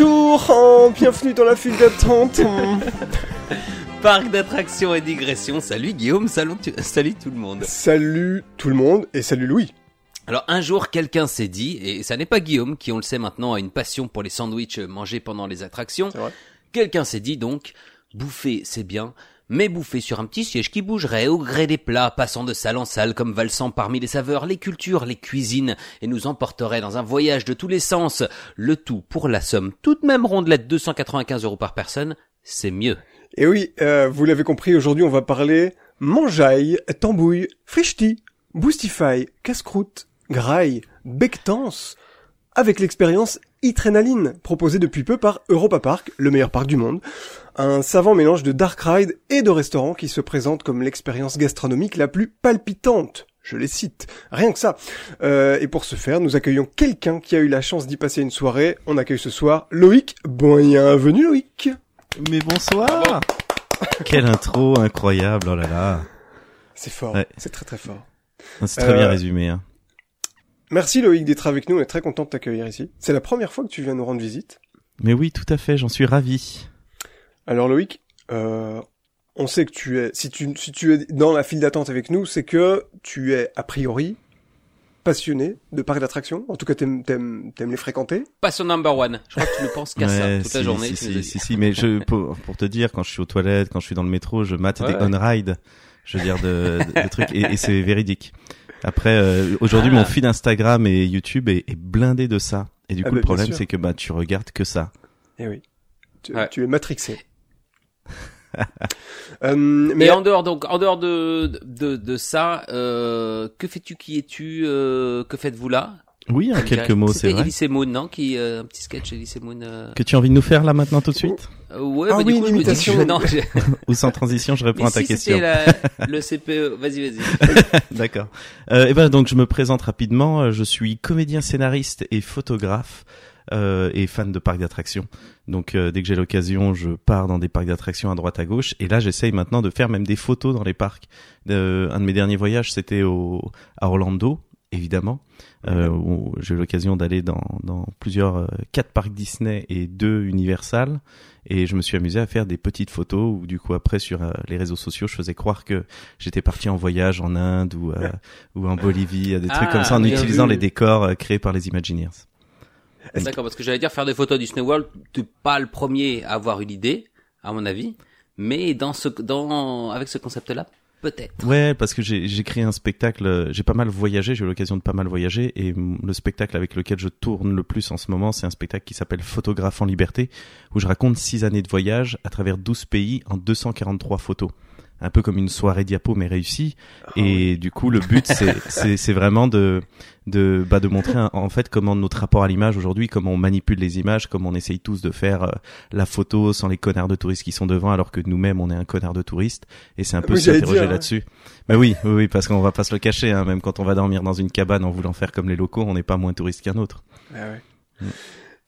Bonjour, oh, bienvenue dans la file d'attente. Parc d'attractions et digression. Salut Guillaume, salut, salut tout le monde. Salut tout le monde et salut Louis. Alors un jour, quelqu'un s'est dit, et ça n'est pas Guillaume qui, on le sait maintenant, a une passion pour les sandwichs mangés pendant les attractions. Quelqu'un s'est dit donc, bouffer c'est bien, mais bouffer sur un petit siège qui bougerait au gré des plats, passant de salle en salle comme valsant parmi les saveurs, les cultures, les cuisines, et nous emporterait dans un voyage de tous les sens. Le tout pour la somme toute même rondelette 295 euros par personne, c'est mieux. Et oui, euh, vous l'avez compris, aujourd'hui on va parler mangeaille, tambouille, frichti, boostify, casse-croûte, graille, bectance, avec l'expérience Itrénaline, proposée depuis peu par Europa Park, le meilleur parc du monde. Un savant mélange de dark ride et de restaurants qui se présente comme l'expérience gastronomique la plus palpitante. Je les cite. Rien que ça. Euh, et pour ce faire, nous accueillons quelqu'un qui a eu la chance d'y passer une soirée. On accueille ce soir Loïc. Bienvenue Loïc. Mais bonsoir Quelle intro incroyable, oh là là C'est fort. Ouais. C'est très très fort. C'est très bien Euh, résumé. Hein. Merci Loïc d'être avec nous, on est très content de t'accueillir ici. C'est la première fois que tu viens nous rendre visite. Mais oui, tout à fait, j'en suis ravi. Alors Loïc, euh, on sait que tu es, si tu, si tu es dans la file d'attente avec nous, c'est que tu es a priori passionné de parcs d'attractions. En tout cas, t'aimes, t'aimes, t'aimes les fréquenter. Passion number one. Je crois que tu ne penses qu'à ça Ouais, toute si, la journée. Si, si, si, si, mais je, pour, pour te dire, quand je suis aux toilettes, quand je suis dans le métro, je mate Ouais, des ouais. on-ride, je veux dire, de, de, de trucs, et, et c'est véridique. Après, euh, aujourd'hui, Ah. mon feed Instagram et YouTube est, est blindé de ça. Et du Ah coup, bah, le problème, c'est que bah, tu regardes que ça. Eh oui. Tu, Ouais. tu es matrixé. Euh, mais Et en dehors donc, en dehors de de, de ça, euh, que fais-tu, qui es-tu, euh, que faites-vous là? Oui, en quelques mots, c'est vrai. Elise Moon, non? Qui euh, un petit sketch Elise Moon. Euh... Que tu as envie de nous faire là maintenant tout de suite? Euh, ouais, Ah bah, oui, du coup, une je me dis que imitation. non, Ou sans transition, je réponds Mais à ta si question. la- le CPE, vas-y, vas-y. D'accord. Euh, et ben donc je me présente rapidement. Je suis comédien, scénariste et photographe euh, et fan de parcs d'attractions. Donc euh, dès que j'ai l'occasion, je pars dans des parcs d'attractions à droite à gauche. Et là, j'essaye maintenant de faire même des photos dans les parcs. Euh, un de mes derniers voyages, c'était au à Orlando, évidemment. Euh, où j'ai eu l'occasion d'aller dans, dans plusieurs euh, quatre parcs Disney et deux Universal et je me suis amusé à faire des petites photos où du coup après sur euh, les réseaux sociaux je faisais croire que j'étais parti en voyage en Inde ou euh, ou en Bolivie des trucs Ah, comme ça en utilisant vu. les décors euh, créés par les Imagineers. D'accord, parce que j'allais dire faire des photos à Disney World, t'es pas le premier à avoir eu l'idée, à mon avis, mais dans ce, dans, avec ce concept-là, peut-être. Ouais, parce que j'ai créé un spectacle, j'ai pas mal voyagé, j'ai eu l'occasion de pas mal voyager et le spectacle avec lequel je tourne le plus en ce moment, c'est un spectacle qui s'appelle Photographe en liberté où je raconte six années de voyage à travers 12 pays en 243 photos. Un peu comme une soirée diapo mais réussie et du coup le but c'est vraiment de de bah de montrer un- en fait comment notre rapport à l'image aujourd'hui comment on manipule les images comment on essaye tous de faire euh, la photo sans les connards de touristes qui sont devant alors que nous-mêmes on est un connard de touriste et c'est un peu Oui, s'interroger hein. là-dessus mais oui oui oui parce qu'on va pas se le cacher hein, même quand on va dormir dans une cabane en voulant faire comme les locaux on n'est pas moins touriste qu'un autre Ah ouais. Mm.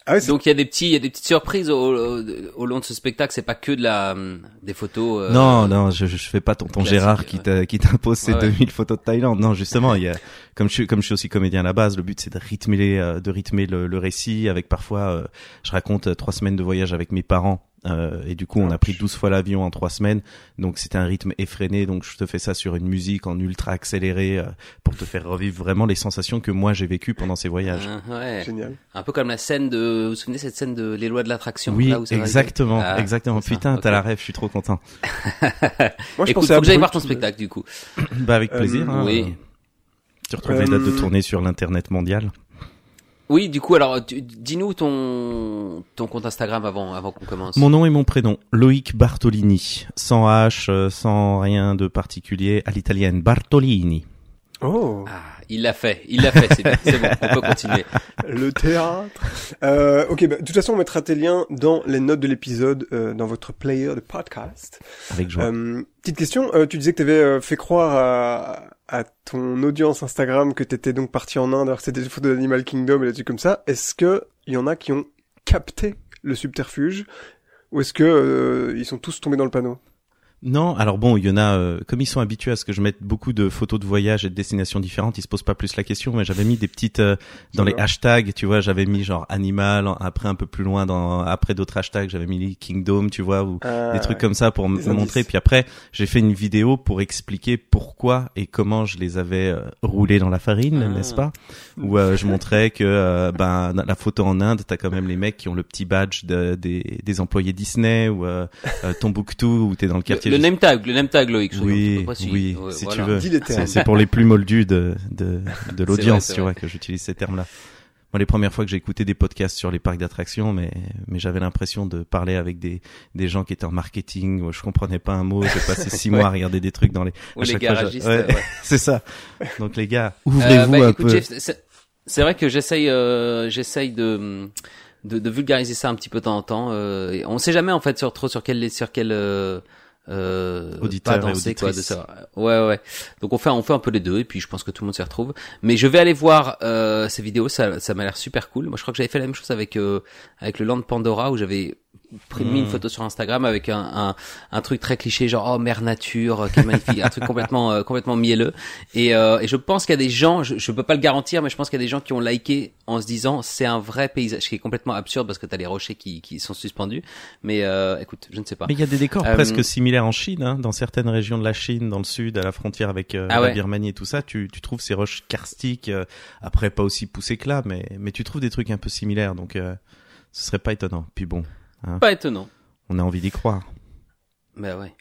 Ah Donc il y a des petits, il y a des petites surprises au, au, au long de ce spectacle. C'est pas que de la, des photos. euh, non non je je fais pas tonton Gérard qui ouais. t'a qui t'impose ses Ouais, ouais. 2000 photos de Thaïlande non justement il y a comme je suis comme je suis aussi comédien à la base le but c'est de rythmer les, euh, de rythmer le, le récit avec parfois euh, je raconte trois semaines de voyage avec mes parents euh, et du coup on a pris 12 fois l'avion en trois semaines donc c'était un rythme effréné donc je te fais ça sur une musique en ultra accéléré euh, pour te faire revivre vraiment les sensations que moi j'ai vécues pendant ces voyages euh, ouais. Génial. Un peu comme la scène de, vous vous souvenez cette scène de Les lois de l'attraction oui là où c'est exactement Ah, exactement putain t'as la rêve je suis trop content Moi, je Écoute, pensais faut que j'aille voir ton spectacle du coup. bah avec Euh, plaisir hein. oui. tu retrouves les dates de Euh, tournée sur l'internet mondial Oui, du coup, alors, dis-nous ton, ton compte Instagram avant, avant qu'on commence. Mon nom et mon prénom, Loïc Bartolini, sans H, euh, sans rien de particulier, à l'italienne, Bartolini. Oh, Ah, il l'a fait, il l'a fait, c'est bien, c'est bon, on peut continuer. le théâtre. Euh, ok, bah, de toute façon, on mettra tes liens dans les notes de l'épisode, euh, dans votre player de podcast. Avec joie. Euh, petite question, euh, tu disais que tu avais fait croire à, à ton audience Instagram que tu étais donc parti en Inde alors que c'était des photos d'Animal Kingdom et des trucs comme ça. Est-ce que il y en a qui ont capté le subterfuge? Ou est-ce que euh, ils sont tous tombés dans le panneau? Non, alors bon, il y en a, euh, comme ils sont habitués à ce que je mette beaucoup de photos de voyages et de destinations différentes, ils se posent pas plus la question, mais j'avais mis des petites, euh, dans les hashtags, tu vois, j'avais mis genre animal, après un peu plus loin, dans après d'autres hashtags, j'avais mis kingdom, tu vois, ou Ah, des trucs comme ça pour me montrer. Puis après, j'ai fait une vidéo pour expliquer pourquoi et comment je les avais euh, roulés dans la farine, Ah. n'est-ce pas? Où euh, je montrais que euh, ben dans la photo en Inde, t'as quand même les mecs qui ont le petit badge de, des, des employés Disney ou euh, euh, Tombouctou où t'es dans Le, quartier. Le name tag, le name tag, Loïc. oui, oui, Ouais, si voilà. tu veux. C'est pour les plus moldus de, de, de l'audience, c'est tu vrai. vois, que j'utilise ces termes-là. Moi, les premières fois que j'ai écouté des podcasts sur les parcs d'attractions, mais, mais j'avais l'impression de parler avec des, des gens qui étaient en marketing, où je comprenais pas un mot, j'ai passé six mois à regarder des trucs dans les, Ou à les garagistes. ouais. ouais. c'est ça. Donc, les gars, Euh, ouvrez-vous bah, un écoute, peu. C'est vrai que j'essaye, euh, j'essaye de, de de vulgariser ça un petit peu de temps en temps. Euh, et on sait jamais en fait sur trop sur quel sur quel euh, euh, Auditeur pas et danser quoi de ça. Ouais ouais. Donc on fait on fait un peu les deux et puis je pense que tout le monde s'y retrouve. Mais je vais aller voir euh, ces vidéos, ça ça m'a l'air super cool. Moi je crois que j'avais fait la même chose avec euh, avec le Land Pandora où j'avais pris mis une Mm. photo sur Instagram avec un, un un truc très cliché genre oh mère nature euh, qui est magnifique un truc complètement euh, complètement mielleux et euh, et je pense qu'il y a des gens je, je peux pas le garantir mais je pense qu'il y a des gens qui ont liké en se disant c'est un vrai paysage ce qui est complètement absurde parce que t'as les rochers qui qui sont suspendus mais euh, écoute je ne sais pas Mais il y a des décors Euh, presque similaires en Chine, hein, dans certaines régions de la Chine, dans le sud, à la frontière avec Ah la. Birmanie et tout ça, tu, tu trouves ces roches karstiques, euh, après pas aussi poussées que là, mais, mais tu trouves des trucs un peu similaires, donc euh, ce serait pas étonnant. Puis bon, pas étonnant on a envie d'y croire. bah ouais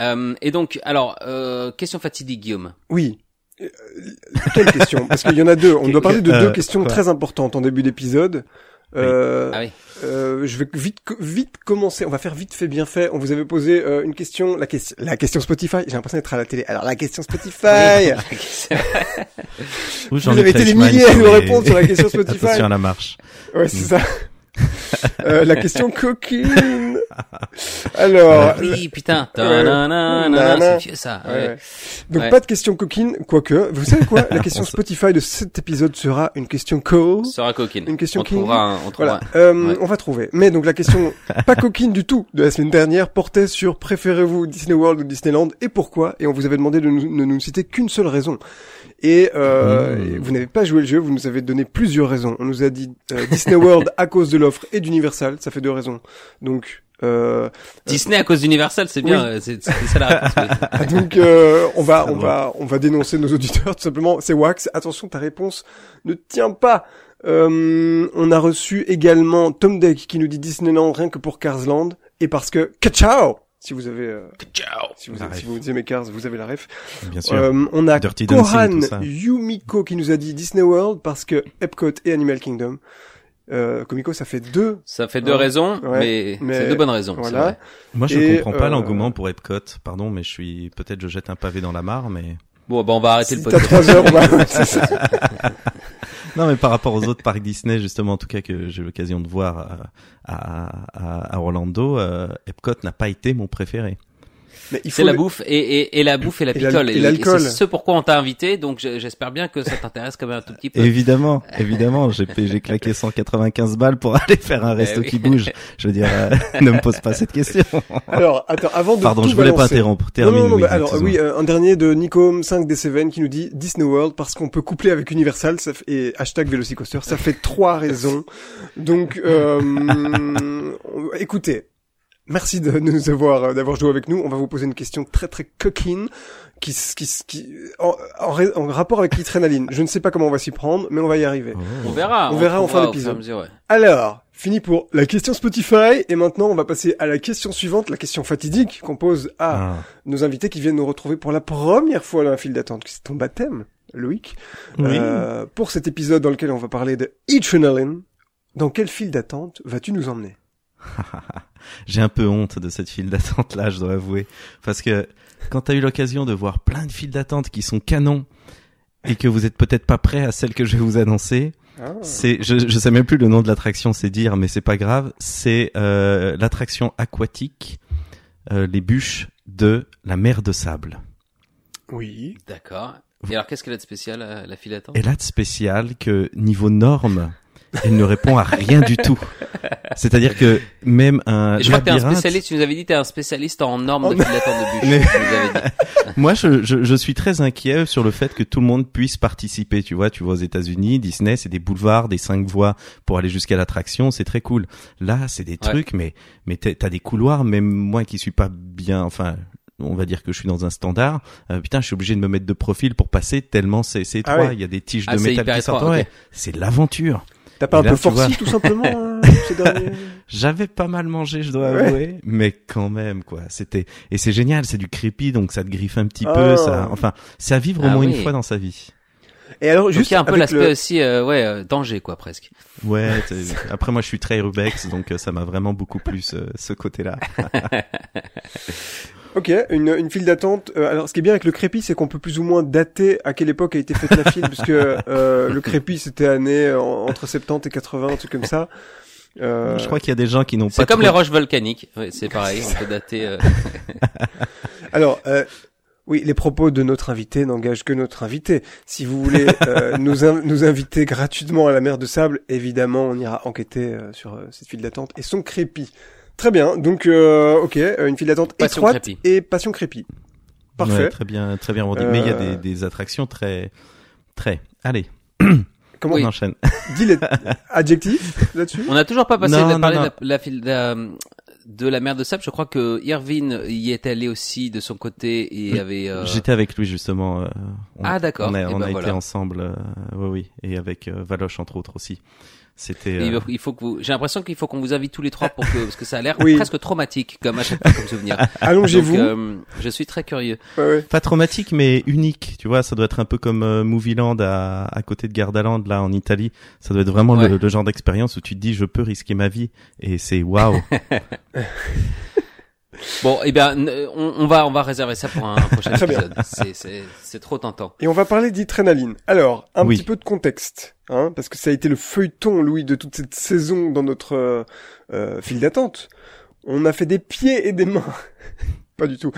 euh, et donc alors euh, question fatidique Guillaume Oui. Euh, quelle question? Parce qu'il y en a deux. On doit parler de Euh, deux questions quoi? très importantes en début d'épisode. Euh, ah oui euh, je vais vite vite commencer. On va faire vite fait bien fait. On vous avait posé euh, une question, la question, la question Spotify. J'ai l'impression d'être à la télé. Alors la question Spotify. Ou Vous avez été des milliers à nous répondre sur la question Spotify. Attention à la marche. Ouais, c'est ça. Euh, la question coquine. Alors, Ah oui putain c'est vieux ça Ouais, ouais. ouais. Donc Ouais. pas de question coquine, quoique. Vous savez quoi? La question Spotify de cet épisode sera une question co. sera coquine Une question on trouvera un, on trouvera Voilà, euh, on va trouver. Mais donc la question pas coquine du tout de la semaine dernière portait sur préférez-vous Disney World ou Disneyland et pourquoi? Et on vous avait demandé de nous, ne nous citer qu'une seule raison. Et, euh, Mmh. et vous n'avez pas joué le jeu, vous nous avez donné plusieurs raisons. On nous a dit euh, Disney World à cause de l'offre et d'Universal, ça fait deux raisons. Donc euh, Disney à cause d'Universal, c'est bien, Oui. euh, c'est c'est ça la réponse. Ah, donc euh, on va on va. va on va dénoncer nos auditeurs tout simplement. C'est Wax. Attention, ta réponse ne tient pas. Euh, on a reçu également Tom Deck qui nous dit Disneyland rien que pour Carsland et parce que Ciao si vous avez euh, si vous si vous aimez Cars vous avez la ref. Bien sûr. Euh, on a Dirty Dancing, Kohan. Yumiko qui nous a dit Disney World parce que Epcot et Animal Kingdom. Euh, Comico ça fait deux. Ça fait deux Ouais. raisons, Ouais. mais, Mais c'est deux bonnes raisons. c'est Voilà. vrai. Moi, je et, comprends pas euh, l'engouement pour Epcot. Pardon, mais je suis peut-être je jette un pavé dans la mare, mais Bon, bah, on va arrêter Si le t'as podcast. trois heures, non, mais par rapport aux autres parcs Disney, justement, en tout cas que j'ai eu l'occasion de voir à, à, à- à Orlando, euh, Epcot n'a pas été mon préféré. Mais il faut C'est la le- bouffe et, et, et la bouffe et la picole. et l'alcool. c'est ce pourquoi on t'a invité, donc je- j'espère bien que ça t'intéresse quand même un tout petit peu. Évidemment, évidemment, j'ai claqué 195 balles pour aller faire un resto Eh oui. qui bouge. Je veux dire, euh, ne me pose pas cette question. Alors, attends, avant de Pardon, tout je voulais pas interrompre. Non, Termine. non, non, oui, mais alors, oui, euh, un dernier de Nico 5 D7 qui nous dit Disney World parce qu'on peut coupler avec Universal ça et hashtag Velocicoaster, ça fait trois raisons. Donc, euh, écoutez, merci de nous avoir, d'avoir joué avec nous. On va vous poser une question très très coquine qui, qui, qui, en, en, ra- en rapport avec l'adrénaline. Je ne sais pas comment on va s'y prendre, mais on va y arriver. Oh. On verra. On verra en fin d'épisode. ouais. Alors, fini pour la question Spotify, et maintenant on va passer à la question suivante, la question fatidique qu'on pose à Ah. nos invités qui viennent nous retrouver pour la première fois dans la file d'attente. C'est ton baptême, Loïc. Oui. Euh, pour cet épisode dans lequel on va parler de Adrenaline, dans quelle file d'attente vas-tu nous emmener? J'ai un peu honte de cette file d'attente là, je dois avouer, parce que quand t'as eu l'occasion de voir plein de files d'attente qui sont canons et que vous êtes peut-être pas prêt à celle que je vais vous annoncer, Ah. c'est, je, je sais même plus le nom de l'attraction, c'est dire, mais c'est pas grave. C'est euh, l'attraction aquatique, euh, les bûches de la mer de sable. Oui. D'accord. Et alors, qu'est-ce qu'elle a de spécial, la, la file d'attente? Elle a de spécial que niveau normes, elle ne répond à rien du tout. C'est-à-dire que même un je crois que t'es un spécialiste, tu nous avais dit t'es un spécialiste en normes de Oh, fil d'attente de bûche. Mais-. Moi, je, je, je suis très inquiet sur le fait que tout le monde puisse participer. Tu vois, tu vois aux États-Unis, Disney, c'est des boulevards, des cinq voies pour aller jusqu'à l'attraction, c'est très cool. Là, c'est des Ouais. trucs, mais mais t'as des couloirs. Même moi qui suis pas bien, enfin, on va dire que je suis dans un standard. euh, putain, je suis obligé de me mettre de profil pour passer tellement c'est c'est Ah étroit. ouais. Il y a des tiges Ah, de métal qui sortent. étroit, Ouais, ok. c'est l'aventure. T'as pas un là, peu vois- forci tout simplement ces derniers- J'avais pas mal mangé, je dois Ouais. avouer, mais quand même quoi. C'était et c'est génial, c'est du creepy, donc ça te griffe un petit peu. Ça, enfin, c'est à vivre au Ah moins oui. une fois dans sa vie. Et alors Donc juste il y a un peu l'aspect le- aussi, euh, ouais, euh, danger quoi presque. Ouais. Après moi, je suis très urbex, donc euh, ça m'a vraiment beaucoup plus euh, ce côté-là. Ok, une, une file d'attente. Euh, alors, ce qui est bien avec le crépi, c'est qu'on peut plus ou moins dater à quelle époque a été faite la file, puisque euh, le crépi, c'était année en- entre 70 et 80, un truc comme ça. Euh, Je crois qu'il y a des gens qui n'ont pas. C'est comme trop- les roches volcaniques, ouais, c'est pareil, on peut dater. euh, Alors, euh, oui, les propos de notre invité n'engagent que notre invité. Si vous voulez euh, nous, in- nous inviter gratuitement à la mer de sable, évidemment, on ira enquêter euh, sur euh, cette file d'attente et son crépi. Très bien. Donc, euh, ok, euh, une file d'attente Passion étroite et passion crépi. Parfait. Ouais, très bien, très bien. Mais il y a Euh, des, des attractions très, très. Allez, Comment Oui. on enchaîne. dit les adjectifs là-dessus On n'a toujours pas passé Non, de non, parler non. de la, file de, de la mer de sable. Je crois que Irvine y est allé aussi de son côté et Oui, avait. euh, J'étais avec lui justement. euh, on- Ah, d'accord. On a, Eh on ben, a été ensemble. euh, oui, oui, et avec euh, Valoche entre autres aussi. C'était. il euh, il faut que vous. J'ai l'impression qu'il faut qu'on vous invite tous les trois pour que parce que ça a l'air Oui. presque traumatique comme à chaque fois comme souvenir. Allongez-vous. Euh, je suis très curieux. Ouais, ouais. pas traumatique mais unique tu vois ça doit être un peu comme euh, Movieland à, à côté de Gardaland là en Italie ça doit être vraiment Ouais. le, le genre d'expérience où tu te dis je peux risquer ma vie et c'est waouh Bon, eh bien, n- on, on va on va réserver ça pour un prochain épisode. C'est trop tentant. Et on va parler d'adrénaline. Alors, un Oui. petit peu de contexte, hein, parce que ça a été le feuilleton, Louis, de toute cette saison dans notre euh, euh, file d'attente. On a fait des pieds et des mains, pas du tout,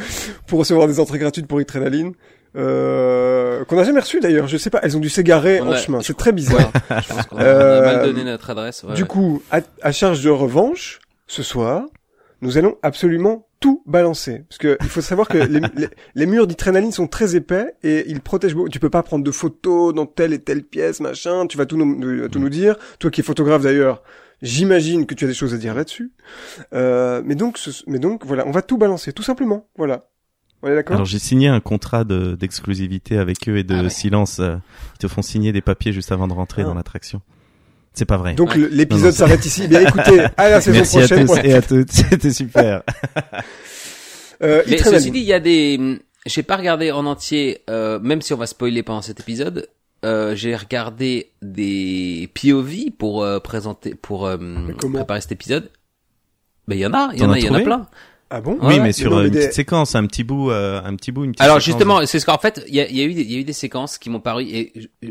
pour recevoir des entrées gratuites pour adrénaline. Euh, qu'on n'a jamais reçu d'ailleurs, je sais pas, elles ont dû s'égarer en a- chemin, c'est très bizarre. Je pense qu'on a, Euh, on a mal donné notre adresse. ouais, du ouais. coup, à, à charge de revanche, ce soir, nous allons absolument tout balancer. Parce que il faut savoir que les, les, les murs d'adrénaline sont très épais et ils protègent beaucoup. Tu peux pas prendre de photos dans telle et telle pièce, machin. Tu vas tout nous, tout nous dire. Toi qui es photographe d'ailleurs, j'imagine que tu as des choses à dire là-dessus. Euh, mais donc, ce- mais donc, voilà, on va tout balancer, tout simplement. Voilà. On est d'accord? Alors j'ai signé un contrat de- d'exclusivité avec eux et de Ah ouais. silence euh, ils te font signer des papiers juste avant de rentrer Ah. dans l'attraction c'est pas vrai Donc Ouais. l'épisode s'arrête ici. Bien écoutez, à la saison merci à prochaine. tous pour- et à toutes c'était super Euh, Mais ceci dit, il y a des. J'ai pas regardé en entier, euh, même si on va spoiler pendant cet épisode. Euh, j'ai regardé des POV pour euh, présenter, pour euh, comment préparer cet épisode. Ben il y en a, il y en a, il y en a plein. Ah bon oui Ouais, mais sur non, mais une des- petite séquence un petit bout euh, un petit bout une petite Alors séquence. justement, c'est ce qu'en fait, il y a, il y a eu, des- il y a eu des séquences qui m'ont paru et je-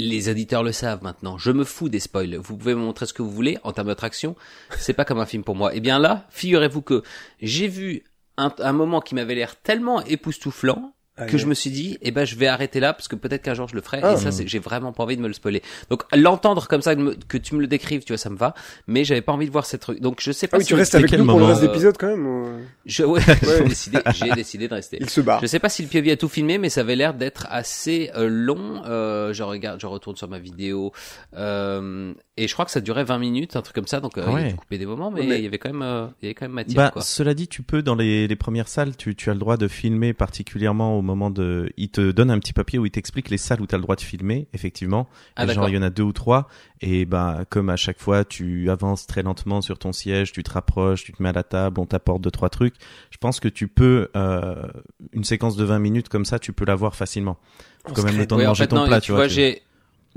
les éditeurs le savent maintenant. Je me fous des spoils. Vous pouvez me montrer ce que vous voulez en termes d'attraction. C'est pas comme un film pour moi. Et bien là, figurez-vous que j'ai vu un moment qui m'avait l'air tellement époustouflant que je me suis dit, eh ben, je vais arrêter là parce que peut-être qu'un jour je le ferai. Ah. et ça, c'est, j'ai vraiment pas envie de me le spoiler. Donc, l'entendre comme ça, que tu me le décrives, tu vois, ça me va. Mais j'avais pas envie de voir cette truc. Donc, je sais pas Ah oui, si tu restes avec nous pour le reste de l'épisode quand même. ou- je, ouais, Ouais. j'ai décidé, j'ai décidé de rester. Il se barre. Je sais pas si le POV a tout filmé, mais ça avait l'air d'être assez euh, long. Euh, je regarde, je retourne sur ma vidéo, euh, et je crois que ça durait 20 minutes, un truc comme ça. Donc euh, ouais. il coupé des moments, mais, Mais- il y avait quand même, euh, il y avait quand même matière. Bah, quoi. cela dit, tu peux dans les, les premières salles, tu, tu as le droit de filmer particulièrement au moment de. Il te donne un petit papier où il t'explique les salles où tu as le droit de filmer, effectivement. Ah, Et genre, d'accord. il y en a deux ou trois. Et bah, comme à chaque fois, tu avances très lentement sur ton siège, tu te rapproches, tu te mets à la table, on t'apporte deux trois trucs. Je pense que tu peux euh, une séquence de 20 minutes comme ça, tu peux l'avoir facilement. Faut quand même le temps de en manger fait, ton non, plat, tu tu vois, tu- j'ai.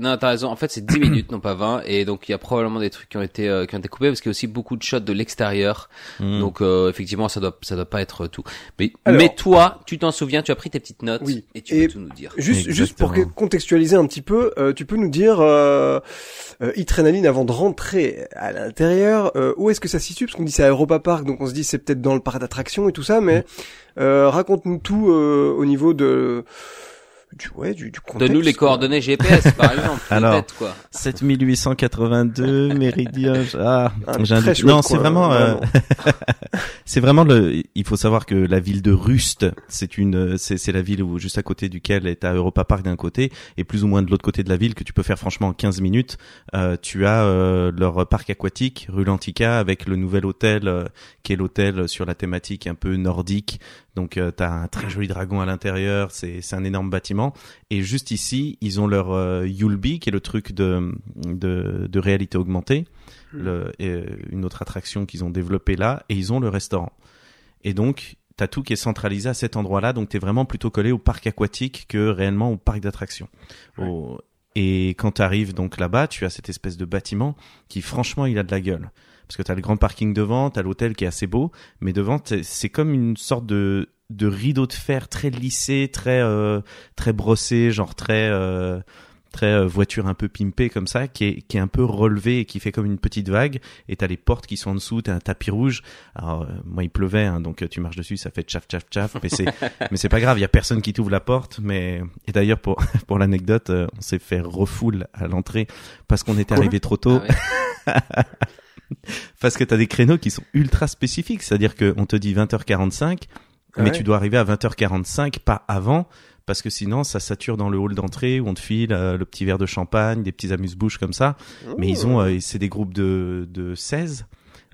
Non, t'as raison. En fait, c'est 10 minutes, non pas 20. Et donc, il y a probablement des trucs qui ont été, euh, qui ont été coupés parce qu'il y a aussi beaucoup de shots de l'extérieur. Hmm. Donc, euh, effectivement, ça doit, ça doit pas être tout. Mais, Alors- mais toi, tu t'en souviens, tu as pris tes petites notes. Oui. Et tu Et- peux tout nous dire. Juste, juste pour contextualiser un petit peu, euh, tu peux nous dire, euh, euh, Adrénaline, avant de rentrer à l'intérieur, euh, où est-ce que ça se situe? Parce qu'on dit c'est à Europa Park, donc on se dit c'est peut-être dans le parc d'attractions et tout ça, mais euh, raconte-nous tout euh, au niveau de du ouais, du, du contexte. Donne-nous les quoi. coordonnées GPS, par exemple. Alors. Peut-être, quoi. 7882 Méridien. Ah, Un j'ai un très doute. non, c'est vraiment, euh, c'est vraiment le. Il faut savoir que la ville de Rust, c'est une, c'est c'est la ville où juste à côté duquel est à Europa Park d'un côté et plus ou moins de l'autre côté de la ville que tu peux faire franchement en 15 minutes. Euh, tu as euh, leur parc aquatique rue Lantica avec le nouvel hôtel euh, qui est l'hôtel sur la thématique un peu nordique. Donc euh, t'as un très joli dragon à l'intérieur. C'est c'est un énorme bâtiment. Et juste ici, ils ont leur euh, Yulby qui est le truc de de, de réalité augmentée le, et, euh, une autre attraction qu'ils ont développée là, et ils ont le restaurant. Et donc, t'as tout qui est centralisé à cet endroit-là, donc t'es vraiment plutôt collé au parc aquatique que réellement au parc d'attractions. Au- Et quand t'arrives donc là-bas, tu as cette espèce de bâtiment qui, franchement, il a de la gueule. Parce que t'as le grand parking devant, t'as l'hôtel qui est assez beau, mais devant, c'est comme une sorte de de rideau de fer très lissé, très euh, très brossé, genre très euh, très euh, voiture un peu pimpée comme ça, qui est, qui est un peu relevé et qui fait comme une petite vague. Et t'as les portes qui sont en dessous, t'as un tapis rouge. Alors euh, moi il pleuvait, hein, donc euh, tu marches dessus, ça fait tchaf tchaf tchaf. Mais c'est mais c'est pas grave, il y a personne qui t'ouvre la porte. Mais et d'ailleurs pour pour l'anecdote, on s'est fait refoule à l'entrée parce qu'on était arrivé trop tôt. Ah ouais. Parce que t'as des créneaux qui sont ultra spécifiques, c'est-à-dire que on te dit 20h45, mais Ouais. tu dois arriver à 20h45, pas avant, parce que sinon ça sature dans le hall d'entrée où on te file euh, le petit verre de champagne, des petits amuse-bouches comme ça. Mais ils ont, euh, c'est des groupes de, de 16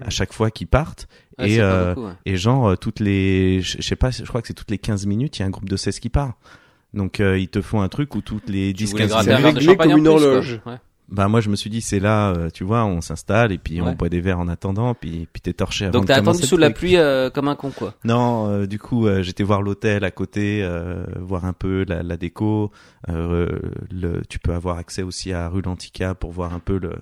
à chaque fois qui partent. Ouais, et, euh, beaucoup, ouais. et genre, euh, toutes les, je sais pas, je crois que c'est toutes les 15 minutes, il y a un groupe de 16 qui part. Donc ils te font un truc où toutes les Tu 10 voulais 15 gratter un minutes. comme une plus, quoi. horloge. Ouais. Bah moi je me suis dit c'est là, euh, tu vois, on s'installe et puis on boit des verres en attendant, puis puis t'es torché avant Donc t'as attendu sous la pluie euh, comme un con, quoi. Non, euh, du coup, euh, j'étais voir l'hôtel à côté, euh, voir un peu la, la déco. Euh, le, tu peux avoir accès aussi à rue Lantica pour voir un peu le.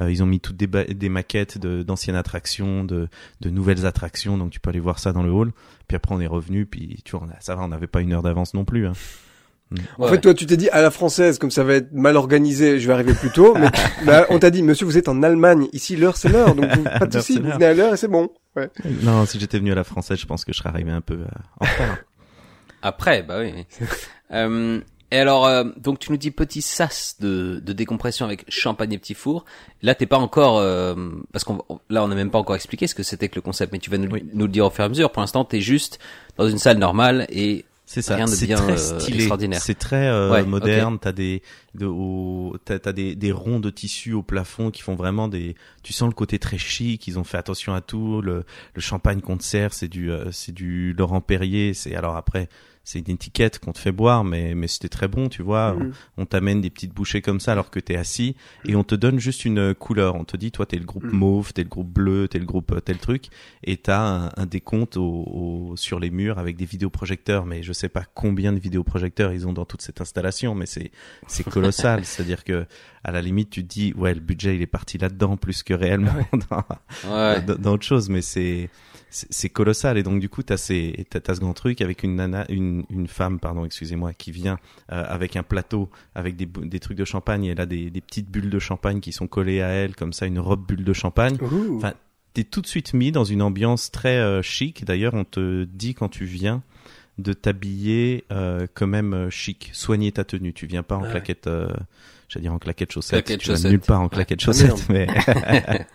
euh, ils ont mis toutes des, ba- des maquettes de- d'anciennes attractions, de, de nouvelles attractions, donc tu peux aller voir ça dans le hall. Puis après, on est revenu, puis tu vois, on a- ça va, on n'avait pas une heure d'avance non plus. Hein. En fait, toi, tu t'es dit à la française, comme ça va être mal organisé, je vais arriver plus tôt. Mais bah, on t'a dit, monsieur, vous êtes en Allemagne. Ici, l'heure, c'est l'heure. Donc, vous- pas de souci, vous venez à l'heure et c'est bon. Ouais. Non, si j'étais venu à la française, je pense que je serais arrivé un peu euh, en retard. Après, bah oui. oui. euh, et alors, euh, donc tu nous dis petit sas de, de décompression avec champagne et petit four. Là, t'es pas encore, euh, parce qu'on là, on n'a même pas encore expliqué ce que c'était que le concept, mais tu vas nous, Oui. nous le dire au fur et à mesure. Pour l'instant, t'es juste dans une salle normale et C'est ça. De C'est très euh, stylé. extraordinaire. C'est très euh, Ouais, moderne. T'as des, de, au, des, des ronds de tissu au plafond qui font vraiment des. Tu sens le côté très chic. Ils ont fait attention à tout. Le, le champagne qu'on te sert, c'est du, euh, c'est du Laurent Perrier. C'est alors après, c'est une étiquette qu'on te fait boire, mais mais c'était très bon, tu vois. Mhm. On, on t'amène des petites bouchées comme ça alors que t'es assis et on te donne juste une couleur. On te dit, toi, t'es le groupe Mhm. mauve, t'es le groupe bleu, t'es le groupe euh, tel truc, et t'as un, un décompte au, au- sur les murs avec des vidéoprojecteurs. Mais je sais pas combien de vidéoprojecteurs ils ont dans toute cette installation, mais c'est c'est colossal. C'est-à-dire que à la limite, tu te dis, ouais, le budget il est parti là-dedans plus que réellement dans, ouais. dans, dans autre chose, mais c'est c'est c'est colossal et donc du coup t'as ces t'as, t'as ce grand truc avec une nana une une femme pardon excusez-moi qui vient euh, avec un plateau avec des des trucs de champagne et elle a des des petites bulles de champagne qui sont collées à elle comme ça une robe bulle de champagne Ouh. Enfin, t'es tout de suite mis dans une ambiance très euh, chic. D'ailleurs, on te dit quand tu viens de t'habiller euh, quand même euh, chic, soigner ta tenue. Tu viens pas en Ah ouais. claquette, euh, j'allais dire en claquette chaussettes. Claquette tu vas chaussettes. nulle part en claquette chaussettes, mais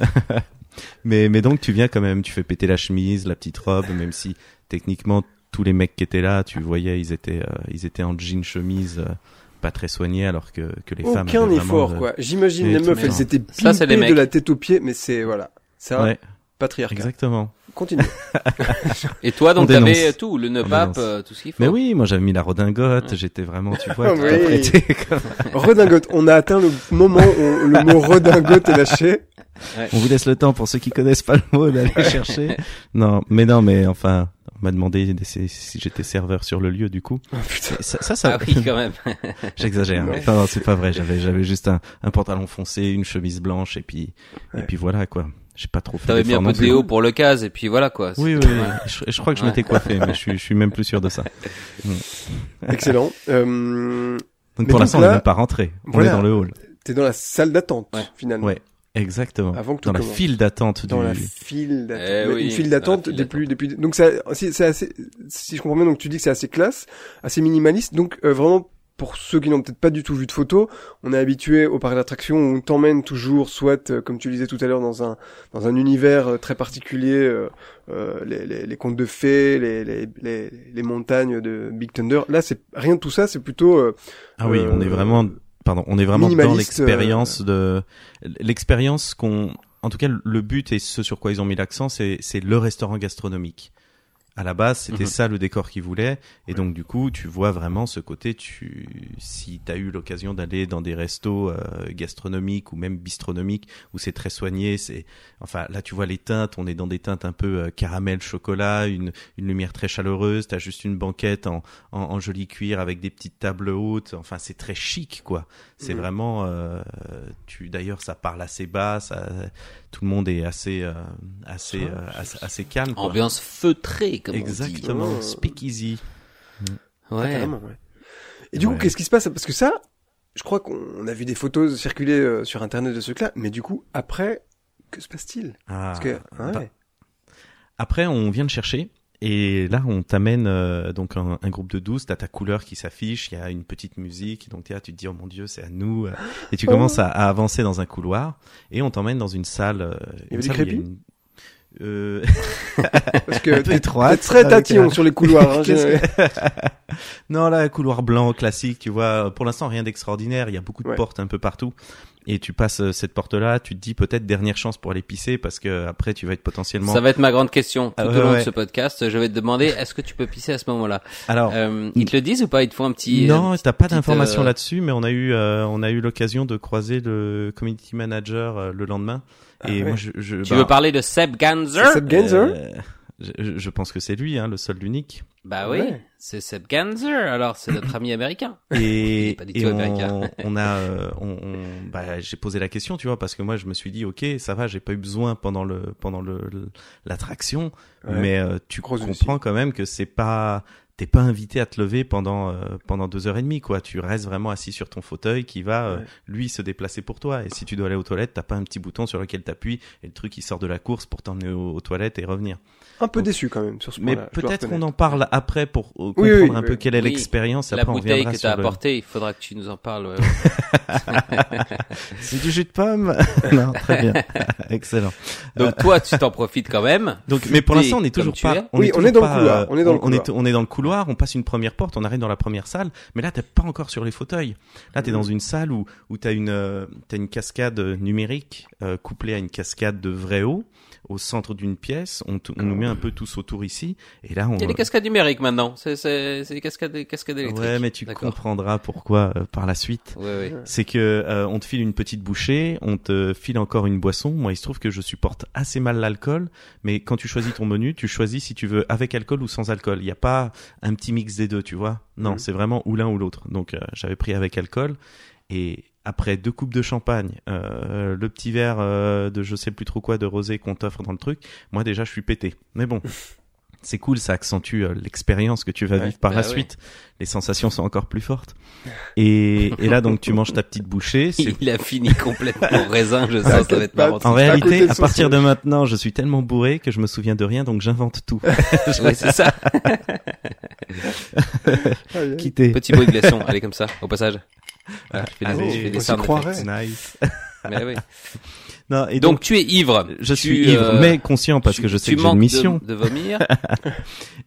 mais mais donc tu viens quand même. Tu fais péter la chemise, la petite robe, même si techniquement tous les mecs qui étaient là, tu voyais, ils étaient euh, ils étaient en jean chemise. euh, pas très soignés alors que, que les femmes Aucun effort, de- quoi. J'imagine les meufs, le elles étaient Ça, c'est les pimpées de la tête aux pieds, mais c'est, voilà. C'est un Ouais, patriarcat. exactement. Continue. Et toi, donc t'avais tout, le nœud pape, euh, tout ce qu'il faut. Mais oui, moi j'avais mis la redingote, Ouais. j'étais vraiment, tu vois, tout Oui. apprêté. comme- redingote. On a atteint le moment où le mot redingote est lâché. On vous laisse le temps pour ceux qui connaissent pas le mot d'aller chercher. Non, mais non, mais enfin, on m'a demandé de- si, j'étais serveur sur le lieu du coup. Oh, putain. Ça, ça, ça- Ah oui, quand même. j'exagère. Non. Enfin, non, c'est pas vrai. J'avais, j'avais juste un, un pantalon foncé, une chemise blanche et puis, et puis voilà quoi. J'ai pas trop fait T'avais mis un peu de déo pour le cas, et puis voilà quoi. Oui, oui. Je, je crois que je m'étais coiffé, mais je suis, je suis même plus sûr de ça. Excellent. Euh, Donc Mais pour l'instant, on n'est même pas rentré. On Voilà. est dans le hall. t'es dans la salle d'attente, Ouais. finalement. Ouais. Exactement. Avant que tout dans la commence. file d'attente dans du. la file d'attente. Eh oui, une file d'attente des plus. Donc c'est, assez. Si je comprends bien, donc tu dis que c'est assez classe, assez minimaliste. Donc euh, vraiment. Pour ceux qui n'ont peut-être pas du tout vu de photos, on est habitué au parc d'attractions où on t'emmène toujours, soit euh, comme tu le disais tout à l'heure, dans un dans un univers euh, très particulier, euh, euh, les, les, les contes de fées, les, les, les, les montagnes de Big Thunder. Là, c'est rien de tout ça, c'est plutôt euh, Ah oui, on est euh, vraiment, pardon, on est vraiment dans l'expérience de l'expérience qu'on, en tout cas, le but et ce sur quoi ils ont mis l'accent, c'est c'est le restaurant gastronomique. À la base, c'était Mhm. ça le décor qu'ils voulaient, et donc du coup, tu vois vraiment ce côté. Tu, si t'as eu l'occasion d'aller dans des restos euh, gastronomiques ou même bistronomiques où c'est très soigné, c'est, enfin là, tu vois les teintes. On est dans des teintes un peu euh, caramel, chocolat, une une lumière très chaleureuse. T'as juste une banquette en, en en joli cuir avec des petites tables hautes. Enfin, c'est très chic, quoi. C'est Mhm. vraiment, euh, tu d'ailleurs, ça parle assez bas, ça, tout le monde est assez, euh, assez, euh, assez, assez calme. Quoi. Ambiance feutrée, comme Exactement, Oh. speak easy. on dit. Ah, Ouais. carrément, ouais. Et du Ouais. coup, qu'est-ce qui se passe? Parce que ça, je crois qu'on a vu des photos circuler euh, sur Internet de ce truc-là, mais du coup, après, que se passe-t-il? Ah, Parce que, ouais. bah, Après, on vient de chercher. Et là, on t'amène euh, donc un, un groupe de 12, t'as ta couleur qui s'affiche, il y a une petite musique, donc là, tu te dis oh mon dieu, c'est à nous, et tu Oh. commences à, à avancer dans un couloir, et on t'emmène dans une salle. euh, Il y une avait du salle où crépi une- Euh, Parce que t'es très avec tatillon un- sur les couloirs. hein, non, là, couloir blanc classique, tu vois. Pour l'instant, rien d'extraordinaire. Il y a beaucoup de Ouais. portes un peu partout. Et tu passes euh, cette porte-là, tu te dis peut-être dernière chance pour aller pisser parce que après tu vas être potentiellement. Ça va être ma grande question tout Ah ouais, au long ouais. de ce podcast. Je vais te demander, est-ce que tu peux pisser à ce moment-là? Alors euh, Ils te le disent ou pas? Ils te font un petit non, euh, t'as pas d'informations euh, là-dessus, mais on a eu euh, on a eu l'occasion de croiser le community manager euh, le lendemain. Ah et moi, je, je Tu bah, veux parler de Seb Ganzer? Seb Genzer euh, je, je pense que c'est lui, hein, le seul, l'unique. Bah oui, Ouais. c'est Seb Ganzer. Alors c'est notre ami américain. Il Et, pas du et tout on, américain. on a, euh, on, on- bah, j'ai posé la question, tu vois, parce que moi je me suis dit, ok, ça va, j'ai pas eu besoin pendant le, pendant le, l'attraction, Ouais. mais euh, tu Gros comprends quand même que c'est pas, t'es pas invité à te lever pendant, euh, pendant deux heures et demie, quoi. Tu restes vraiment assis sur ton fauteuil qui va, euh, Ouais. lui, se déplacer pour toi. Et si tu dois aller aux toilettes, t'as pas un petit bouton sur lequel t'appuies et le truc il sort de la course pour t'emmener aux, aux toilettes et revenir. Un peu Donc- déçu quand même sur ce Mais peut-être qu'on en parle après pour euh, comprendre Oui, oui, un oui. peu quelle est Oui. l'expérience. La Après, on bouteille reviendra que t'as le- apportée, il faudra que tu nous en parles. ouais, ouais. C'est du jus de pomme. non, très bien. Excellent. Donc toi, tu t'en profites quand même. Donc, mais pour l'instant, on est toujours pas. es. Oui, on toujours est dans le pas, couloir, euh, on est dans le on est, couloir. on est dans le couloir. On passe une première porte. On arrive dans la première salle. Mais là, t'es pas encore sur les fauteuils. Là, t'es Mhm. dans une salle où où t'as une euh, t'as une cascade numérique euh, couplée à une cascade de vraie eau au centre d'une pièce. On, t- on nous met un peu tous autour ici. Et là, on. Il y a des cascades numériques maintenant. C'est c'est c'est des cascades des cascades électriques. Ouais, mais tu D'accord. comprendras pourquoi euh, par la suite. Ouais, ouais. c'est que euh, on te file une petite bouchée, on te file encore une boisson. Moi, il se trouve que je supporte assez mal l'alcool, mais quand tu choisis ton menu, tu choisis si tu veux avec alcool ou sans alcool. Il n'y a pas un petit mix des deux, tu vois. Non, Mhm. c'est vraiment ou l'un ou l'autre. Donc, euh, j'avais pris avec alcool et après deux coupes de champagne, euh, le petit verre euh, de je sais plus trop quoi de rosé qu'on t'offre dans le truc, moi déjà je suis pété. Mais bon. C'est cool, ça accentue euh, l'expérience que tu vas Ouais. vivre par Bah la oui. suite. Les sensations sont encore plus fortes. Et, et là, donc, tu manges ta petite bouchée. Il a fini complètement au raisin, je sens, ça va être marrant. en réalité, à partir de maintenant, je suis tellement bourré que je me souviens de rien, donc j'invente tout. Ouais, c'est ça. Quitter. Petit bruit de glaçon, allez comme ça, au passage. Voilà, je fais des, Allez, je fais des on s'y sound croirait. effects. Nice. Mais oui. Non, et Donc, donc, tu es ivre. je Tu, suis ivre, euh, mais conscient parce tu- que je sais que j'ai une manques mission. De, de vomir.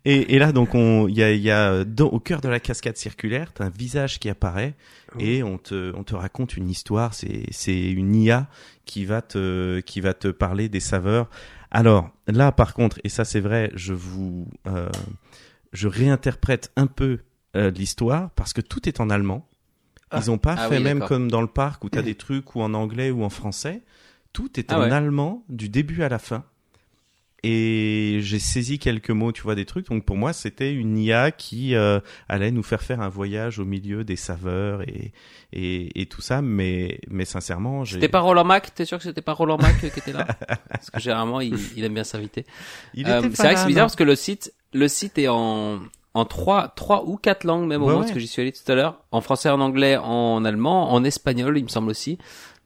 Et, et là, donc, on, il y a, il y a dans- au cœur de la cascade circulaire, t'as un visage qui apparaît et on te, on te raconte une histoire. C'est, c'est une IA qui va te, qui va te parler des saveurs. Alors là, par contre, et ça c'est vrai, je vous, euh, je réinterprète un peu euh, l'histoire parce que tout est en allemand. Ah. Ils ont pas Ah fait oui, même comme dans le parc où t'as des trucs ou en anglais ou en français. Tout est Ah en ouais. allemand du début à la fin. Et j'ai saisi quelques mots, tu vois, des trucs. Donc pour moi, c'était une IA qui euh, allait nous faire faire un voyage au milieu des saveurs et et, et tout ça. Mais mais sincèrement, j'ai. C'était pas Roland Mac, t'es sûr que c'était pas Roland Mac qui était là? Parce que généralement, il, il aime bien s'inviter. Euh, c'est vrai que c'est bizarre parce que le site, le site est en, en trois, trois ou quatre langues même au Ouais, parce que j'y suis allé tout à l'heure. En français, en anglais, en allemand, en espagnol, il me semble aussi.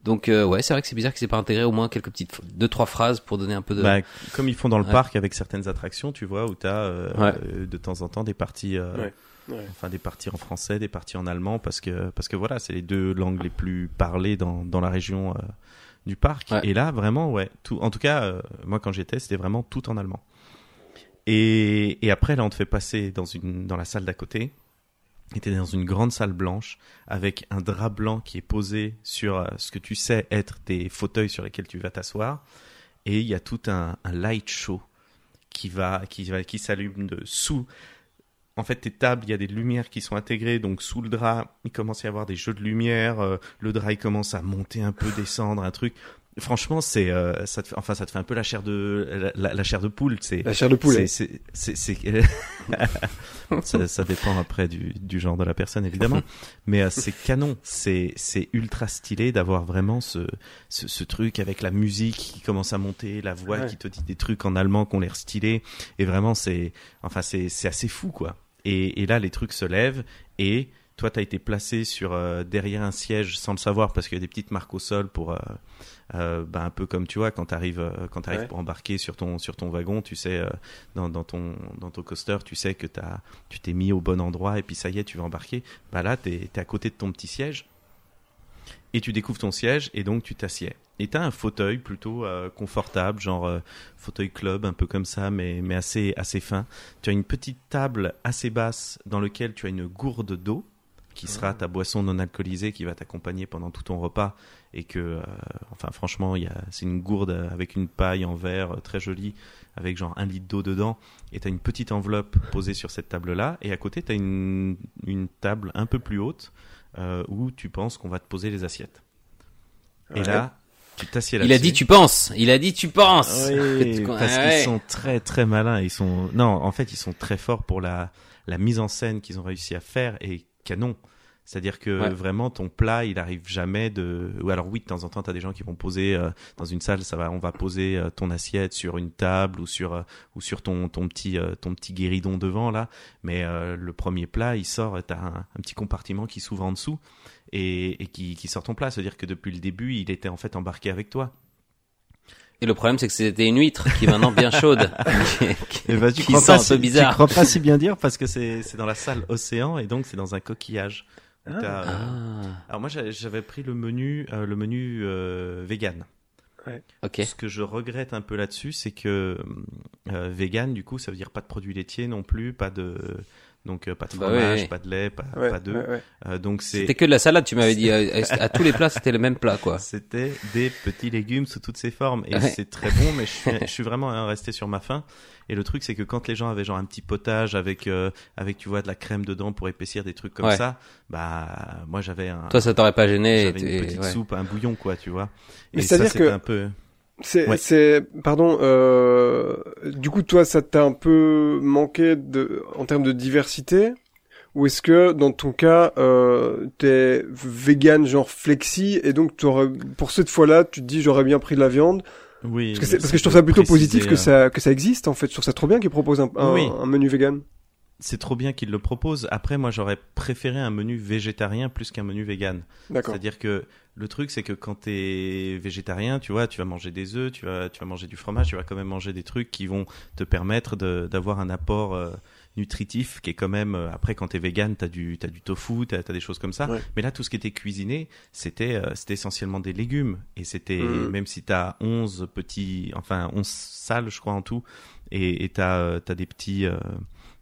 Donc euh, ouais, c'est vrai que c'est bizarre que c'est pas intégré au moins quelques petites deux trois phrases pour donner un peu de. Bah, comme ils font dans le Ouais. parc avec certaines attractions, tu vois, où t'as euh, Ouais. euh, de temps en temps des parties, euh, Ouais. Ouais. enfin des parties en français, des parties en allemand, parce que parce que voilà, c'est les deux langues les plus parlées dans dans la région euh, du parc. Ouais. Et là, vraiment, ouais, tout. En tout cas, euh, moi quand j'étais, c'était vraiment tout en allemand. Et après là, on te fait passer dans une dans la salle d'à côté. Et t'es dans une grande salle blanche avec un drap blanc qui est posé sur euh, ce que tu sais être tes fauteuils sur lesquels tu vas t'asseoir. Et il y a tout un, un light show qui va qui va qui s'allume de sous. En fait tes tables il y a des lumières qui sont intégrées. Donc sous le drap il commence à y avoir des jeux de lumière. Euh, le drap il commence à monter un peu descendre un truc franchement c'est euh, ça te fait, enfin ça te fait un peu la chair de la, chair de poule c'est La chair de poulet. c'est c'est c'est c'est- ça, ça dépend après du, du genre de la personne évidemment. Mais euh, c'est canon. C'est c'est ultra stylé d'avoir vraiment ce, ce ce truc avec la musique qui commence à monter la voix Ouais. qui te dit des trucs en allemand qui ont l'air stylés. Et vraiment c'est enfin c'est c'est assez fou quoi. Et et là les trucs se lèvent et toi, tu as été placé sur euh, derrière un siège sans le savoir parce qu'il y a des petites marques au sol pour euh, euh, bah, un peu comme tu vois quand tu arrives quand tu Ouais. pour embarquer sur ton sur ton wagon, tu sais euh, dans, dans ton dans ton coaster, tu sais que t'as tu t'es mis au bon endroit et puis ça y est, tu vas embarquer. Bah là, tu es, à côté de ton petit siège et tu découvres ton siège et donc tu t'assieds. Et tu as un fauteuil plutôt euh, confortable, genre euh, fauteuil club un peu comme ça mais mais assez assez fin. Tu as une petite table assez basse dans laquelle tu as une gourde d'eau qui sera ta boisson non alcoolisée qui va t'accompagner pendant tout ton repas et que euh, enfin franchement il y a c'est une gourde avec une paille en verre euh, très jolie avec genre un litre d'eau dedans et t'as une petite enveloppe posée sur cette table là et à côté t'as une une table un peu plus haute euh, où tu penses qu'on va te poser les assiettes et là tu t'assieds là Il a dit tu penses. Il a dit tu penses. oui, parce ouais. qu'ils sont très très malins. Ils sont non, en fait, ils sont très forts pour la la mise en scène qu'ils ont réussi à faire et canon. C'est-à-dire que Ouais. vraiment ton plat, il arrive jamais de. Ou alors oui, de temps en temps, t'as des gens qui vont poser euh, dans une salle, ça va, on va poser euh, ton assiette sur une table ou sur euh, ou sur ton ton petit euh, ton petit guéridon devant là. Mais euh, le premier plat, il sort, t'as un, un petit compartiment qui s'ouvre en dessous et, et qui qui sort ton plat. C'est-à-dire que depuis le début, il était en fait embarqué avec toi. Et le problème, c'est que c'était une huître qui est maintenant bien chaude. Eh ben, tu qui sent pas un si- peu bizarre. Tu crois pas si bien dire parce que c'est c'est dans la salle océan et donc c'est dans un coquillage. Ah. euh, Ah, Alors moi j'avais- pris le menu euh, le menu euh, vegan. ok. Ce que je regrette un peu là-dessus, c'est que euh, vegan du coup ça veut dire pas de produits laitiers non plus, pas de donc euh, pas de Bah fromage, ouais. pas de lait, pas, Ouais, pas d'œufs. ouais, ouais. Euh, donc c'est C'était que de la salade, tu m'avais dit. À, à tous les plats, c'était le même plat, quoi. C'était des petits légumes sous toutes ses formes et Ouais. c'est très bon mais je suis, je suis vraiment hein, resté sur ma faim et le truc c'est que quand les gens avaient genre un petit potage avec euh, avec tu vois de la crème dedans pour épaissir des trucs comme Ouais. ça bah moi j'avais un Toi, ça t'aurait pas gêné. j'avais une petite ouais. soupe un bouillon quoi tu vois Mais et ça c'est-à-dire c'était que- un peu C'est, Ouais. c'est, pardon, euh, du coup, toi, ça t'a un peu manqué de, en termes de diversité? Ou est-ce que, dans ton cas, euh, t'es vegan, genre flexi, et donc t'aurais, pour cette fois-là, tu te dis, j'aurais bien pris de la viande? oui Parce que, c'est- parce que je trouve ça plutôt positif que euh, ça, que ça existe, en fait. Je trouve ça trop bien qu'ils proposent un, un, Oui. un menu vegan. C'est trop bien qu'ils le proposent après moi j'aurais préféré un menu végétarien plus qu'un menu vegan. C'est-à-dire que le truc, c'est que quand tu es végétarien, tu vois, tu vas manger des œufs, tu vas, tu vas manger du fromage, tu vas quand même manger des trucs qui vont te permettre d'avoir un apport euh, nutritif qui est quand même. euh, après, quand tu es vegan, tu as, du t'as du tofu, tu as, des choses comme ça. Ouais. Mais là, tout ce qui était cuisiné, c'était euh, c'était essentiellement des légumes. Et c'était, Mhm. même si tu as 11 petits, enfin 11 salles, je crois, en tout, et tu as, des petits.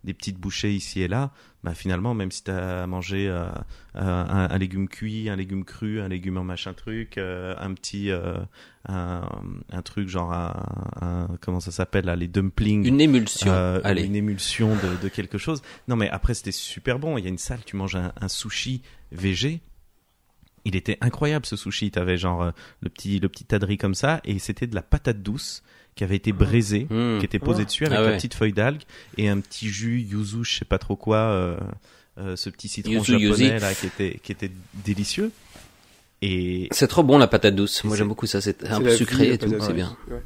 Des petites bouchées ici et là, bah finalement, même si tu as mangé euh, euh, un, un légume cuit, un légume cru, un légume en machin truc, euh, un petit euh, un, un truc genre un, un- comment ça s'appelle là, les dumplings. Une émulsion. Allez. une émulsion de, de quelque chose. Non mais après c'était super bon. Il y a une salle, tu manges un, un sushi végé. Il était incroyable ce sushi. T'avais genre euh, le petit le petit tas de riz comme ça et c'était de la patate douce qui avait été braisée, Hmm. qui était posée Ah. dessus avec Ah la petite feuille d'algue et un petit jus yuzu, je sais pas trop quoi, euh, euh, ce petit citron Yuzu, japonais yuzi. là qui était qui était délicieux. Et C'est trop bon la patate douce. Moi j'aime beaucoup ça. C'est un peu sucré vie, et tout. C'est bien. Ouais.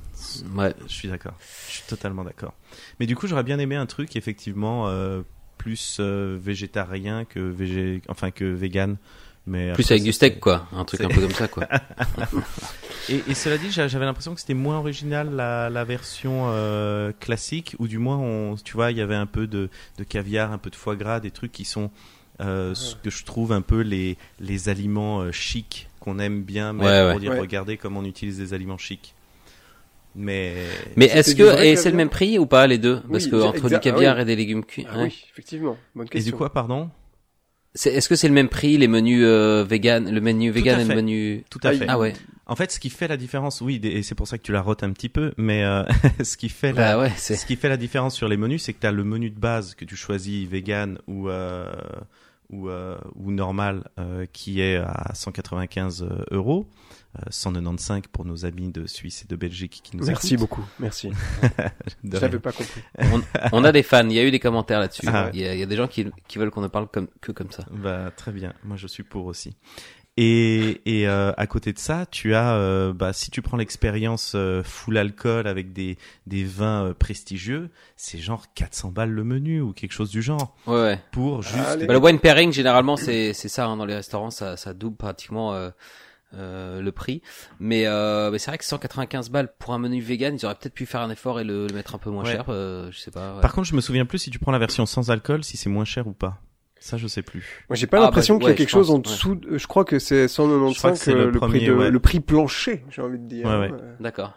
Ouais. Je suis d'accord. Je suis totalement d'accord. Mais du coup, j'aurais bien aimé un truc effectivement euh, plus euh, végétarien que végé, enfin que vegan, Mais Plus après, avec du steak, quoi. Un truc un peu comme ça, quoi. Et, et cela dit, j'a- j'avais l'impression que c'était moins original la, la version euh, classique, ou du moins, on, tu vois, il y avait un peu de, de caviar, un peu de foie gras, des trucs qui sont euh, ce que je trouve un peu les, les aliments euh, chics qu'on aime bien, mais Ouais, ouais. pour dire Ouais. regardez comment on utilise des aliments chics. Mais Mais est-ce que, et c'est le même prix ou pas, les deux? Parce Oui, que entre du ah caviar oui. et des légumes cuits. Ah oui, effectivement. Bonne et question. du quoi, pardon? Est-ce que c'est le même prix, les menus euh, vegan, le menu vegan et le menu Tout à Ah, fait. Ah ouais. En fait, ce qui fait la différence, oui, et c'est pour ça que tu la rotes un petit peu, mais euh, ce qui fait la, Bah ouais. Ce qui fait la différence sur les menus, c'est que tu as le menu de base que tu choisis vegan ou euh, ou, euh, ou normal euh, qui est à 195 euros, euh, 195 pour nos amis de Suisse et de Belgique qui nous Merci écoutent. beaucoup. Merci. Je pas compris. On, on a des fans. Il y a eu des commentaires là-dessus. Ah ouais. il, y a, il y a des gens qui, qui veulent qu'on ne parle comme, que comme ça. Bah, très bien, moi je suis pour aussi. Et, et euh, à côté de ça, tu as, euh, bah, si tu prends l'expérience euh, full alcool avec des, des vins euh, prestigieux, c'est genre 400 balles le menu ou quelque chose du genre Ouais, ouais. pour juste. Bah, le wine pairing, généralement, c'est c'est ça hein, dans les restaurants, ça, ça double pratiquement euh, le prix. Mais, euh, mais c'est vrai que 195 balles pour un menu vegan, ils auraient peut-être pu faire un effort et le, le mettre un peu moins Ouais. cher. euh, je sais pas. ouais. Par contre, je me souviens plus si tu prends la version sans alcool, si c'est moins cher ou pas. Ça, je sais plus. Moi, j'ai pas Ah, l'impression bah, qu'il y a ouais, quelque chose pense, en dessous. de- Je crois que c'est 195 Je crois que c'est euh, le le, premier, prix de, ouais. le prix plancher, j'ai envie de dire. Ouais, ouais. Euh, D'accord.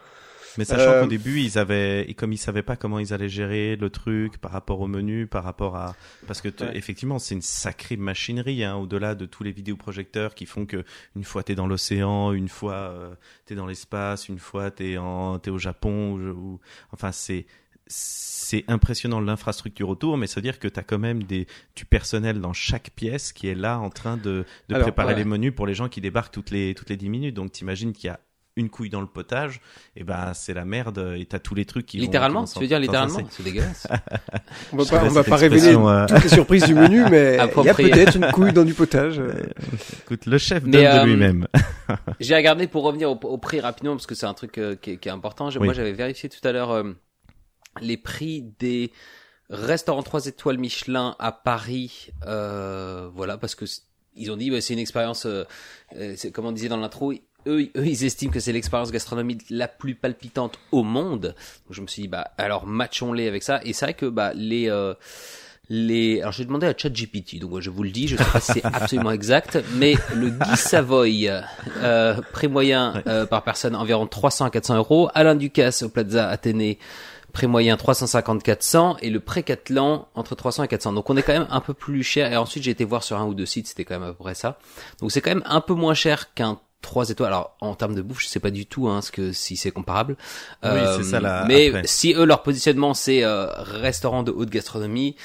Mais sachant Euh, qu'au début, ils avaient, et comme ils savaient pas comment ils allaient gérer le truc par rapport au menu, par rapport à, parce que Ouais. effectivement, c'est une sacrée machinerie, hein, au-delà de tous les vidéoprojecteurs qui font que une fois t'es dans l'océan, une fois euh, t'es dans l'espace, une fois t'es en, t'es au Japon, ou, ou- enfin c'est, c'est impressionnant l'infrastructure autour, mais ça veut dire que t'as quand même des, du personnel dans chaque pièce qui est là en train de, de Alors, préparer ouais. les menus pour les gens qui débarquent toutes les, toutes les 10 minutes. Donc t'imagines qu'il y a une couille dans le potage, et ben c'est la merde, et t'as tous les trucs qui vont- Littéralement, vont tu veux dire littéralement. C'est dégueulasse. On va pas, on va pas révéler euh, toutes les surprises du menu, mais il y a peut-être une couille dans du potage. euh. Écoute, le chef Mais, donne euh, de lui-même. J'ai regardé pour revenir au, au prix rapidement parce que c'est un truc euh, qui, est, qui est important. Oui. Moi, j'avais vérifié tout à l'heure euh, les prix des restaurants 3 étoiles Michelin à Paris. Euh, voilà, parce que ils ont dit ouais, c'est une expérience. euh, euh, c'est comme on disait dans l'intro. Eux, eux, ils estiment que c'est l'expérience gastronomique la plus palpitante au monde. Donc je me suis dit bah alors matchons-les avec ça. Et c'est vrai que bah les euh, les alors j'ai demandé à ChatGPT. Donc je vous le dis je sais pas si c'est absolument exact mais le Guy Savoy euh, prix moyen euh, par personne environ 300 à 400 euros. Alain Ducasse au Plaza Athénée prix moyen 350 400 et le pré Catalan entre 300 et 400 donc on est quand même un peu plus cher. Et ensuite j'ai été voir sur un ou deux sites. C'était quand même à peu près ça. Donc c'est quand même un peu moins cher qu'un 3 étoiles. Alors en termes de bouffe, je sais pas du tout hein, ce que si c'est comparable. Oui, c'est ça, là, Mais après. si eux leur positionnement c'est euh, restaurant de haute gastronomie,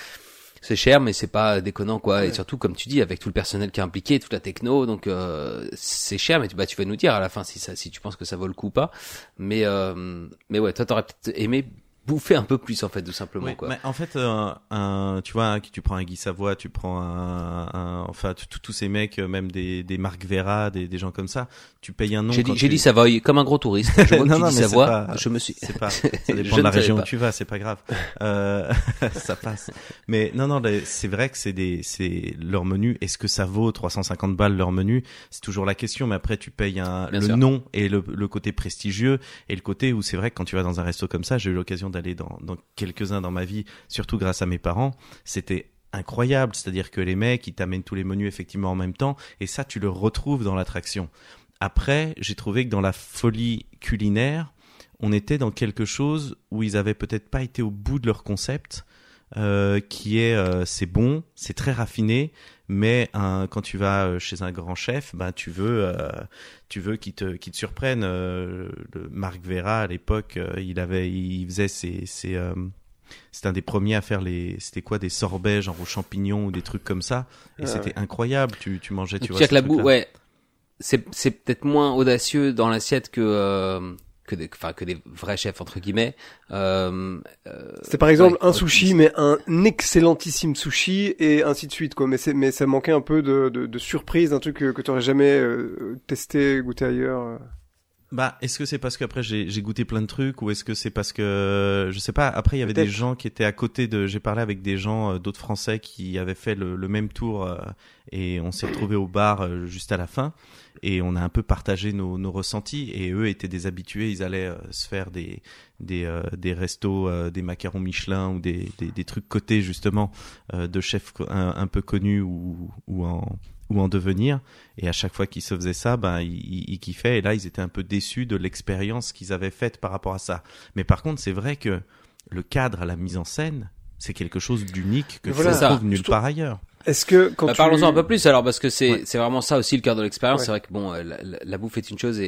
c'est cher mais c'est pas déconnant quoi. Et surtout comme tu dis avec tout le personnel qui est impliqué, toute la techno, donc euh, c'est cher. Mais tu, bah tu vas nous dire à la fin si ça, si tu penses que ça vaut le coup ou pas. Mais euh, mais ouais, toi t'aurais peut-être aimé bouffer un peu plus en fait tout simplement Oui, quoi. mais en fait, euh, un, tu vois, tu prends un Guy Savoie, tu prends un, un- enfin, tous ces mecs, euh, même des, des Marc Vera, des, des gens comme ça, tu payes un nom. J'ai dit, j'ai tu- dit Savoie comme un gros touriste. Je vois Non, non, Savoie, pas- je me suis. C'est pas, ça dépend de la région pas. où tu vas, c'est pas grave. Euh, ça passe. Mais non, non, c'est vrai que c'est des, c'est leur menu. Est-ce que ça vaut 350 balles leur menu? C'est toujours la question. Mais après, tu payes un, Bien le sûr. nom et le, le côté prestigieux et le côté où c'est vrai que quand tu vas dans un resto comme ça, j'ai eu l'occasion d'aller dans, quelques-uns dans ma vie, surtout grâce à mes parents. C'était incroyable, c'est-à-dire que les mecs, ils t'amènent tous les menus effectivement en même temps, et ça, tu le retrouves dans l'attraction. Après, j'ai trouvé que dans la folie culinaire, on était dans quelque chose où ils avaient peut-être pas été au bout de leur concept, euh, qui est euh, c'est bon, c'est très raffiné, mais un- quand tu vas euh, chez un grand chef, ben tu veux euh, tu veux qu'il te qu'il te surprenne. Euh, le Marc Vera à l'époque, euh, il avait il faisait ses ses euh, c'était un des premiers à faire les c'était quoi des sorbets genre aux champignons ou des trucs comme ça et Ah c'était incroyable. Tu tu mangeais tu Tu vois la boue, ouais, c'est c'est peut-être moins audacieux dans l'assiette que euh, que des, enfin que des vrais chefs entre guillemets. Euh, euh, C'était par exemple ouais, un sushi, mais un excellentissime sushi et ainsi de suite, quoi. Mais c'est, mais ça manquait un peu de, de, de surprise, un truc que, que tu aurais jamais euh, testé, goûté ailleurs. Bah, est-ce que c'est parce qu'après j'ai j'ai goûté plein de trucs ou est-ce que c'est parce que je sais pas. Après, il y avait des gens qui étaient à côté de. J'ai parlé avec des gens, euh, d'autres Français qui avaient fait le, le même tour euh, et on s'est retrouvé au bar euh, juste à la fin et on a un peu partagé nos, nos ressentis et eux étaient des habitués ils allaient euh, se faire des des, des restos des macarons Michelin ou des, des, des trucs cotés justement de chefs un, un peu connus ou, ou en ou en devenir et à chaque fois qu'ils se faisaient ça ben ils, ils, kiffaient et là ils étaient un peu déçus de l'expérience qu'ils avaient faite par rapport à ça mais par contre c'est vrai que le cadre la mise en scène c'est quelque chose d'unique que Voilà. tu ça. trouves nulle part ailleurs Est-ce que quand Bah, tu... Parlons-en un peu plus alors parce que c'est Ouais. c'est vraiment ça aussi le cœur de l'expérience. Ouais. C'est vrai que bon, euh, la, la- la bouffe est une chose et,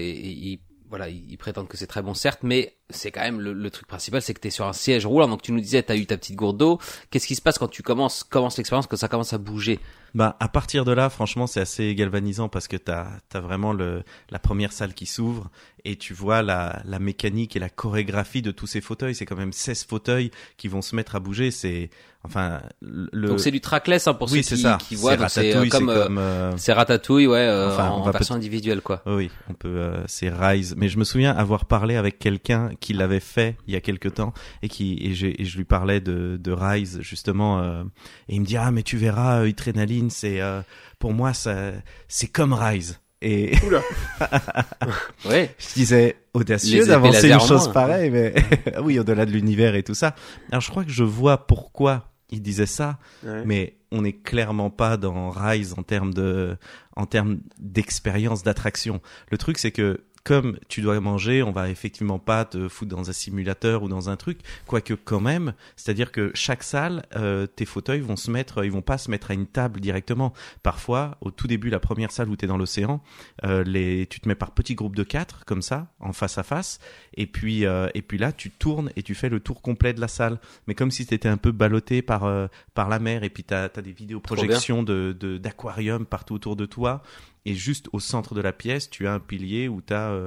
et voilà, ils prétendent que c'est très bon certes, mais c'est quand même le, le truc principal, c'est que t'es sur un siège roulant. Donc tu nous disais, t'as eu ta petite gourde d'eau. Qu'est-ce qui se passe quand tu commences commences l'expérience, quand ça commence à bouger? Bah, à partir de là, franchement, c'est assez galvanisant parce que t'as as vraiment le la première salle qui s'ouvre et tu vois la la mécanique et la chorégraphie de tous ces fauteuils. C'est quand même 16 fauteuils qui vont se mettre à bouger. C'est enfin le. Donc c'est du trackless hein, pour oui, ceux qui, ça. qui voient. C'est euh, Ratatouille, comme, c'est euh, comme, euh, c'est ratatouille, ouais, euh, Enfin, en, on en va version individuelle quoi. Oui, on peut. euh, c'est Rise, mais je me souviens avoir parlé avec quelqu'un qui l'avait fait il y a quelque temps et qui et, je lui parlais de, de Rise justement euh, et il me dit ah mais tu verras euh, Adrenaline c'est euh, pour moi ça c'est comme Rise et Oula. Ouais. je disais audacieux d'avancer une en chose pareille mais oui au-delà de l'univers et tout ça. Alors je crois que je vois pourquoi il disait ça Ouais. mais on n'est clairement pas dans Rise en termes de, en termes d'expérience d'attraction. Le truc, c'est que comme tu dois manger, on va effectivement pas te foutre dans un simulateur ou dans un truc, quoique quand même, c'est-à-dire que chaque salle, euh, tes fauteuils vont se mettre, ils vont pas se mettre à une table directement. Parfois, au tout début, la première salle où tu es dans l'océan, euh, les, tu te mets par petits groupes de quatre, comme ça, en face à face, et puis, euh, et puis là, tu tournes et tu fais le tour complet de la salle. Mais comme si tu étais un peu ballotté par, euh, par la mer, et puis tu as, des vidéoprojections de, de, d'aquarium partout autour de toi. Et juste au centre de la pièce, tu as un pilier où tu as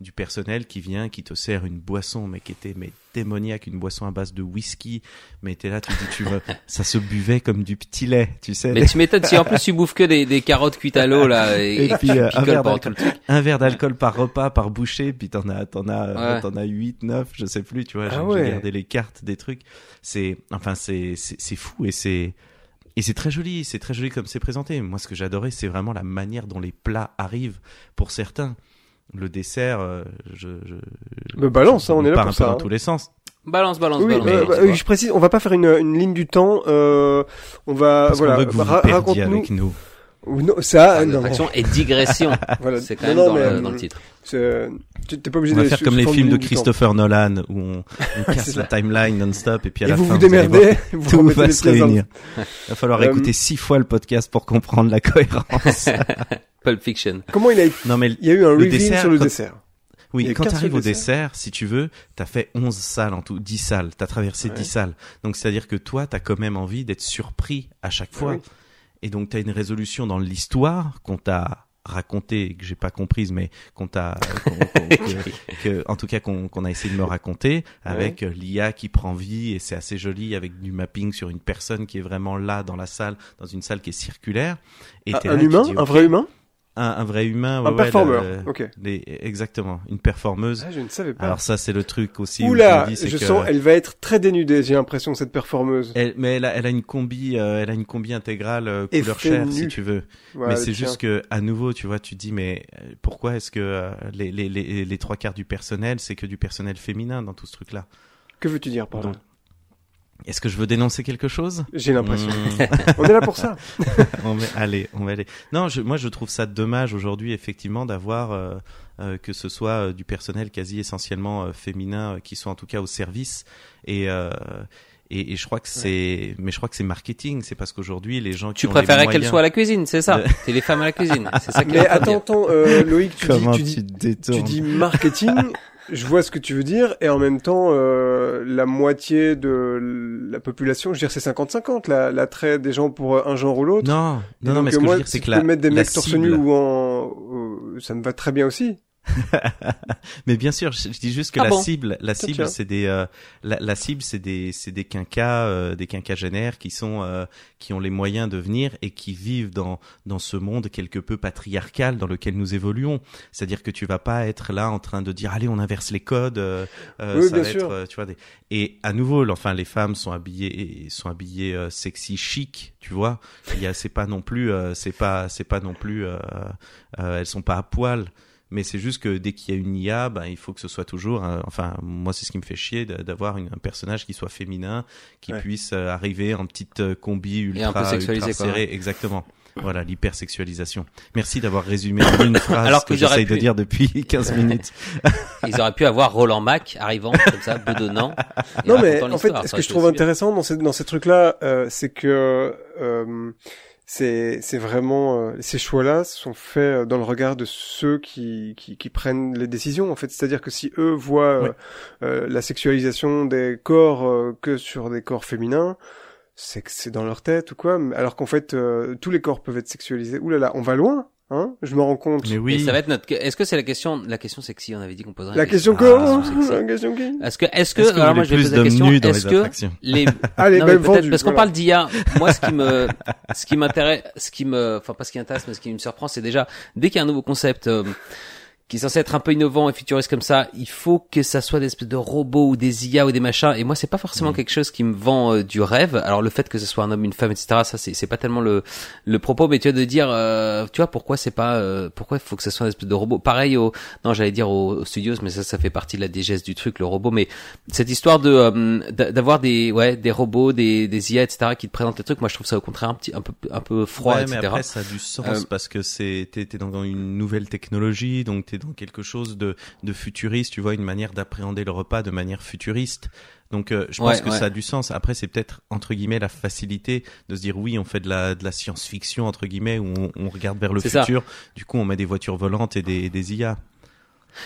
du personnel qui vient, qui te sert une boisson, mais qui était mais démoniaque, une boisson à base de whisky. Mais t'es là, tu dis, tu veux, ça se buvait comme du petit lait, tu sais. Mais tu m'étonnes si en plus tu bouffes que des, des carottes cuites à l'eau là et, Et et que puis, tu euh, un verre tout le truc. un verre d'alcool par repas, par bouchée, puis t'en as, t'en as, euh, Ouais. t'en as 8, 9, je sais plus, tu vois, j'ai Ah j'ai ouais. regardé les cartes des trucs. C'est, enfin, c'est, c'est, c'est fou et c'est, et c'est très joli, c'est très joli comme c'est présenté. Moi, ce que j'adorais, c'est vraiment la manière dont les plats arrivent pour certains. Le dessert, euh, je, je, balance, hein, on est là pour un ça, peu hein. dans tous les sens. Balance, balance, Oui, balance. euh, bah, je précise, on va pas faire une, une ligne du temps. Euh, on va Parce voilà, qu'on veut que vous ra- vous avec nous. Ou non, ça, Parc non, d'attraction et digression. voilà. C'est quand Non, même non, dans, mais, le, dans le euh, titre. tu t'es pas obligé On va faire comme les films de. Christopher Nolan où on, casse la timeline non-stop et puis à Et la vous fin vous démerdez, vous tout va se réunir. Il va falloir Euh, écouter six fois le podcast pour comprendre la cohérence. Pulp Fiction. Comment il a, non mais il y a eu un dessert, sur le quand- dessert. Oui, quand tu arrives au dessert. si tu veux, t'as fait 11 salles en tout, 10 salles. T'as traversé Ouais. 10 salles. Donc c'est-à-dire que toi, t'as quand même envie d'être surpris à chaque fois. Oui. Et donc t'as une résolution dans l'histoire qu'on t'a racontée, que j'ai pas comprise, mais qu'on t'a, que- que- en tout cas qu'on a essayé de me raconter, avec euh, l'IA qui prend vie et c'est assez joli avec du mapping sur une personne qui est vraiment là dans la salle, dans une salle qui est circulaire. Et Un, t'es un là, tu humain, dis, un vrai humain, un, un vrai humain, ouais, un ouais, performeur. le- Ok. les- exactement, une performeuse. Ah, je ne savais pas. Alors ça, c'est le truc aussi. Oula, je me dis, c'est je que sens, elle va être très dénudée. J'ai l'impression cette performeuse. elle- mais elle a, elle a une combi, euh, elle a une combi intégrale euh, couleur chair, si tu veux. Mais c'est juste que, à nouveau, tu vois, tu te dis, mais euh, pourquoi est-ce que euh, les, les, les, les trois quarts du personnel, c'est que du personnel féminin dans tout ce truc-là? Que veux-tu dire par là? Est-ce que je veux dénoncer quelque chose J'ai l'impression. Hmm. On est là pour ça. on va, allez, on va aller. Non, je, moi je trouve ça dommage aujourd'hui effectivement d'avoir euh, euh, que ce soit euh, du personnel quasi essentiellement euh, féminin euh, qui soit en tout cas au service et euh, et, et je crois que c'est, mais je crois que c'est marketing, c'est parce qu'aujourd'hui les gens qui Tu ont préférais qu'elle moyens- soit à la cuisine, c'est ça T'es les femmes à la cuisine, c'est ça Mais attends, attends, euh, Loïc, tu dis, Comment tu tu, dis, te tu détournes dis marketing. Je vois ce que tu veux dire, et en même temps, euh, la moitié de la population, je veux dire, c'est 50-50, la- l'attrait des gens pour un genre ou l'autre. Non, non, non, mais ce que je veux dire, c'est si que tu la, peux mettre des mecs torse nu ou en, euh, ça me va très bien aussi. mais bien sûr, je, je dis juste que Ah la bon cible, la cible, c'est des, euh, la, la cible, c'est des, c'est des quinquas, euh, des quinquagénaires qui sont, euh, qui ont les moyens de venir et qui vivent dans dans ce monde quelque peu patriarcal dans lequel nous évoluons. C'est-à-dire que tu vas pas être là en train de dire allez on inverse les codes, euh, euh, Oui, ça bien va sûr. être, euh, tu vois. Des... Et à nouveau, enfin les femmes sont habillées, sont habillées sexy, chic, tu vois. Il y a, c'est pas non plus, euh, c'est pas, c'est pas non plus, elles sont pas à poil. Mais c'est juste que dès qu'il y a une IA, ben, il faut que ce soit toujours, euh, enfin, moi c'est ce qui me fait chier d'avoir un personnage qui soit féminin, qui Ouais. puisse euh, arriver en petite euh, combi Et ultra, un peu sexualisé, ultra serrée, exactement. Voilà, l'hypersexualisation. Merci d'avoir résumé en une phrase Alors que, que j'essaye de dire depuis 15 minutes. Ils auraient pu avoir Roland Mac arrivant comme ça, bedonnant. et Non, mais en fait, ce que je trouve intéressant dans ces, dans ces trucs-là, euh, c'est que euh, c'est c'est vraiment euh, ces choix-là sont faits euh, dans le regard de ceux qui, qui, qui prennent les décisions. En fait, c'est-à-dire que si eux voient euh, euh, la sexualisation des corps euh, que sur des corps féminins, c'est que c'est dans leur tête ou quoi. Alors qu'en fait, euh, tous les corps peuvent être sexualisés. Ouh là là, on va loin, hein? Je me rends compte. Mais Et oui. ça va être notre. Est-ce que c'est la question, la question sexy On avait dit qu'on poserait. La question Ah, quoi question. La question qui Est-ce que, est-ce que, alors moi je vais poser la question. Est-ce que les Allez, non, ben, mais vendu, parce qu'on parle d'IA. Moi, ce qui me, ce qui m'intéresse, ce qui me, enfin pas ce qui m'intéresse, mais ce qui me surprend, c'est déjà dès qu'il y a un nouveau concept euh, qui est censé être un peu innovant et futuriste comme ça, il faut que ça soit des espèces de robots ou des IA ou des machins. Et moi, c'est pas forcément Mhm. quelque chose qui me vend euh, du rêve. Alors le fait que ce soit un homme, une femme, etc. Ça, c'est pas tellement le le propos, mais tu vois de dire, euh, tu vois pourquoi c'est pas, euh, pourquoi il faut que ce soit un espèce de robot? Pareil au, non, j'allais dire aux, aux studios, mais ça, ça fait partie de la digeste du truc, le robot. Mais cette histoire de euh, d'a- d'avoir des ouais des robots des des IA etc qui te présentent les trucs moi je trouve ça au contraire un petit un peu un peu froid Ouais, etc mais après ça a du sens Euh, parce que c'est t'es t'es dans une nouvelle technologie, donc dans quelque chose de de futuriste, tu vois, une manière d'appréhender le repas de manière futuriste. Donc euh, je pense Ouais, que ouais. ça a du sens. Après c'est peut-être entre guillemets la facilité de se dire oui on fait de la de la science-fiction entre guillemets où on, on regarde vers le ça. futur. Du coup on met des voitures volantes et des des IA.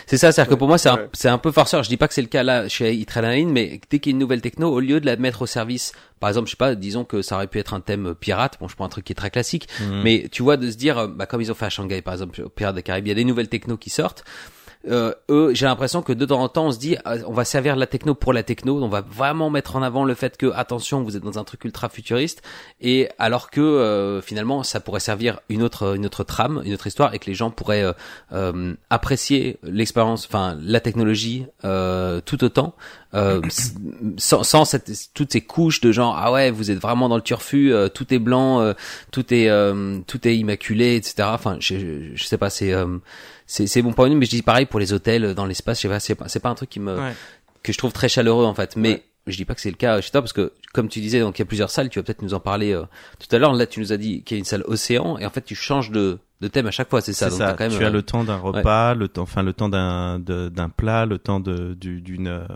C'est ça c'est à dire que pour moi c'est un, Ouais. c'est un peu forceur je dis pas que c'est le cas là chez Adrenaline mais dès qu'il y a une nouvelle techno au lieu de la mettre au service par exemple je sais pas disons que ça aurait pu être un thème pirate bon je prends un truc qui est très classique Mm. mais tu vois de se dire euh, bah comme ils ont fait à Shanghai par exemple au Pirates des Caraïbes il y a des nouvelles techno qui sortent euh, eux, j'ai l'impression que de temps en temps, on se dit, ah, on va servir la techno pour la techno, on va vraiment mettre en avant le fait que, attention, vous êtes dans un truc ultra futuriste, et alors que euh, finalement, ça pourrait servir une autre, une autre trame, une autre histoire, et que les gens pourraient euh, euh, apprécier l'expérience, enfin la technologie euh, tout autant, euh, sans, sans cette, toutes ces couches de genre, ah ouais, vous êtes vraiment dans le turfu, tout est blanc, tout est, tout est immaculé, etc. Enfin, je, je, sais pas, c'est c'est c'est mon point de vue mais je dis pareil pour les hôtels euh, dans l'espace je sais pas c'est pas c'est pas un truc qui me Ouais. que je trouve très chaleureux en fait mais Ouais. je dis pas que c'est le cas chez toi parce que comme tu disais donc il y a plusieurs salles tu vas peut-être nous en parler euh, tout à l'heure là tu nous as dit qu'il y a une salle océan et en fait tu changes de de thème à chaque fois c'est ça C'est donc ça. quand même tu as le temps d'un repas, le temps, enfin le temps d'un de- d'un plat, le temps de du- d'une euh,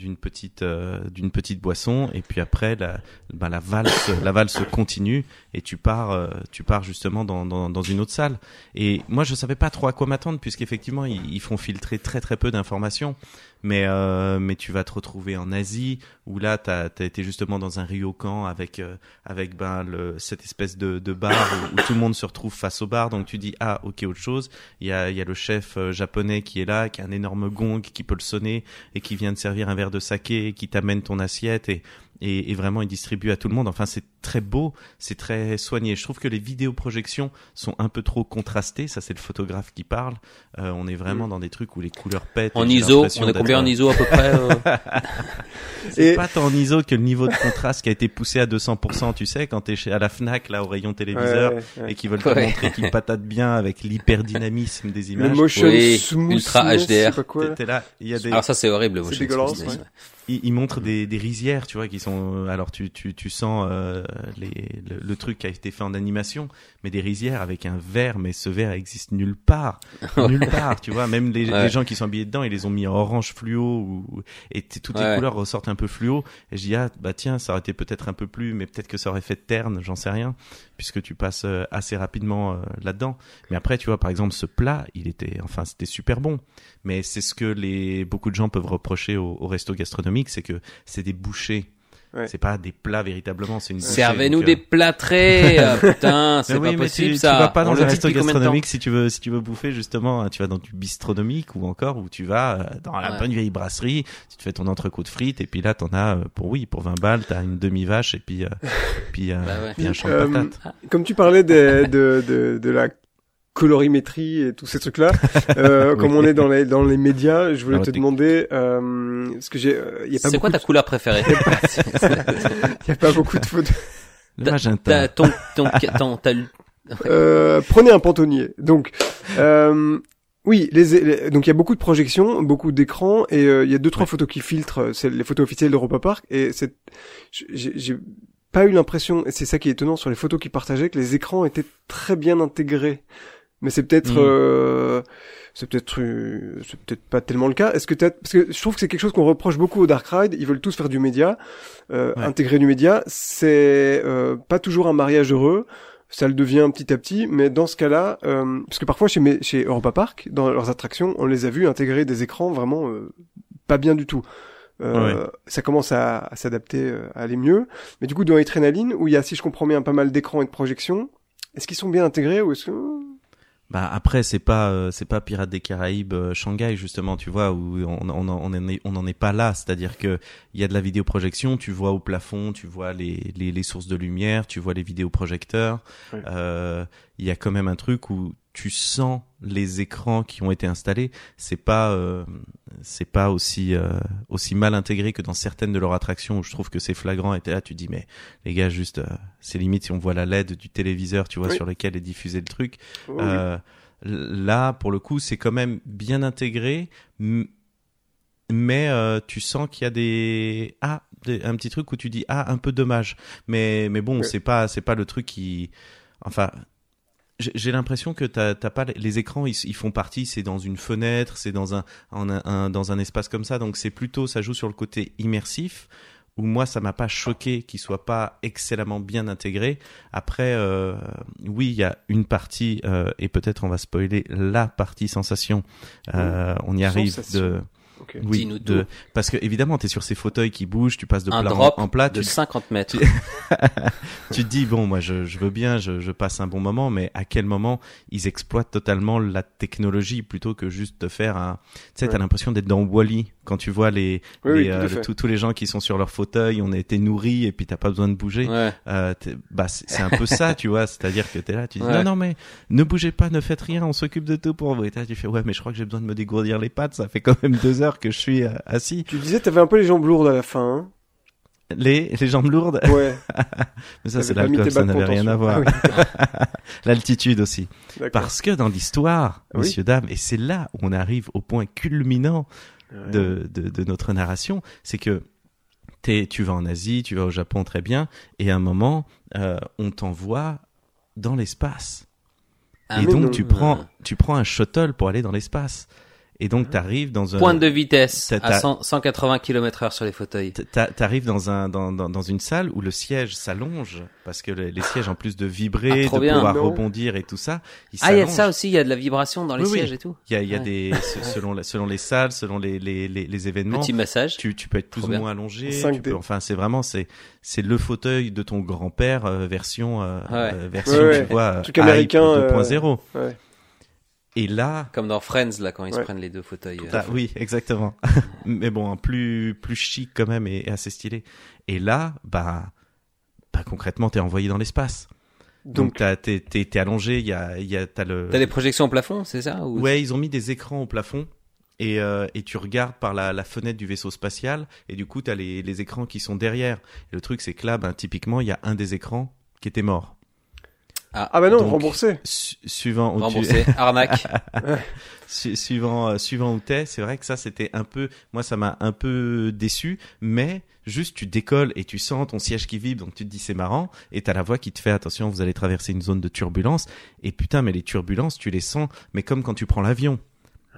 d'une petite euh, d'une petite boisson et puis après la bah, la valse la valse continue et tu pars euh, tu pars justement dans, dans dans une autre salle. Et moi je savais pas trop à quoi m'attendre puisqu'effectivement ils, ils font filtrer très très peu d'informations mais euh, mais tu vas te retrouver en Asie où là t'as as été justement dans un ryokan avec euh, avec ben cette espèce de, bar où, où tout le monde se retrouve face au bar. Donc tu dis ah ok autre chose. Il y a il y a le chef euh, japonais qui est là qui a un énorme gong qui peut le sonner et qui vient de servir un verre de saké et qui t'amène ton assiette. Et et, et vraiment il distribue à tout le monde. Enfin, c'est très beau, c'est très soigné. Je trouve que les vidéoprojections sont un peu trop contrastées. Ça, c'est le photographe qui parle. Euh, on est vraiment dans des trucs où les couleurs pètent. en ISO on est combien en euh, ISO à peu près euh C'est Et- pas tant en ISO que le niveau de contraste qui a été poussé à 200%, tu sais, quand t'es chez à la Fnac, là, au rayon téléviseur, Ouais, ouais. et qui veulent te Ouais. montrer qu'ils patatent bien avec l'hyperdynamisme des Le images. motion Oui, smooth, ultra HDR. quoi. T'es- T'es là, il y a des, alors ça c'est horrible le C'est motion ils, ils montrent des, des rizières, tu vois, qui sont. euh, Alors tu tu tu sens euh, les le, le truc qui a été fait en animation, mais des rizières avec un verre, mais ce verre existe nulle part, nulle part, tu vois. Même les, Ouais. les gens qui sont habillés dedans, ils les ont mis en orange fluo ou et toutes les couleurs ressortent un peu fluo. Et je dis ah bah tiens, ça aurait été peut-être un peu plus, mais peut-être que ça aurait fait terne, j'en sais rien, puisque tu passes euh, assez rapidement euh, là-dedans. Mais après, tu vois, par exemple, ce plat, il était, enfin, c'était super bon. Mais c'est ce que les beaucoup de gens peuvent reprocher au, au resto gastronomique, c'est que c'est des bouchées. Ouais. C'est pas des plats véritablement, c'est une. Servez-nous des euh, plâtrés, euh, putain, mais c'est oui, pas mais possible tu, ça. Tu vas pas dans le un resto gastronomique si tu veux si tu veux bouffer justement, tu vas dans du bistronomique ou encore où tu vas euh, dans la Ouais. bonne vieille brasserie, tu te fais ton entrecôte de frites et puis là t'en as euh, pour oui pour 20 balles, t'as une demi vache et puis euh, puis, euh, Bah ouais. puis un champ de Euh, patates. Comme tu parlais de, de, de, de la colorimétrie et tous ces trucs-là, euh, comme on est dans les, dans les médias, je voulais Ah, te demander, euh, parce que j'ai, euh, il y a pas C'est quoi ta couleur préférée? Il y a pas beaucoup de photos. Magenta. T'as ton, ton, ton, t'as le- Euh, prenez un pantonnier. Donc, euh, oui, les, les- donc il y a beaucoup de projections, beaucoup d'écrans, et euh, il y a deux trois Ouais. photos qui filtrent. C'est les photos officielles d'Europa Park, et c'est, j'ai j'ai pas eu l'impression, et c'est ça qui est étonnant sur les photos qu'ils partageaient, que les écrans étaient très bien intégrés. Mais c'est peut-être, Mm. euh, c'est peut-être, euh, c'est peut-être pas tellement le cas. Est-ce que t'as- parce que je trouve que c'est quelque chose qu'on reproche beaucoup au Dark Ride. Ils veulent tous faire du média, euh, Ouais. intégrer du média. C'est euh, pas toujours un mariage heureux. Ça le devient petit à petit, mais dans ce cas-là, euh, parce que parfois chez, mes- chez Europa Park, dans leurs attractions, on les a vus intégrer des écrans vraiment euh, pas bien du tout. Euh, Ça commence à, à s'adapter, à aller mieux. Mais du coup, dans Adrenaline, où il y a, si je comprends bien, pas mal d'écrans et de projections, est-ce qu'ils sont bien intégrés ou est-ce que... Bah après c'est pas euh, c'est pas Pirates des Caraïbes euh, Shanghai justement tu vois où on on en- on en est on en est pas là. C'est-à-dire que il y a de la vidéoprojection tu vois au plafond tu vois les les, les sources de lumière tu vois les vidéoprojecteurs. Euh, il y a quand même un truc où tu sens les écrans qui ont été installés c'est pas euh, c'est pas aussi euh, aussi mal intégré que dans certaines de leurs attractions où je trouve que c'est flagrant et là tu dis mais les gars juste euh, c'est limite si on voit la LED du téléviseur tu vois Oui. sur lequel est diffusé le truc Oh, oui. euh, là, pour le coup, c'est quand même bien intégré, mais euh, tu sens qu'il y a des ah des- un petit truc où tu dis ah un peu dommage, mais mais bon c'est pas c'est pas le truc qui enfin j'ai l'impression que t'as pas les écrans ils, ils font partie c'est dans une fenêtre c'est dans un, un, un- dans un espace comme ça. Donc c'est plutôt ça joue sur le côté immersif où moi ça m'a pas choqué qu'il soit pas excellemment bien intégré. Après euh, oui il y a une partie euh, et peut-être on va spoiler la partie sensation. Euh, on y arrive de Oui Dis-nous de tout. parce que évidemment t'es sur ces fauteuils qui bougent tu passes de un plat en- drop en, plat de tu, 50 mètres. tu te dis bon moi je, je veux bien je, je passe un bon moment mais à quel moment ils exploitent totalement la technologie plutôt que juste de faire un tu sais t'as l'impression d'être dans Wally quand tu vois les, Oui, les, oui, tout à euh, tous- tous les gens qui sont sur leur fauteuil on a été nourris et puis t'as pas besoin de bouger Ouais. euh, bah c'est un peu ça tu vois c'est à dire que t'es là tu dis Ouais. non non mais ne bougez pas ne faites rien on s'occupe de tout pour vous et là tu fais ouais mais je crois que j'ai besoin de me dégourdir les pattes ça fait quand même deux heures que je suis euh, assis Tu disais, t'avais un peu les jambes lourdes à la fin. les les jambes lourdes? Hein ouais. mais ça c'est l'alcool ça n'avait rien à voir Ah l'altitude aussi. Parce que dans l'histoire, Oui. messieurs, dames, et c'est là où on arrive au point culminant Ouais. de, de, de notre narration, c'est que t'es, tu vas en Asie, tu vas au Japon très bien, et à un moment, euh, on t'envoie dans l'espace. Ah, et donc non. tu prends, tu prends un shuttle pour aller dans l'espace. Et donc t'arrives dans un... Pointe de vitesse t'as- à t'as- 100 180 km heure sur les fauteuils. T'a- T'arrives dans un dans, dans, dans une salle où le siège s'allonge parce que les, les sièges en plus de vibrer, Ah, de bien. pouvoir Non. rebondir et tout ça, ils Ah, il y a ça aussi, il y a de la vibration dans les Oui, oui. sièges et tout. Il y a, il y a Ouais. des se- selon la- selon les salles, selon les les les, les événements. Petit massage. tu, tu peux être plus Trop ou bien. moins allongé. 5D. tu peux- enfin, c'est vraiment c'est c'est le fauteuil de ton grand-père euh, version euh, Ouais. euh, version Ouais, ouais. tu vois Truc hype américain, euh, 2.0. Et là, Comme dans Friends, là, quand ils se prennent les deux fauteuils. euh. ah, oui, exactement. Mais bon, plus plus chic quand même et, et assez stylé. Et là, bah bah concrètement, t'es envoyé dans l'espace. Donc Donc, t'as- t'es t'es t'es allongé. Il y a il y a t'as le T'as des projections au plafond, c'est ça ou... Ouais, ils ont mis des écrans au plafond. Et, euh, et tu regardes par la, la fenêtre du vaisseau spatial et du coup tu as les, les écrans qui sont derrière. Et le truc c'est que là, ben, typiquement, il y a un des écrans qui était mort. Ah bah non, donc- remboursé. Su- suivant où tu, Remboursé, arnaque. su- suivant euh, suivant où t'es, c'est vrai que ça c'était un peu, moi ça m'a un peu déçu, mais juste tu décolles et tu sens ton siège qui vibre, donc tu te dis c'est marrant, et t'as la voix qui te fait attention, vous allez traverser une zone de turbulence, et putain mais les turbulences tu les sens, mais comme quand tu prends l'avion.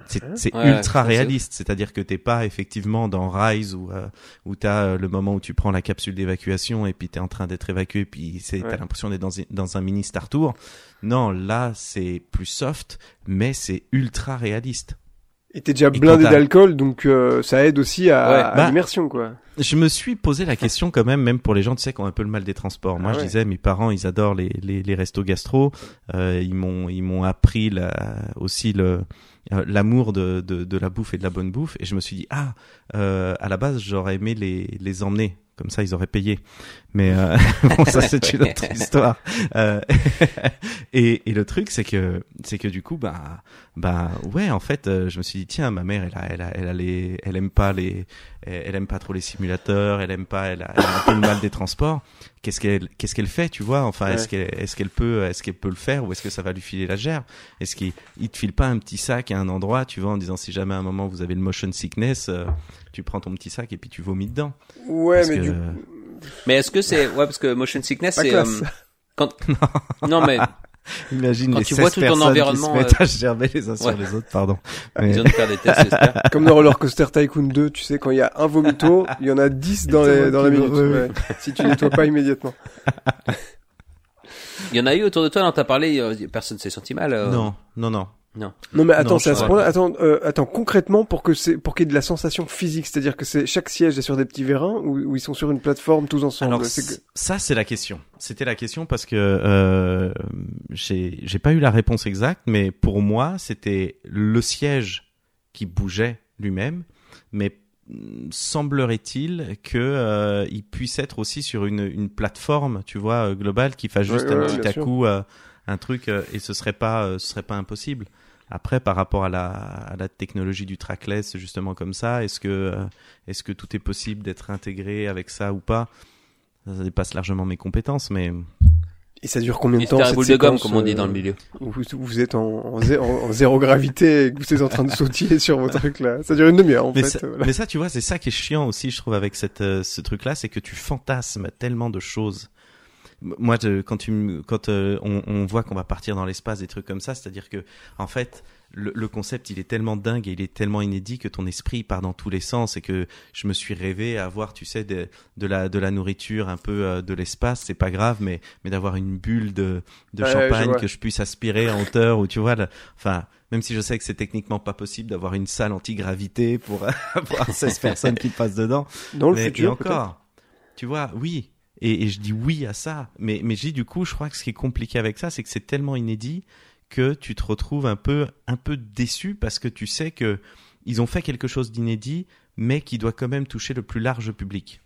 C'est c'est Ouais, ultra réaliste, c'est-à-dire que t'es pas effectivement dans Rise où euh, où t'as euh, le moment où tu prends la capsule d'évacuation et puis t'es en train d'être évacué puis c'est Ouais. t'as l'impression d'être dans, un- dans un mini Star Tour. Non, là c'est plus soft, mais c'est ultra réaliste. Et t'es déjà blindé d'alcool, donc euh, ça aide aussi à, Ouais. à Bah, l'immersion, quoi. Je me suis posé la question quand même, même pour les gens, tu sais, qui ont un peu le mal des transports. Moi, Ah je disais, mes parents, ils adorent les, les, les restos gastro. Euh, ils m'ont, ils m'ont appris la, aussi le, euh, l'amour de, de, de la bouffe et de la bonne bouffe. Et je me suis dit, ah, euh, à la base, j'aurais aimé les, les emmener. Comme ça, ils auraient payé. Mais euh, bon, ça c'est une autre histoire. Euh, et, et le truc, c'est que, c'est que du coup, bah, bah, ouais, en fait, euh, je me suis dit, tiens, ma mère, elle a, elle a, elle a les, elle aime pas les, elle, elle aime pas trop les simulateurs, elle aime pas, elle a, elle a un peu le mal des transports. Qu'est-ce qu'elle, qu'est-ce qu'elle fait, tu vois? Enfin, est-ce qu'elle, est-ce qu'elle peut, est-ce qu'elle peut le faire ou est-ce que ça va lui filer la gère Est-ce qu'il, il te file pas un petit sac à un endroit, tu vois, en disant si jamais à un moment vous avez le motion sickness, euh, tu prends ton petit sac et puis tu vomis dedans? Ouais, Parce mais que- du Mais est-ce que c'est ouais parce que motion sickness c'est euh, quand non mais Imagine Quand les tu 16 vois tout ton personnes environnement, qui se mettent euh, à gerber les uns sur ouais. les autres, pardon. ils Mais- ont dû faire des tests j'espère. Comme dans Roller Coaster Tycoon 2, tu sais, quand il y a un vomito, il y en a 10 dans, les, dans la minute. Ouais. ouais. Si tu nettoies pas immédiatement. Il y en a eu autour de toi, non t'as parlé, euh, personne s'est senti mal. euh, Non, non, non. Non. Non mais attends, c'est à ce point-là. Attends, euh, attends, concrètement pour que c'est pour qu'il y ait de la sensation physique, c'est-à-dire que c'est chaque siège est sur des petits vérins ou, ou ils sont sur une plateforme tous ensemble? Alors C'est c- que- ça c'est la question. C'était la question parce que euh, j'ai j'ai pas eu la réponse exacte, mais pour moi c'était le siège qui bougeait lui-même, mais mm, semblerait-il que euh, il puisse être aussi sur une, une plateforme, tu vois, euh, globale qui fasse juste Ouais, un ouais, petit à sûr. coup euh, un truc euh, et ce serait pas euh, ce serait pas impossible. Après, par rapport à la, à la technologie du trackless, justement comme ça, est-ce que, euh, est-ce que tout est possible d'être intégré avec ça ou pas? Ça, dépasse largement mes compétences, mais Et ça dure combien de temps cette boule de gomme comme on dit euh, dans le milieu. où vous, êtes en, en, zé- en- en zéro gravité et que vous êtes en train de sautiller sur vos trucs là. Ça dure une demi-heure en mais, fait. ça, voilà. mais ça, tu vois, c'est ça qui est chiant aussi, je trouve, avec cette, euh, ce truc-là, c'est que tu fantasmes tellement de choses. Moi, je- quand tu, me- quand euh, on, on voit qu'on va partir dans l'espace, des trucs comme ça, c'est-à-dire que, en fait, le, le concept, il est tellement dingue et il est tellement inédit que ton esprit part dans tous les sens et que je me suis rêvé à avoir, tu sais, de, de la, de la nourriture, un peu euh, de l'espace, c'est pas grave, mais, mais d'avoir une bulle de, de je champagne que je puisse aspirer en hauteur ou tu vois, le- enfin, même si je sais que c'est techniquement pas possible d'avoir une salle anti-gravité pour avoir 16 personnes qui passent dedans. Dans le mais, futur et encore, tu vois, oui. Et, je dis oui à ça. Mais, mais je dis du coup, je crois que ce qui est compliqué avec ça, c'est que c'est tellement inédit que tu te retrouves un peu, un peu déçu parce que tu sais que ils ont fait quelque chose d'inédit, mais qui doit quand même toucher le plus large public.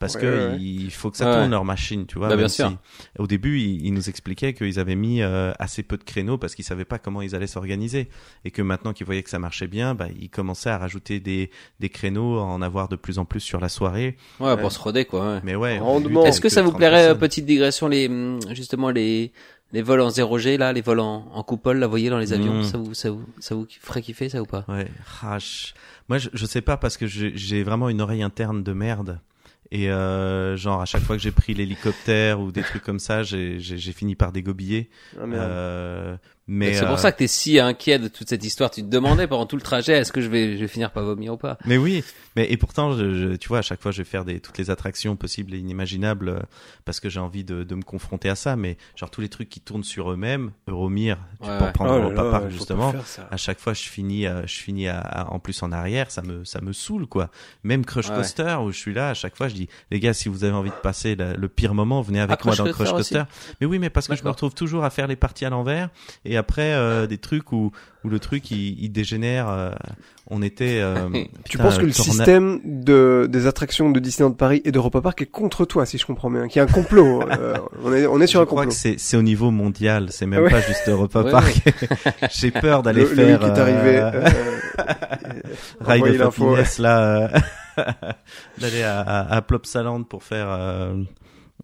Parce Ouais, que ouais, il faut que ça Ouais. tourne leur machine, tu vois. Bah, bien sûr. au début, ils, ils nous expliquaient qu'ils avaient mis euh, assez peu de créneaux parce qu'ils savaient pas comment ils allaient s'organiser et que maintenant qu'ils voyaient que ça marchait bien, bah, ils commençaient à rajouter des, des créneaux, à en avoir de plus en plus sur la soirée. Ouais, pour se roder quoi. ouais. Mais ouais. Est-ce que ça vous 30 plairait, euh, personnes. petite digression, les hum, justement les les vols en 0G là, les vols en, en coupole, là, vous voyez dans les avions, Mm. ça vous ça vous ça vous ferait kiffer ça ou pas? Ouais, moi je, je sais pas parce que j'ai j'ai vraiment une oreille interne de merde. Et euh, genre à chaque fois que j'ai pris l'hélicoptère ou des trucs comme ça, j'ai fini par dégobiller. Ah. Euh, mais C'est pour euh, ça que t'es si inquiet de toute cette histoire. Tu te demandais pendant tout le trajet, est-ce que je vais je vais finir par vomir ou pas? Mais oui, mais et pourtant, je, je- tu vois, à chaque fois, je vais faire des toutes les attractions possibles et inimaginables euh, parce que j'ai envie de, de me confronter à ça. Mais genre tous les trucs qui tournent sur eux-mêmes, Euromir, tu Ouais, peux en ouais. prendre Oh Europa Park, justement. À chaque fois, je finis, euh, je finis à- à- en plus en arrière, ça me, ça me saoule quoi. Même Crush Ouais. Coaster où je suis là, à chaque fois, je dis, les gars, si vous avez envie de passer la- le pire moment, venez avec Ah, moi Crush dans Crush Coaster. Mais oui, mais parce que je me retrouve toujours à faire les parties à l'envers et après euh, des trucs où, où le truc il, il dégénère. euh, on était. euh, Tu putain, penses que le torna- système de, des attractions de Disneyland Paris et d'Europa Park est contre toi, si je comprends bien, qu'il y a un complot. euh, on est, on est sur je un crois complot. que c'est c'est au niveau mondial, c'est même Ouais. pas juste Europa Ouais, Park. J'ai peur d'aller Le, faire Loïc est arrivé. euh, euh, Ride envoyez of l'info. Happiness là, euh, d'aller à, à, à Plopsaland pour faire euh,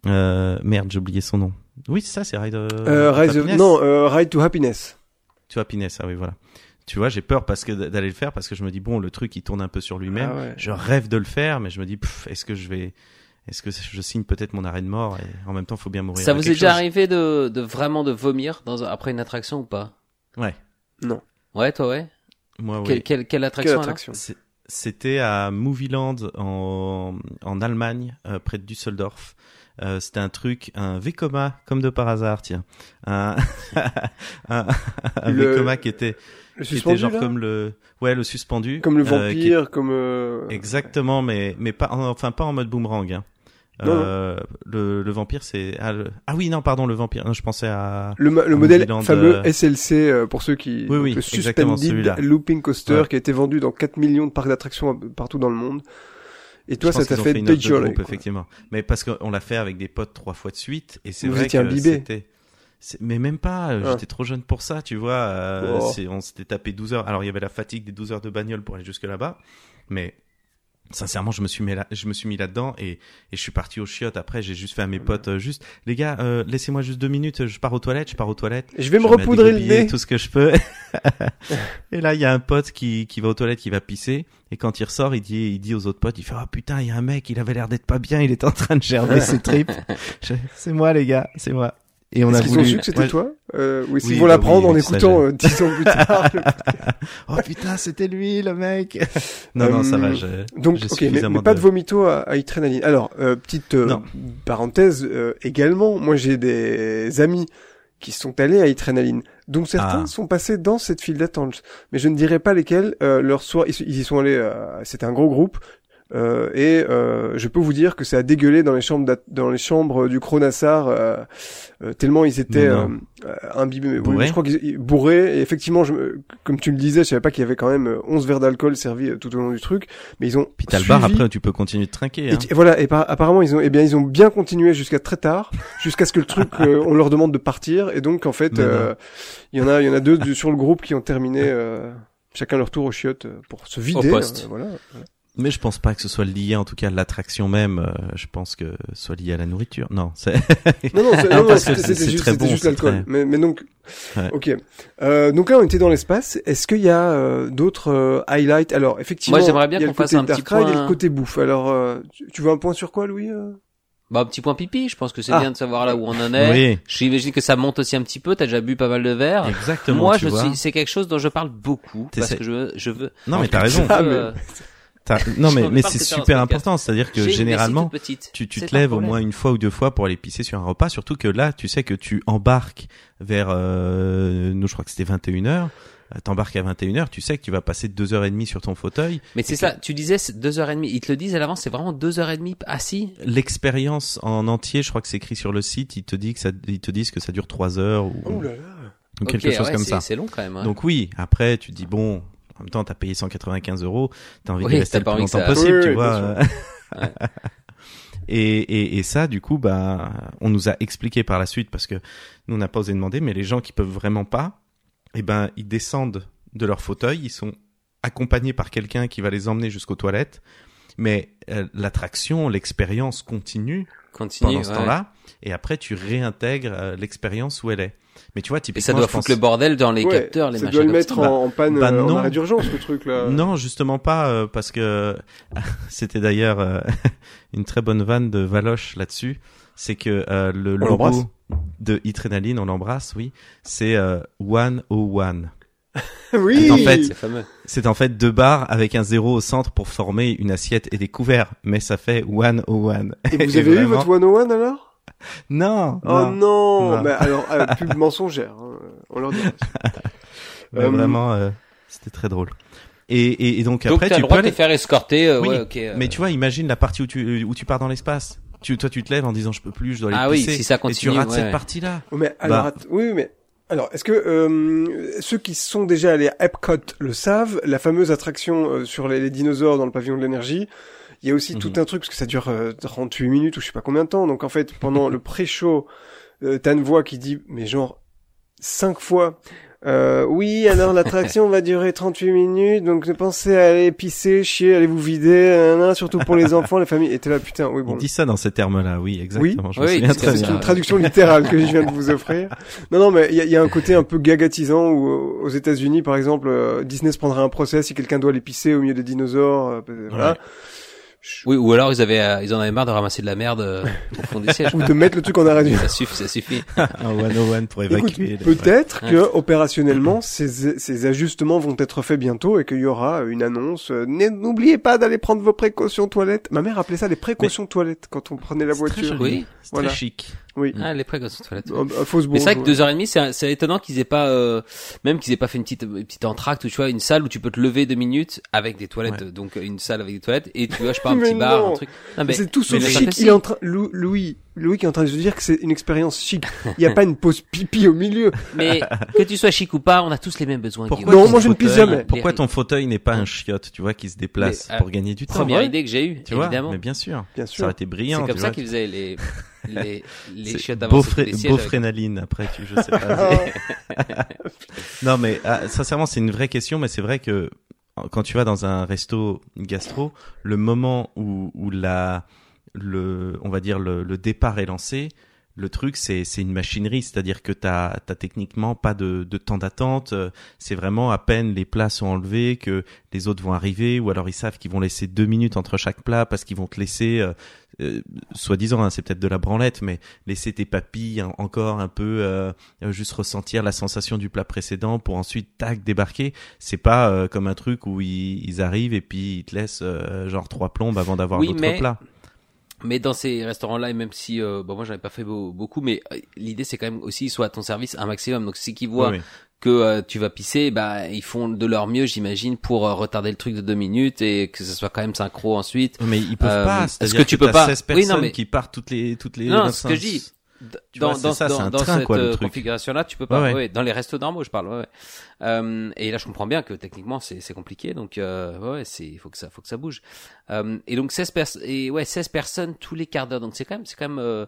euh, merde, j'ai oublié son nom. Oui, c'est ça, c'est Ride. euh, Euh, Rise of- Happiness. non, euh, Ride to Happiness. To Happiness, ah oui, voilà. Tu vois, j'ai peur parce que d'aller le faire parce que je me dis bon, le truc il tourne un peu sur lui-même. Ah ouais. Je rêve de le faire, mais je me dis est-ce que je vais, est-ce que je signe peut-être mon arrêt de mort et en même temps faut bien mourir. Ça vous est déjà chose. arrivé de de vraiment de vomir dans après une attraction ou pas? Ouais, Ouais, toi ouais? moi oui. Quelle, quelle quelle attraction C'était à Movieland en, en Allemagne, euh, près de Düsseldorf. Euh, c'était un truc, un Vekoma, comme de par hasard, tiens. Un, un, un Le- Vekoma qui était, Le qui était genre là comme le, ouais, le suspendu. Comme le euh, vampire, comme... euh, Exactement, mais mais pas, en- enfin pas en mode boomerang. Hein. Non, Euh, le, le vampire, c'est ah, le- ah oui non pardon le vampire. Non, je pensais à Le, le Un modèle fameux euh, SLC euh, pour ceux qui Oui, oui, le Suspended. Looping Coaster Ouais. qui a été vendu dans 4 millions de parcs d'attractions partout dans le monde. Et toi, ça t'a fait, fait dégueuler, effectivement. Mais parce qu'on l'a fait avec des potes trois fois de suite, et c'est vrai que c'était. Mais même pas, euh, Ah. j'étais trop jeune pour ça, tu vois. euh, Oh. on s'était tapé 12 heures. Alors il y avait la fatigue des 12 heures de bagnole pour aller jusque là-bas, mais sincèrement, je me suis mis là, je me suis mis là-dedans et, et je suis parti au chiottes. Après, j'ai juste fait à mes potes, euh, juste les gars, euh, laissez-moi juste deux minutes, je pars aux toilettes, je pars aux toilettes. Je vais me Je mets repoudrer le nez. tout ce que je peux. et là, il y a un pote qui, qui va aux toilettes, qui va pisser. Et quand il ressort, il dit, il dit aux autres potes, il fait, oh putain, il y a un mec, il avait l'air d'être pas bien, il était en train de gerber ses tripes. C'est moi, les gars, c'est moi. Et on a voulu. ont su que c'était Ouais. toi euh, Oui, vont bah l'apprendre oui, en écoutant j'ai- euh, 10 ans plus tard. le- Oh putain, c'était lui, le mec. non, non, ça va, Euh, je, Donc, j'ai ok, mais, pas de vomito à, à Adrenaline. Alors, euh, petite euh, parenthèse euh, également, moi j'ai des amis qui sont allés à Adrenaline. Donc certains Ah. sont passés dans cette file d'attente. Mais je ne dirais pas lesquels. Euh, leur soir, ils, ils y sont allés. euh, C'était un gros groupe. Euh, et euh, je peux vous dire que ça a dégueulé dans les chambres dans les chambres du Cronassar euh, euh, tellement ils étaient euh, euh, imbibés oui, Bourrés je crois qu'ils ils- bourrés et effectivement je, me- comme tu le disais je savais pas qu'il y avait quand même euh, 11 verres d'alcool servis euh, tout au long du truc mais ils ont Puis t'as le bar après, tu peux continuer de trinquer. Hein. et voilà, et par- apparemment ils ont, eh bien ils ont bien continué jusqu'à très tard, jusqu'à ce que le truc, euh, on leur demande de partir, et donc en fait, euh, il y en a, il y en a deux sur le groupe qui ont terminé euh, chacun leur tour au chiottes euh, pour se vider. poste. euh, voilà. Mais je pense pas que ce soit lié, en tout cas, à l'attraction même. euh, je pense que ce soit lié à la nourriture. Non, c'est. Non non, c'est- Non, non, juste, très bon, juste l'alcool. très- Mais, mais donc, Ouais. ok. Euh, donc là on était dans l'espace. Est-ce qu'il y a euh, d'autres euh, highlights? Alors effectivement, Moi, j'aimerais bien il y a qu'on le côté fasse un petit Dark Ride et point- le côté bouffe. Alors, euh, tu, tu veux un point sur quoi, Louis euh? Bah, un petit point pipi, je pense que c'est Ah. bien de savoir là où on en est. Oui, J'imagine que ça monte aussi un petit peu, t'as déjà bu pas mal de verres. exactement. Moi, je suis, c'est quelque chose dont je parle beaucoup, parce que je veux, je veux. Non, mais t'as raison. Ah, mais- Non, mais, mais c'est super important. C'est-à-dire que généralement, tu, tu te lèves au moins une fois ou deux fois pour aller pisser sur un repas, surtout que là, tu sais que tu embarques vers, euh, nous je crois que c'était 21h, t'embarques à 21h, tu sais que tu vas passer deux heures et demie sur ton fauteuil. Mais c'est ça, tu disais c'est deux heures et demie. Ils te le disent à l'avance, c'est vraiment deux heures et demie assis. L'expérience en entier, je crois que c'est écrit sur le site, ils te disent que ça, ils te disent que ça dure trois heures ou, Oh là là. ou quelque chose ouais, comme ça. C'est long quand même. hein. Donc oui, après tu dis bon, en même temps t'as payé 195 euros, t'as envie Oui, de rester le plus longtemps ça- possible, Oui, tu oui, vois. et, et, et ça, du coup, bah, on nous a expliqué par la suite parce que nous on n'a pas osé demander, mais les gens qui peuvent vraiment pas, eh ben ils descendent de leur fauteuil, ils sont accompagnés par quelqu'un qui va les emmener jusqu'aux toilettes. Mais euh, l'attraction, l'expérience continue Continue. pendant ce ouais. temps-là, et après tu réintègres euh, l'expérience où elle est. Mais tu vois, Et typiquement, ça doit foutre pense- le bordel dans les Ouais, capteurs, les ça machins. doit le mettre ça. en, en panne, bah euh, en non. arrêt d'urgence, le truc là. Non, justement pas, euh, parce que c'était d'ailleurs euh, une très bonne vanne de Valoche là-dessus. C'est que euh, le logo de Adrenaline, on l'embrasse, oui, c'est euh, 101. oui. En fait. C'est en fait deux barres avec un zéro au centre pour former une assiette et des couverts, mais ça fait 101. Et vous avez eu vraiment- votre 101 alors? Non, Oh non, Non. Mais alors, euh, pub mensongère, hein, on leur dit. Mais Euh, vraiment, euh, c'était très drôle. Et, et, et donc, Donc après, t'as tu le droit peux de aller... te faire escorter. euh, Oui, ouais, ok. euh, Mais tu vois, imagine la partie où tu, où tu pars dans l'espace. Tu, toi, tu te lèves en disant je peux plus, je dois aller Ah oui, si ça et tu continue, rates ouais, cette ouais. partie-là. Oh, mais alors, Bah. att- oui, mais alors, est-ce que euh, ceux qui sont déjà allés à Epcot le savent La fameuse attraction euh, sur les, les dinosaures dans le pavillon de l'énergie. Il y a aussi Mhm. tout un truc parce que ça dure euh, 38 minutes ou je sais pas combien de temps. Donc en fait, pendant le pré-show, euh, t'as une voix qui dit, mais genre cinq fois. Euh, oui, alors l'attraction va durer 38 minutes, donc pensez à aller pisser, chier, allez vous vider, nanana, surtout pour les enfants, les familles. Et t'es là, putain, oui, bon. On dit ça dans ces termes-là, oui, exactement. Je Oui, c'est une traduction littérale que je viens de vous offrir. Non, non, mais il y a, il y a un côté un peu gagatisant où euh, aux États-Unis, par exemple, euh, Disney se prendrait un procès si quelqu'un doit aller pisser au milieu des dinosaures. euh, voilà. Ouais. Oui, ou alors ils avaient, euh, ils en avaient marre de ramasser de la merde euh, au fond des sièges. Ou de mettre le truc en arrêt du Ça suffit, ça suffit. un 101 pour Écoute, évacuer. les- peut-être Ouais. que opérationnellement ces, ces ajustements vont être faits bientôt et qu'il y aura une annonce. euh, N'oubliez pas d'aller prendre vos précautions toilettes. Ma mère appelait ça les précautions toilettes quand on prenait la très voiture. joli. Oui. Voilà. très chic. Oui. Ah, les précautions de toilette. Un, un fausse Mais c'est vrai que bonjour. deux heures et demie, c'est, c'est étonnant qu'ils aient pas, euh, même qu'ils aient pas fait une petite, une petite entracte ou tu vois, une salle où tu peux te lever deux minutes avec des toilettes, Ouais. donc une salle avec des toilettes et tu vois, je sais pas, un petit bar, un truc. Non, Mais c'est tout sauf chic. fait Il est en train, Lou- Louis, Louis qui est en train de se dire que c'est une expérience chic. Il n'y a pas une pause pipi au milieu. Mais que tu sois chic ou pas, on a tous les mêmes besoins. Pourquoi. Non, ton moi, je ne pisse fauteuil- jamais. Pourquoi ton fauteuil n'est pas un chiotte, tu vois, qui se déplace Mais, euh, pour gagner du temps? Première ouais. idée que j'ai eue, Tu vois, évidemment. mais bien sûr. Bien Ça sûr. aurait été brillant. C'est comme ça vois. qu'ils faisaient les, les, les chiottes avec- Beaufrénaline, après, tu, je sais pas. non, mais ah, sincèrement, c'est une vraie question, mais c'est vrai que quand tu vas dans un resto gastro, le moment où, où la, le, on va dire le, le départ est lancé, le truc c'est c'est une machinerie, c'est-à-dire que t'as t'as techniquement pas de, de temps d'attente. euh, C'est vraiment à peine les plats sont enlevés que les autres vont arriver, ou alors ils savent qu'ils vont laisser deux minutes entre chaque plat parce qu'ils vont te laisser, euh, soi-disant, hein, c'est peut-être de la branlette, mais laisser tes papilles hein, encore un peu euh, juste ressentir la sensation du plat précédent pour ensuite tac débarquer c'est pas euh, comme un truc où ils, ils arrivent et puis ils te laissent euh, genre trois plombes avant d'avoir Oui, l'autre mais- plat Mais dans ces restaurants-là, et même si, euh, bon, moi j'en ai pas fait beau- beaucoup, mais euh, l'idée c'est quand même aussi soit à ton service un maximum. Donc si qu'ils voient oui. Que euh, tu vas pisser, bah ils font de leur mieux, j'imagine, pour euh, retarder le truc de deux minutes et que ce soit quand même synchro ensuite. mais ils peuvent Euh, pas est-ce c'est-à-dire que tu peux pas 16 Oui, non, personnes mais- qui partent toutes les toutes les Non, 25. ce que je dis, dans vois, dans, ça, dans, un dans train, cette quoi, euh, truc. configuration-là, tu peux pas. Ouais, ouais. ouais, dans les restos normaux, je parle. Ouais, ouais. Euh, et là, je comprends bien que techniquement, c'est compliqué. Donc, euh, ouais, c'est il faut que ça faut que ça bouge. Euh, et donc 16 personnes et ouais 16 personnes tous les quarts d'heure. Donc c'est quand même c'est quand même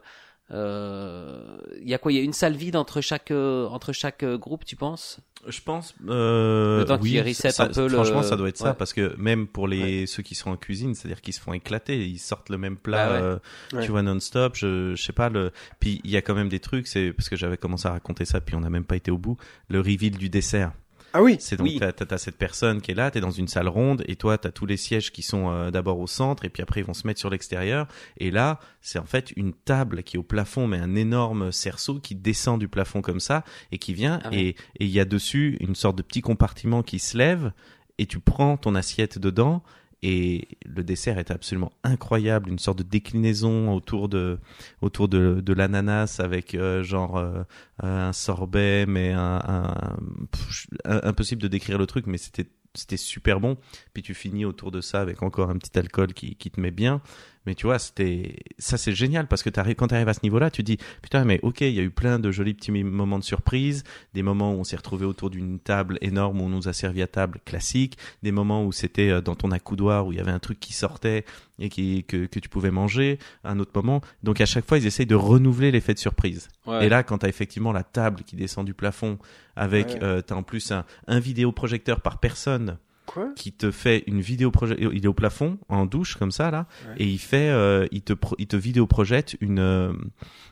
euh, euh, il y a quoi? Il y a une salle vide entre chaque euh, entre chaque euh, groupe, tu penses? Je pense euh, Le temps oui, reset ça- un peu le- franchement ça doit être ça parce que même pour les ceux qui sont en cuisine c'est-à-dire qu'ils se font éclater ils sortent le même plat Bah ouais. euh, Ouais. tu vois non-stop je je sais pas le puis il y a quand même des trucs c'est parce que j'avais commencé à raconter ça puis on n'a même pas été au bout le reveal du dessert Ah oui. C'est donc Oui. t'as, t'as cette personne qui est là, t'es dans une salle ronde et toi t'as tous les sièges qui sont euh, d'abord au centre et puis après ils vont se mettre sur l'extérieur et là c'est en fait une table qui est au plafond mais un énorme cerceau qui descend du plafond comme ça et qui vient Ah ouais. et et il y a dessus une sorte de petit compartiment qui se lève et tu prends ton assiette dedans et le dessert est absolument incroyable, une sorte de déclinaison autour de autour de, de l'ananas avec euh, genre euh, un sorbet, mais un, un- impossible de décrire le truc, mais c'était c'était super bon. Puis tu finis autour de ça avec encore un petit alcool qui, qui te met bien. Mais tu vois, c'était ça c'est génial parce que quand tu arrives à ce niveau-là, tu dis putain mais ok, il y a eu plein de jolis petits moments de surprise, des moments où on s'est retrouvé autour d'une table énorme où on nous a servi à table classique, des moments où c'était euh, dans ton accoudoir où il y avait un truc qui sortait et qui que, que tu pouvais manger, un autre moment. Donc à chaque fois ils essayent de renouveler l'effet de surprise. Ouais. Et là, quand t'as effectivement la table qui descend du plafond, avec Ouais. euh, t'as en plus un, un vidéoprojecteur par personne Quoi? Qui te fait une vidéo il est au plafond en douche comme ça là Ouais. et il fait euh, il te pro- il te vidéoprojette une euh,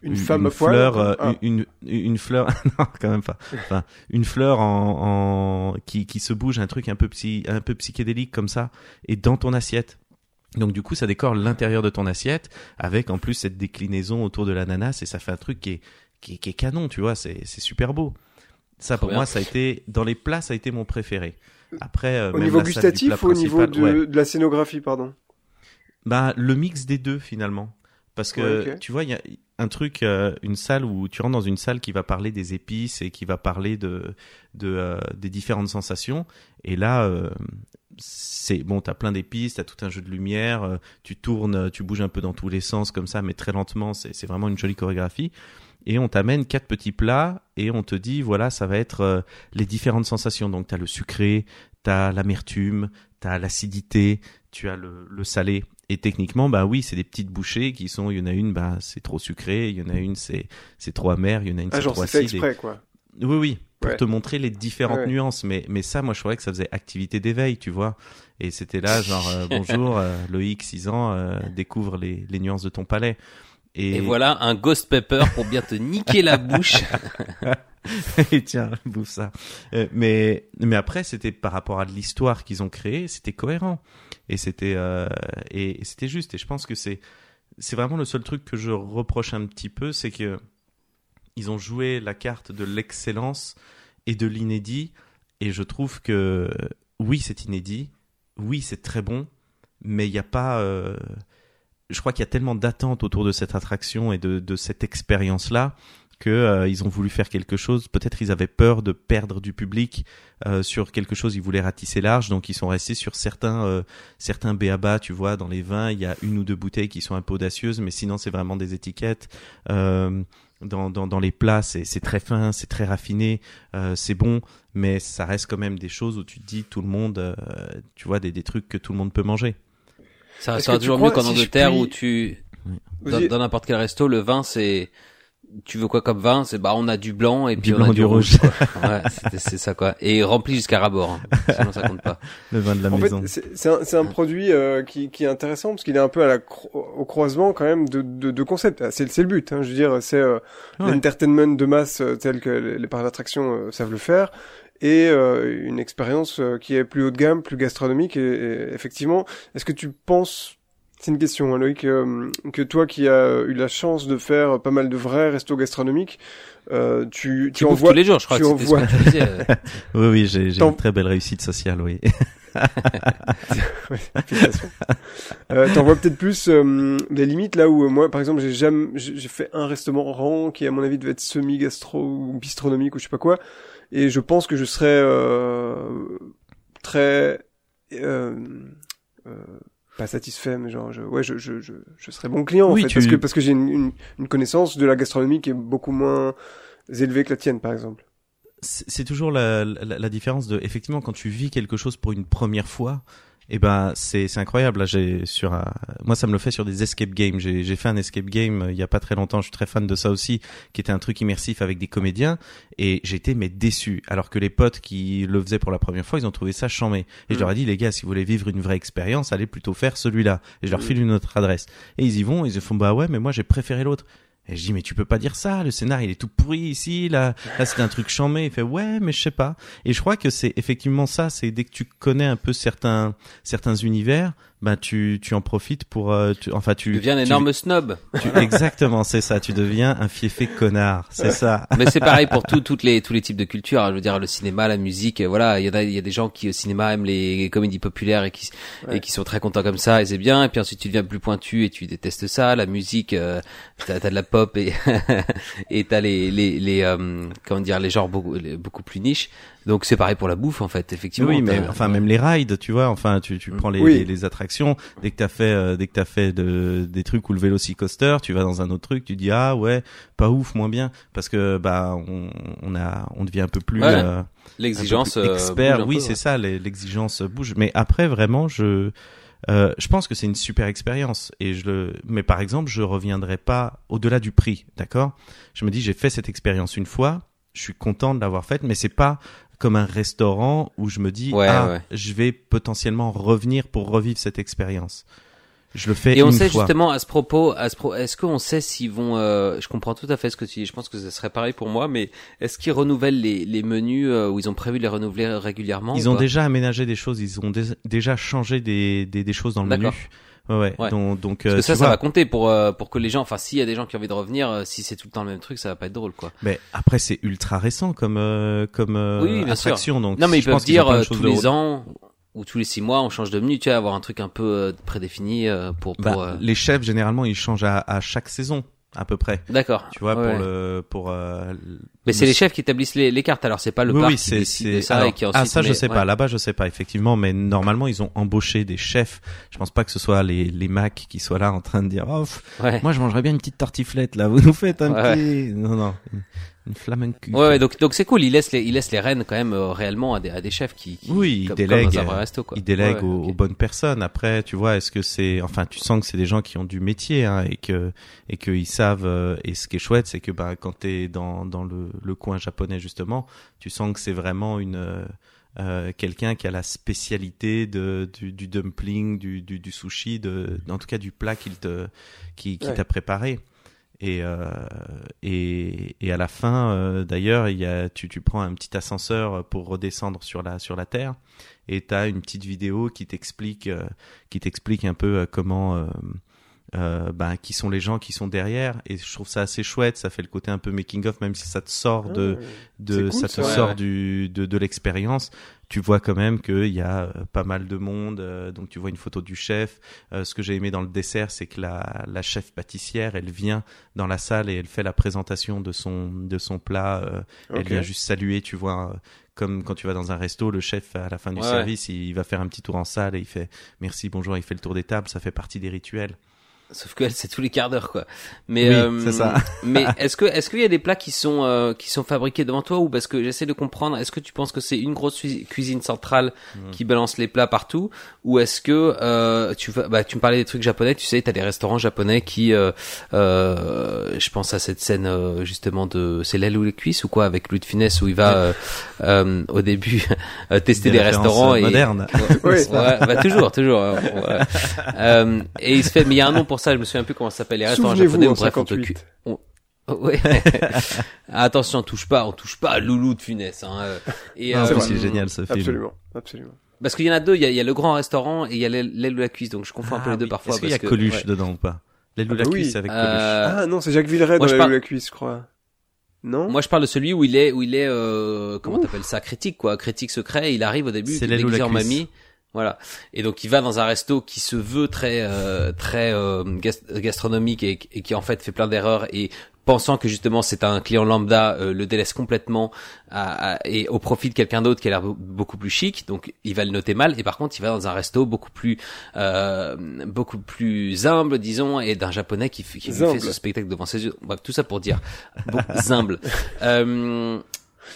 Une femme à poil, fleur euh, ah. une, une une fleur non quand même pas enfin une fleur en, en qui qui se bouge un truc un peu psy, un peu psychédélique comme ça et dans ton assiette donc du coup, ça décore l'intérieur de ton assiette avec en plus cette déclinaison autour de l'ananas et ça fait un truc qui est qui est, qui est canon, tu vois, c'est c'est super beau. Ça pour moi, ça a été dans les plats, ça a été mon préféré. Après, euh, Au même niveau gustatif ou au niveau de, ouais. de la scénographie, pardon Bah le mix des deux finalement. Parce que Ouais, tu vois, il y a un truc, euh, une salle où tu rentres dans une salle qui va parler des épices et qui va parler de, de euh, des différentes sensations. Et là, c'est bon, t'as plein d'épices, t'as tout un jeu de lumière, tu tournes, tu bouges un peu dans tous les sens comme ça, mais très lentement. C'est vraiment une jolie chorégraphie. Et on t'amène quatre petits plats et on te dit voilà, ça va être euh, les différentes sensations. Donc t'as le sucré, t'as l'amertume, t'as l'acidité, tu as le, le salé. Et techniquement, bah oui, c'est des petites bouchées qui sont, il y en a une, bah c'est trop sucré, il y en a une, c'est c'est trop amer, il y en a une, Ah, c'est trop acide. et- exprès, quoi. Oui, oui, pour Ouais. te montrer les différentes Ouais. nuances. Mais mais ça, moi, je trouvais que ça faisait activité d'éveil, tu vois. Et c'était là, genre euh, bonjour, euh, Loïc, 6 ans, euh, découvre les les nuances de ton palais. Et, Et voilà un ghost pepper pour bien te niquer la bouche. et tiens, bouffe ça. Euh, mais mais après, c'était par rapport à l'histoire qu'ils ont créée, c'était cohérent et c'était euh, et, et c'était juste. Et je pense que c'est c'est vraiment le seul truc que je reproche un petit peu, c'est que ils ont joué la carte de l'excellence et de l'inédit. Et je trouve que oui, c'est inédit, oui, c'est très bon, mais il n'y a pas. euh, je crois qu'il y a tellement d'attentes autour de cette attraction et de, de cette expérience-là que euh, ils ont voulu faire quelque chose. Peut-être ils avaient peur de perdre du public euh, sur quelque chose. Ils voulaient ratisser large, donc ils sont restés sur certains euh, certains béabas. Tu vois, dans les vins, il y a une ou deux bouteilles qui sont un peu audacieuses, mais sinon c'est vraiment des étiquettes. Euh, dans, dans, dans les plats, c'est c'est très fin, c'est très raffiné, euh, c'est bon, mais ça reste quand même des choses où tu te dis tout le monde, euh, tu vois, des, des trucs que tout le monde peut manger. Ça restera toujours mieux qu'en si Angleterre puis- où tu, dans, n'importe quel resto, le vin c'est, tu veux quoi comme vin? C'est bah on a du blanc et Du puis on blanc, a du du rouge. ouais, c'est- ça quoi. Et rempli jusqu'à rabord. hein. Sinon ça compte pas. Le vin de la En maison. fait, c'est- un, produit euh, qui, qui est intéressant parce qu'il est un peu à la cro- au croisement quand même de, de, de concepts. Ah, C'est c'est le but. Hein, je veux dire, c'est euh, Ouais. l'entertainment de masse euh, tel que les, les parcs d'attraction euh, savent le faire et euh, une expérience euh, qui est plus haut de gamme, plus gastronomique. Et, et effectivement, est-ce que tu penses c'est une question, hein, Loïc, euh, que toi qui as eu la chance de faire pas mal de vrais restos gastronomiques, euh, tu, Tu tu bouffes envoies, tous les jours, je crois tu que ce tu disais. euh. Oui, oui, j'ai une très belle réussite sociale, oui. Euh, T'en vois peut-être plus euh, les limites là où euh, moi, par exemple, j'ai jamais, j'ai fait un restaurant qui, à mon avis, devait être semi-gastro ou bistronomique ou je sais pas quoi, et je pense que je serais euh, très euh, euh, pas satisfait, mais genre, je, ouais, je, je, je, je serais bon client Oui, en fait, tu- parce que parce que j'ai une, une, une connaissance de la gastronomie qui est beaucoup moins élevée que la tienne, par exemple. C'est toujours la, la, la différence de effectivement quand tu vis quelque chose pour une première fois et ben c'est c'est incroyable. Là j'ai sur un- moi ça me le fait sur des escape games. J'ai j'ai fait un escape game euh, il y a pas très longtemps. Je suis très fan de ça aussi qui était un truc immersif avec des comédiens. Et j'étais mais déçu. Alors que les potes qui le faisaient pour la première fois ils ont trouvé ça chambé. Et je Mm. leur ai dit les gars si vous voulez vivre une vraie expérience allez plutôt faire celui-là. Et je leur Mm. file une autre adresse. Et ils y vont ils se font bah ouais mais moi j'ai préféré l'autre et je dis mais tu peux pas dire ça, le scénar il est tout pourri ici, là, là c'est un truc chambé. Il fait ouais mais je sais pas. Et je crois que c'est effectivement ça, c'est dès que tu connais un peu certains certains univers, ben tu tu en profites pour, euh, tu, enfin tu Tu deviens un tu- énorme snob. tu- exactement c'est ça, tu deviens un fiefé connard, c'est ça. Mais c'est pareil pour tout, toutes les, tous les types de cultures. hein. Je veux dire, le cinéma, la musique, euh, voilà, il y en a, il y a des gens qui au cinéma aiment les comédies populaires et qui, Ouais. et qui sont très contents comme ça et c'est bien. Et puis ensuite tu deviens plus pointu et tu détestes ça. La musique, euh, t'as, t'as de la pop et et t'as les, les, les, euh, comment dire, les genres beaucoup, les- beaucoup plus niches. Donc c'est pareil pour la bouffe en fait, effectivement. oui, mais enfin même les rides, tu vois, enfin tu tu prends les, Oui. les, les attractions, dès que t'as fait euh, dès que t'as fait de, des trucs ou le Velocicoaster, tu vas dans un autre truc, tu dis ah ouais, pas ouf, moins bien, parce que bah on, on a on devient un peu plus Ouais. euh, l'exigence euh, expert, oui, c'est ouais. ça, l'exigence bouge. Mais après, vraiment, je, euh, je pense que c'est une super expérience. Et je le, mais par exemple, je reviendrai pas au-delà du prix, d'accord? Je me dis, j'ai fait cette expérience une fois, je suis content de l'avoir faite, mais c'est pas comme un restaurant où je me dis, Ouais, ah, ouais. je vais potentiellement revenir pour revivre cette expérience. Je le fais Et on une sait fois. justement à ce propos, à ce pro, est-ce qu'on sait s'ils vont, euh, je comprends tout à fait ce que tu dis, je pense que ce serait pareil pour moi, mais est-ce qu'ils renouvellent les, les menus euh, ou ils ont prévu de les renouveler régulièrement Ils ont déjà aménagé des choses, ils ont dé- déjà changé des, des, des choses dans le menu. Ouais, ouais. Donc, donc Parce euh, que ça, ça va compter pour euh, pour que les gens, enfin s'il y a des gens qui ont envie de revenir, euh, si c'est tout le temps le même truc, ça va pas être drôle quoi. Mais après, c'est ultra récent comme euh, comme euh, Oui, oui, bien sûr. attraction. Donc, Non mais ils peuvent dire choses tous de- les ans ou tous les six mois, on change de menu, tu vois, avoir un truc un peu prédéfini euh, pour pour. Bah, Les chefs généralement, ils changent à, à chaque saison à peu près. D'accord. Tu vois Ouais. pour le pour. euh, Mais c'est le- les chefs qui établissent les, les cartes, alors c'est pas le oui, parc oui, qui c'est décide ça alors, et qui ensuite. ah ça je met- sais ouais. pas là-bas je sais pas effectivement mais normalement ils ont embauché des chefs je pense pas que ce soit les les Macs qui soient là en train de dire oh pff, Ouais. moi je mangerais bien une petite tartiflette là vous nous faites un Ouais. petit non non une, flamencu Ouais, ouais, donc donc c'est cool. Ils laissent les ils laissent les rênes quand même euh, réellement à des à des chefs qui, qui Oui, ils comme, comme resto quoi. ils délèguent Ouais, aux, ok. aux bonnes personnes. Après, tu vois, est-ce que c'est, enfin, tu sens que c'est des gens qui ont du métier hein, et que et qu'ils savent. euh, et ce qui est chouette, c'est que bah, quand t'es dans dans le, le coin japonais justement, tu sens que c'est vraiment une euh, euh, quelqu'un qui a la spécialité de du, du dumpling, du, du du sushi, de en tout cas du plat qu'il te qui, qui Ouais. t'a préparé. Et, euh, et, et à la fin, euh, d'ailleurs, il y a, tu, tu prends un petit ascenseur pour redescendre sur la, sur la Terre, et tu as une petite vidéo qui t'explique, qui t'explique un peu comment, euh, ben, qui sont les gens qui sont derrière. Et je trouve ça assez chouette. Ça fait le côté un peu making of, même si ça te sort de, Ah, de, cool, ça te ça. Sort ouais. du, de, de l'expérience. Tu vois quand même qu'il y a euh, pas mal de monde. euh, donc tu vois une photo du chef. Euh, ce que j'ai aimé dans le dessert, c'est que la, la chef pâtissière, elle vient dans la salle et elle fait la présentation de son de son plat. euh, Elle vient juste saluer. Tu vois. comme quand tu vas dans un resto, le chef à la fin du Ouais, service, il va faire un petit tour en salle et il fait merci, bonjour, il fait le tour des tables, ça fait partie des rituels. Sauf que elle, c'est tous les quarts d'heure, quoi. Mais, Oui, euh, c'est ça. mais est-ce que, est-ce qu'il y a des plats qui sont, euh, qui sont fabriqués devant toi ou parce que j'essaie de comprendre, est-ce que tu penses que c'est une grosse cui- cuisine centrale Mhm. qui balance les plats partout ou est-ce que, euh, tu vas, bah, tu me parlais des trucs japonais, tu sais, t'as des restaurants japonais qui, euh, euh, je pense à cette scène, euh, justement de, c'est l'aile ou les cuisses ou quoi avec Louis de Funès où il va, euh, euh, au début, tester des, références, restaurants et, modernes. Oui. Ouais, bah toujours, toujours. ouais. Et il se fait, mais il y a un nom pour ça, je me souviens plus comment ça s'appelle, les restaurants japonais. En bref, on te cu- 58. Ouais. Attention, on touche pas, on touche pas à Loulou de Funès. Hein. euh. Et, Non, c'est il est génial ce film. Absolument, absolument. Parce qu'il y en a deux, il y a, il y a le grand restaurant et il y a l'aile l'aile ou la cuisse, donc je confonds un peu Ah les deux oui. parfois. Est-ce qu'il y a que- Coluche ouais. dedans ou pas? L'aile ou Ah la oui. cuisse avec Coluche. Euh, Ah non, c'est Jacques Villeray moi, dans je la, parle- la cuisse, je crois. Non? Moi, je parle de celui où il est, où il est, euh, comment t'appelles ça, critique quoi, critique secret. Il arrive au début, C'est l'aile ou déguisé la en cuisse. mamie. Voilà. Et donc il va dans un resto qui se veut très euh, très euh, gas- gastronomique et, et qui en fait fait plein d'erreurs et pensant que justement c'est un client lambda euh, le délaisse complètement à- à- et au profit de quelqu'un d'autre qui a l'air be- beaucoup plus chic. Donc il va le noter mal et par contre il va dans un resto beaucoup plus euh, beaucoup plus humble disons et d'un japonais qui, qui lui fait ce spectacle devant ses yeux. Bref, tout ça pour dire bon, humble. Euh,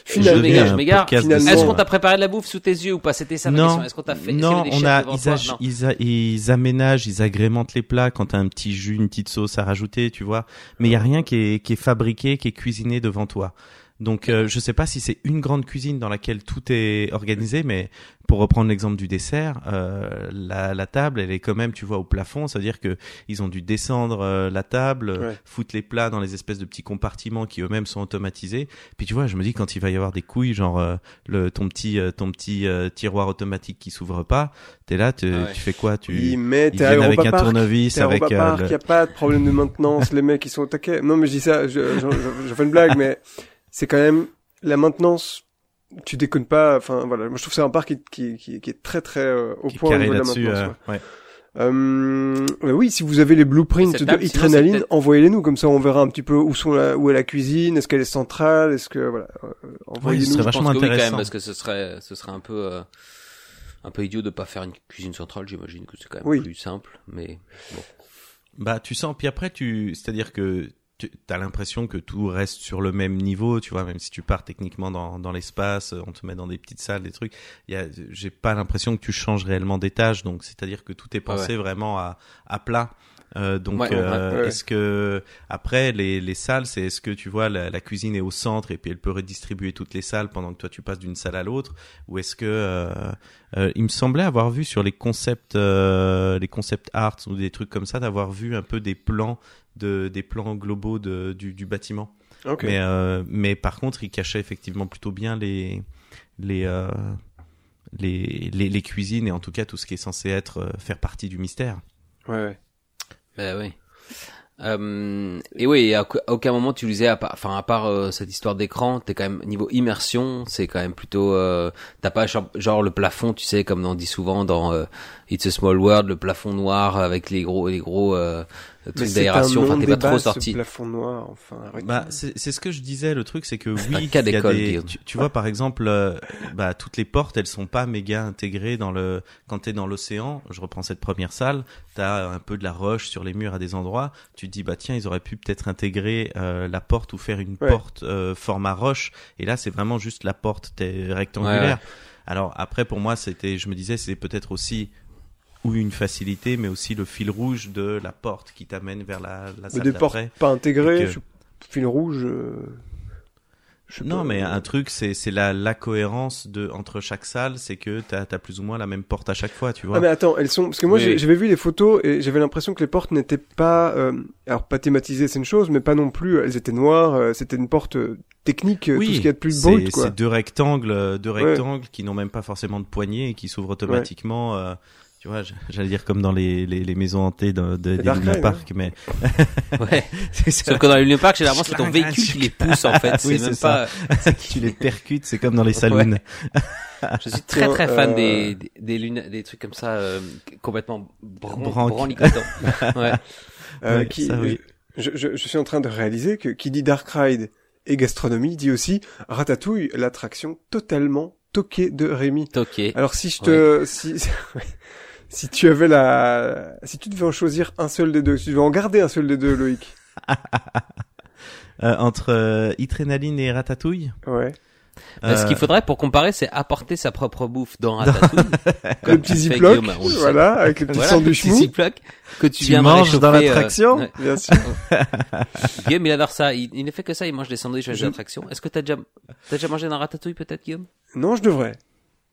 Finalement, je m'égare. Est-ce qu'on t'a préparé de la bouffe sous tes yeux ou pas C'était ça ma Non, question. Est-ce qu'on t'a fait non, on a, ils, ag- Non. ils, a- ils aménagent, ils agrémentent les plats quand t'as un petit jus, une petite sauce à rajouter, tu vois. Mais il y a rien qui est, qui est fabriqué, qui est cuisiné devant toi. Donc, euh, je sais pas si c'est une grande cuisine dans laquelle tout est organisé, mais pour reprendre l'exemple du dessert, euh, la, la table, elle est quand même, tu vois, au plafond. C'est-à-dire que ils ont dû descendre euh, la table, Ouais. foutre les plats dans les espèces de petits compartiments qui eux-mêmes sont automatisés. Puis tu vois, je me dis quand il va y avoir des couilles, genre euh, le ton petit euh, ton petit euh, tiroir automatique qui s'ouvre pas, t'es là, tu, ouais. tu fais quoi? Tu Oui, mais ils t'es à viennent avec un Park. tournevis, avec le- y a pas de problème de maintenance, les mecs ils sont au taquet. Non mais je dis ça, je, je, je- je fais une blague, mais c'est quand même la maintenance. Tu déconnes pas. Enfin voilà, moi je trouve que c'est un parc qui, qui, qui, qui est très très euh, au qui point au carré niveau de la maintenance. euh, ouais. ouais. Euh, oui, si vous avez les blueprints de table, sinon, c'est Adrenaline, peut-être- envoyez-les nous, comme ça on verra un petit peu où sont la, où est la cuisine, est-ce qu'elle est centrale, est-ce que voilà, euh, envoyez-nous. serait Je vachement pense que oui, quand même, intéressant. parce que ce serait, ce serait un peu, euh, un peu idiot de pas faire une cuisine centrale. J'imagine que c'est quand même Oui. plus simple, mais bon. Bah tu sens. Puis après tu, c'est-à-dire que tu as l'impression que tout reste sur le même niveau, tu vois, même si tu pars techniquement dans, dans l'espace, on te met dans des petites salles, des trucs. J'ai pas l'impression que tu changes réellement d'étage, donc c'est-à-dire que tout est pensé vraiment à, à plat. Euh, donc, Ouais, euh, ouais. est-ce que après les, les salles, c'est est-ce que tu vois la, la cuisine est au centre et puis elle peut redistribuer toutes les salles pendant que toi tu passes d'une salle à l'autre, ou est-ce que euh, euh, il me semblait avoir vu sur les concepts, euh, les concepts arts ou des trucs comme ça, d'avoir vu un peu des plans de des plans globaux de, du, du bâtiment. Mais euh, mais par contre, il cachait effectivement plutôt bien les les euh, les, les les cuisines et en tout cas tout ce qui est censé être euh, faire partie du mystère. Ouais, ouais. Ben oui. Euh, et oui, à, aucun moment tu disais, à part, enfin à part euh, cette histoire d'écran, t'es quand même niveau immersion, c'est quand même plutôt, euh, t'as pas genre, genre le plafond, tu sais, comme on dit souvent dans euh, It's a Small World, le plafond noir avec les gros, les gros euh, trucs c'est d'aération. un Enfin, t'es pas trop ce sorti. plafond noir, enfin. Bah, c'est c'est ce que je disais. Le truc, c'est que oui, cas y a d'école, des- tu, tu vois, par exemple, euh, bah, toutes les portes, elles sont pas méga intégrées dans le. Quand t'es dans l'océan, je reprends cette première salle, t'as un peu de la roche sur les murs à des endroits. Tu te dis, bah tiens, ils auraient pu peut-être intégrer euh, la porte ou faire une Ouais. porte euh, format roche. Et là, c'est vraiment juste la porte t'es rectangulaire. Alors après, pour moi, c'était, je me disais, c'est peut-être aussi ou une facilité, mais aussi le fil rouge de la porte qui t'amène vers la, la salle des portes pas intégrées, que- fil rouge. euh, Je Non, mais un truc, c'est c'est la la cohérence de entre chaque salle, c'est que t'as as plus ou moins la même porte à chaque fois, tu vois. Ah mais attends, elles sont parce que moi Oui, oui. j'avais vu les photos et j'avais l'impression que les portes n'étaient pas euh, alors pas thématisées c'est une chose mais pas non plus elles étaient noires, euh, c'était une porte euh, technique euh, tout ce qu'il y a de plus quoi. C'est deux rectangles, euh, deux Ouais. rectangles qui n'ont même pas forcément de poignée et qui s'ouvrent automatiquement. euh, tu vois, j'allais dire comme dans les, les, les maisons hantées de, de, des Dark Luna Park, mais Ouais. Sauf que dans les Luna Park, généralement, c'est ton véhicule qui les pousse, en fait. Oui, c'est même c'est ça. pas, tu les percutes, c'est comme dans les saloons. je suis très très fan Euh, des, des, des, luna- des trucs comme ça, euh, complètement bran branlicotants. ouais. Euh, Ouais, qui, ça, oui. je, je, je suis en train de réaliser que qui dit Dark Ride et gastronomie dit aussi Ratatouille, l'attraction totalement toquée de Rémi. Ok. Alors si je te si si tu avais la si tu devais en choisir un seul des deux, si tu devais en garder un seul des deux Loïc. Euh, entre euh, Adrénaline et Ratatouille. Ouais. Bah, Ce euh, qu'il faudrait pour comparer, c'est apporter sa propre bouffe dans Ratatouille. Le petit Ziploc, voilà, avec le petit Voilà, le sandwich petit mou. Ziploc que tu, Tu viens de manges dans euh, l'attraction. Bien sûr. Guillaume, il adore ça. Il, il ne fait que ça. Il mange des sandwichs à l'attraction. Est-ce que t'as déjà, t'as déjà mangé dans Ratatouille, peut-être, Guillaume? Non, je devrais.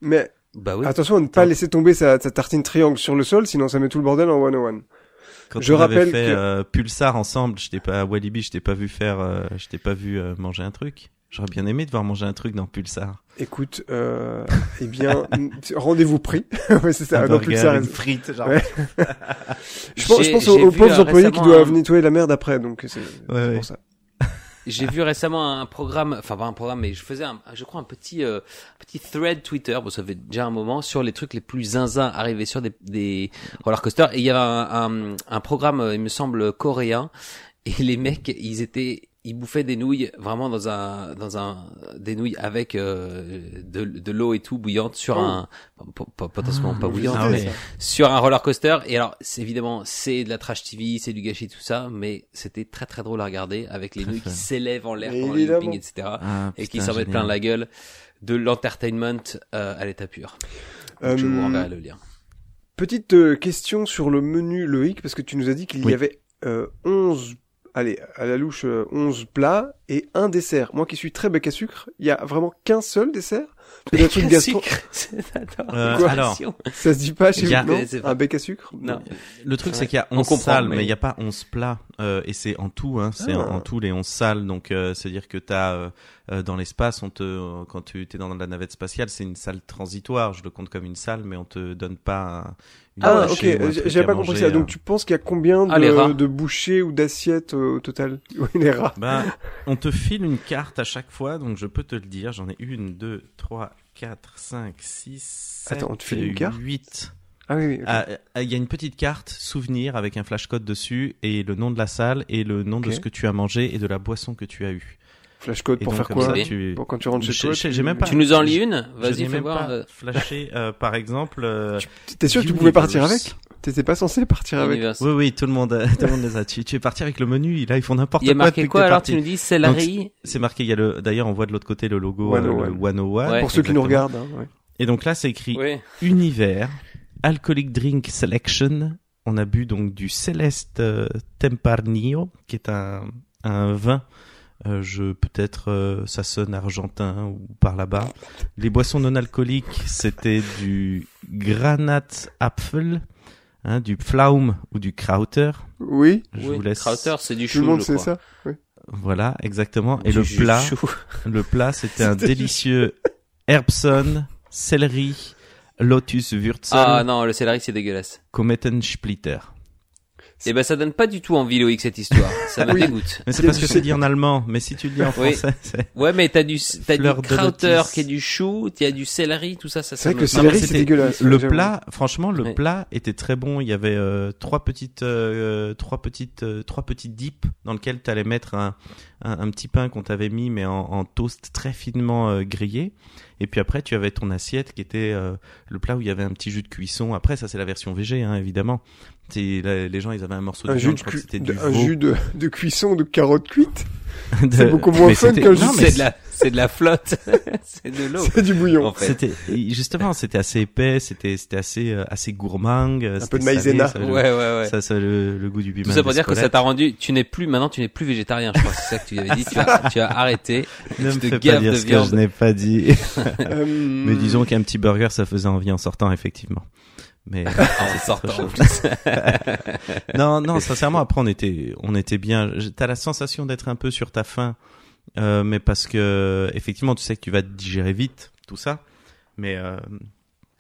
Mais Bah oui. attention à ne pas laisser tomber sa, sa tartine triangle sur le sol, sinon ça met tout le bordel en 101. Quand Je on avait rappelle fait que- euh, Pulsar ensemble, je t'ai pas à Walibi, je t'ai pas vu faire, euh, je t'ai pas vu euh, manger un truc. J'aurais bien aimé de voir manger un truc dans Pulsar. Écoute, euh, eh bien, rendez-vous pris. ouais, c'est ça, un dans Pulsar. une frite, genre. Ouais. Je pense, je pense aux, aux pauvres euh, employés qui doivent un- nettoyer la merde après, donc c'est c'est Ouais, ouais. pour ça. J'ai vu récemment un programme, enfin pas un programme, mais je faisais, un, je crois, un petit, euh, petit thread Twitter, bon, ça fait déjà un moment, sur les trucs les plus zinzins arrivés sur des, des roller coasters. Et il y avait un, un, un programme, euh, il me semble, coréen, et les mecs, ils étaient, ils bouffaient des nouilles vraiment dans un, dans un, des nouilles avec euh, de, de l'eau et tout bouillante sur Oh. un, potentiellement pas bouillante, Ah mais ouais. sur un roller coaster. Et alors, c'est évidemment, c'est de la trash TV, c'est du gâchis, tout ça, mais c'était très très drôle à regarder avec les Très nouilles qui s'élèvent en l'air pendant le looping, etc. Ah, et qui s'en mettent plein la gueule de l'entertainment euh, à l'état pur. Euh, Je vous renverrai le lien. Petite euh, question sur le menu Loïc, parce que tu nous as dit qu'il y avait euh, 11, allez, à la louche, euh, 11 plats et un dessert. Moi qui suis très bec à sucre, il y a vraiment qu'un seul dessert que le truc gastro, Euh, alors, ça se dit pas chez a- vous, non Un bec à sucre Non. le truc Ouais. c'est qu'il y a On 11 comprend, salles, mais il n'y a pas 11 plats, euh, et c'est en tout, hein, c'est Ah. en, en tout les 11 salles, donc euh, c'est-à-dire que t'as euh, euh, dans l'espace, on te, euh, quand tu es dans la navette spatiale, c'est une salle transitoire, je le compte comme une salle, mais on te donne pas un, Ah, ok, truc j'avais pas compris manger, ça. euh. Donc tu penses qu'il y a combien Ah, de, bouchées ou d'assiettes euh, au total Oui, les rats. Ben, on te file une carte à chaque fois, donc je peux te le dire. J'en ai une, deux, trois, quatre, cinq, six, sept, Attends, on te file une carte huit. Ah oui. Ah, euh, Il y a une petite carte souvenir avec un flashcode dessus et le nom de la salle et le nom de ce que tu as mangé et de la boisson que tu as eu. Flashcode pour donc, faire comme quoi ça, tu... Pour quand tu rentres chez toi tu- j'ai même pas- Tu nous en lis une Vas-y, fais même voir. pas euh, flashé, euh, par exemple. euh, T'es sûr que tu pouvais partir avec T'étais pas censé partir avec Universe. Oui, oui, tout le monde, tout le monde les a. Tu, tu es parti avec le menu. Là, ils font n'importe Il quoi. y a marqué quoi alors parti. Tu nous dis céleri C'est marqué. Il y a le. D'ailleurs, on voit de l'autre côté le logo euh, 101. le 101. Ouais. Pour ceux qui nous regardent. hein, ouais. Et donc là, c'est écrit univers, alcoolic drink selection. On a bu donc du Celeste euh, Tempranillo, qui est un, un vin. Euh, je peut-être euh, ça sonne argentin ou par là-bas. Les boissons non alcooliques, c'était du Granat Apfel, hein, du Pflaum ou du Krauter. Oui, Je oui. vous laisse. Krauter, c'est du tout chou, le monde sait ça. Oui. Voilà, exactement. Et Du le plat, chou. le plat, c'était un délicieux Erbson, céleri, Lotus Wurzel, Ah non, le céleri c'est dégueulasse. Komettensplitter. Et ben ça donne pas du tout envie Loïc cette histoire. Ça me Oui. dégoûte. Mais c'est parce que c'est dit en allemand. Mais si tu le dis en Oui. français, c'est... Ouais, mais t'as du t'as du krauter qui est du chou, t'as du céleri, tout ça, ça. C'est vrai que me- le céleri c'est dégueulasse. Le plat, franchement, le Ouais. plat était très bon. Il y avait euh, trois petites, euh, trois petites, euh, trois petits dips dans lesquels tu allais mettre un, un, un petit pain qu'on t'avait mis, mais en, en toast très finement grillé. Et puis après, tu avais ton assiette qui était euh, le plat où il y avait un petit jus de cuisson. Après, ça c'est la version végé, hein, évidemment. Les gens, ils avaient un morceau de Un viande. jus de, je crois que du un jus de, de cuisson de carottes cuites. De- c'est beaucoup moins mais fun qu'un jus mais C'est de la c'est de la flotte, c'est de l'eau. C'est du bouillon. En fait. C'était justement, c'était assez épais, c'était c'était assez euh, assez gourmand. Un peu de maïzena. Ça, Ouais, ouais, ouais. ça, ça le, le goût du piment. Tout ça pour dire que ça t'a rendu, tu n'es plus, maintenant tu n'es plus végétarien, je crois, c'est ça que tu avais dit, tu as, tu as arrêté, Ne tu me fais pas dire ce que je n'ai pas dit. Euh, Mais disons qu'un petit burger, ça faisait envie en sortant, effectivement. Mais en sortant. en plus. non, non, sincèrement, après on était, on était bien. T'as la sensation d'être un peu sur ta faim, euh, mais parce que effectivement, tu sais que tu vas digérer vite, tout ça. Mais, euh,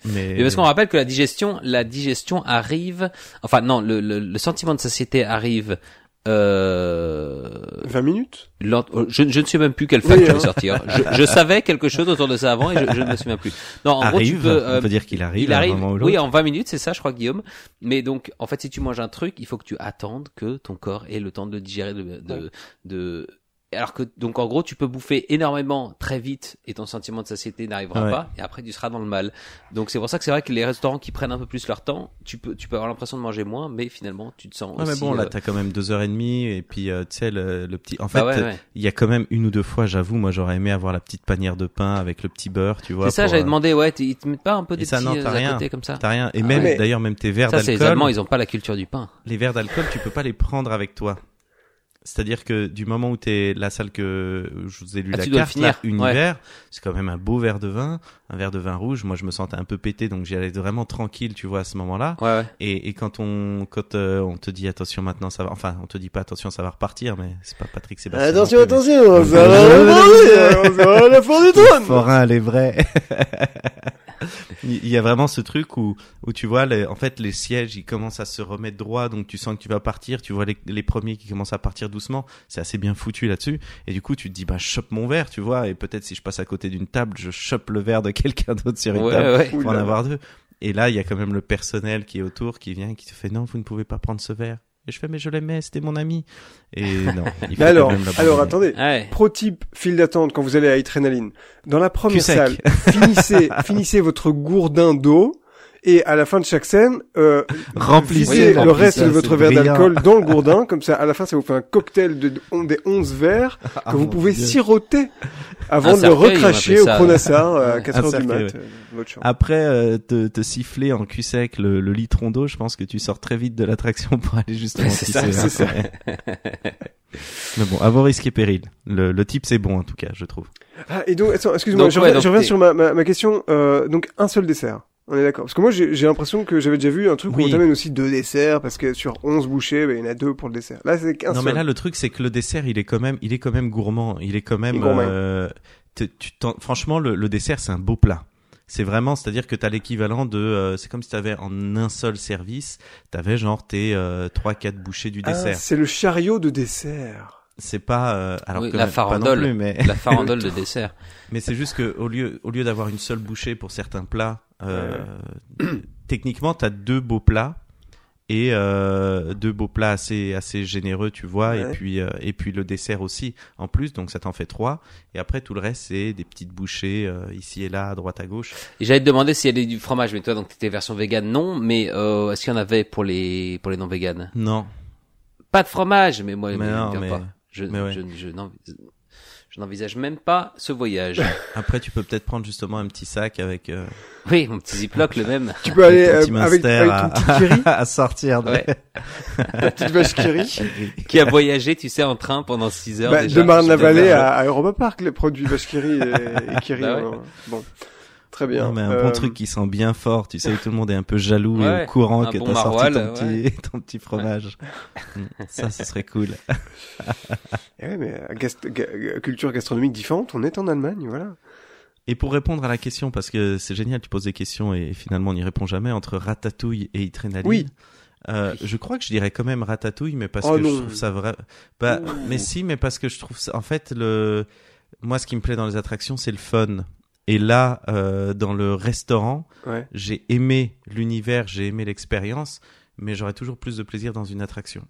mais. Mais parce qu'on rappelle que la digestion, la digestion arrive, enfin non, le, le, le sentiment de satiété arrive, euh, 20 minutes? euh, je, je ne sais même plus quel fact Oui, je hein. vais sortir. Je, je savais quelque chose autour de ça avant et je, je ne me souviens plus. Non, en gros, tu arrive, peux, euh, on peut dire qu'il arrive. il à un arrive, moment ou oui, en 20 minutes, c'est ça, je crois, Guillaume. Mais donc, en fait, si tu manges un truc, il faut que tu attendes que ton corps ait le temps de le digérer, de, de, de- alors que, donc, en gros, tu peux bouffer énormément très vite et ton sentiment de satiété n'arrivera Ouais. pas et après tu seras dans le mal. Donc, c'est pour ça que c'est vrai que les restaurants qui prennent un peu plus leur temps, tu peux, tu peux avoir l'impression de manger moins, mais finalement, tu te sens Ouais, mais aussi, bon, là, euh, t'as quand même deux heures et demie, et puis, euh, tu sais, le, le petit. En fait, bah ouais, ouais. il y a quand même une ou deux fois, j'avoue, moi, j'aurais aimé avoir la petite panière de pain avec le petit beurre, tu vois. C'est ça, j'avais euh, demandé, ouais, ils te mettent pas un peu Et des ça, petits non, euh, t'as à rien. côté comme ça? T'as rien. Et Ah même, d'ailleurs, même tes verres Ça, c'est les d'alcool. Allemands, ils ont pas la culture du pain. les verres d'alcool, tu peux pas les prendre avec toi. C'est-à-dire que du moment où t'es la salle que je vous ai lu Ah, la tu carte, là, univers, c'est quand même un beau verre de vin, un verre de vin rouge. Moi, je me sentais un peu pété, donc j'y allais vraiment tranquille, tu vois, à ce moment-là. Ouais, ouais. Et, et quand on quand euh, on te dit attention maintenant ça va, enfin on te dit pas attention ça va repartir, mais c'est pas Patrick Sébastien. Attention, plus, mais- attention, ça Je- va remonter, ça va la fin du trône Forain, elle est vraie. Il y a vraiment ce truc où, où tu vois, les, en fait, les sièges, ils commencent à se remettre droit, donc tu sens que tu vas partir, tu vois les, les premiers qui commencent à partir doucement, c'est assez bien foutu là-dessus, et du coup, tu te dis, bah, je chope mon verre, tu vois, et peut-être si je passe à côté d'une table, je chope le verre de quelqu'un d'autre sur une Ouais, table, ouais. pour en avoir deux. Et là, il y a quand même le personnel qui est autour, qui vient, qui te fait, non, vous ne pouvez pas prendre ce verre. Et je fais, mais je l'aimais, c'était mon ami. Et non, il alors, alors attendez, Ouais. Pro type file d'attente quand vous allez à Adrénaline. Dans la première salle, finissez, finissez votre gourdin d'eau et à la fin de chaque scène, euh, Remplissez, le reste de votre verre d'alcool dans le gourdin. Comme ça, à la fin, ça vous fait un cocktail de, de- des 11 verres que Ah, vous mon pouvez Dieu. siroter avant Un de le recracher au ça. Cronassar à Ouais. 4 Un heures du cercueil, mat. ouais. euh. Après euh, te, te siffler en cul sec le, le litron d'eau, je pense que tu sors très vite de l'attraction pour aller justement C'est ça, c'est ça. Mais bon, à vos risques et périls. Le, le type c'est bon en tout cas, je trouve. Ah, et donc, excuse-moi, je, ouais, reviens- je sur ma, ma, ma question. Euh, donc, un seul dessert. On est d'accord. Parce que moi, j'ai j'ai l'impression que j'avais déjà vu un truc où on t'amène aussi deux desserts, parce que sur 11 bouchées, bah, il y en a deux pour le dessert. Là, c'est qu'un Non seul. mais là le truc c'est que le dessert il est quand même il est quand même gourmand, il est quand même euh, tu t'en- franchement le, le dessert c'est un beau plat. C'est vraiment, c'est-à-dire que t'as l'équivalent de, euh, c'est comme si t'avais en un seul service, t'avais genre tes euh, trois quatre bouchées du Ah, dessert. c'est le chariot de dessert. c'est pas, euh, alors Oui, que la même- pas non farandole. plus, mais La farandole de dessert. Mais c'est juste que au lieu au lieu d'avoir une seule bouchée pour certains plats, euh, techniquement t'as deux beaux plats et euh, deux beaux plats assez assez généreux, tu vois, Ouais. et puis euh, et puis le dessert aussi en plus, donc ça t'en fait trois. Et après tout le reste c'est des petites bouchées euh, ici et là, à droite à gauche. Et j'allais te demander s'il y avait du fromage, mais toi, donc t'étais version vegan, non, mais euh, est-ce qu'il y en avait pour les pour les non véganes Non, Pas de fromage, mais moi, Mais non, mais- pas. Je, mais ouais. je, je, n'en- je n'envisage même pas ce voyage. après tu peux peut-être prendre justement un petit sac avec euh, oui, mon petit ziploc, le même. Tu peux aller euh, avec, avec à, ton petit kiri, à sortir. De... Ouais. ta petite vache kiri. Qui a voyagé, tu sais, en train pendant 6 heures. Bah, déjà. de Marne-la-Vallée à, à Europa Park, les produits vache kiri et, et kiri. Bah ouais. euh, Bon, très bien. Non, mais un Euh, bon truc qui sent bien fort, tu sais, où tout le monde est un peu jaloux et Ouais, au courant que bon t'as sorti ton petit, ton petit fromage. Mm, Ça, ce serait cool. eh ouais, mais euh, gast- ga- culture gastronomique différente, on est en Allemagne, voilà. Et pour répondre à la question, parce que c'est génial, tu poses des questions et finalement on n'y répond jamais, entre ratatouille et adrénaline. Oui. Euh, je crois que je dirais quand même ratatouille, mais parce Oh que non. je trouve ça vrai. Bah, Ouh. mais si, mais parce que je trouve ça. En fait, le. Moi, ce qui me plaît dans les attractions, c'est le fun. Et là, euh, dans le restaurant, Ouais. j'ai aimé l'univers, j'ai aimé l'expérience, mais j'aurais toujours plus de plaisir dans une attraction.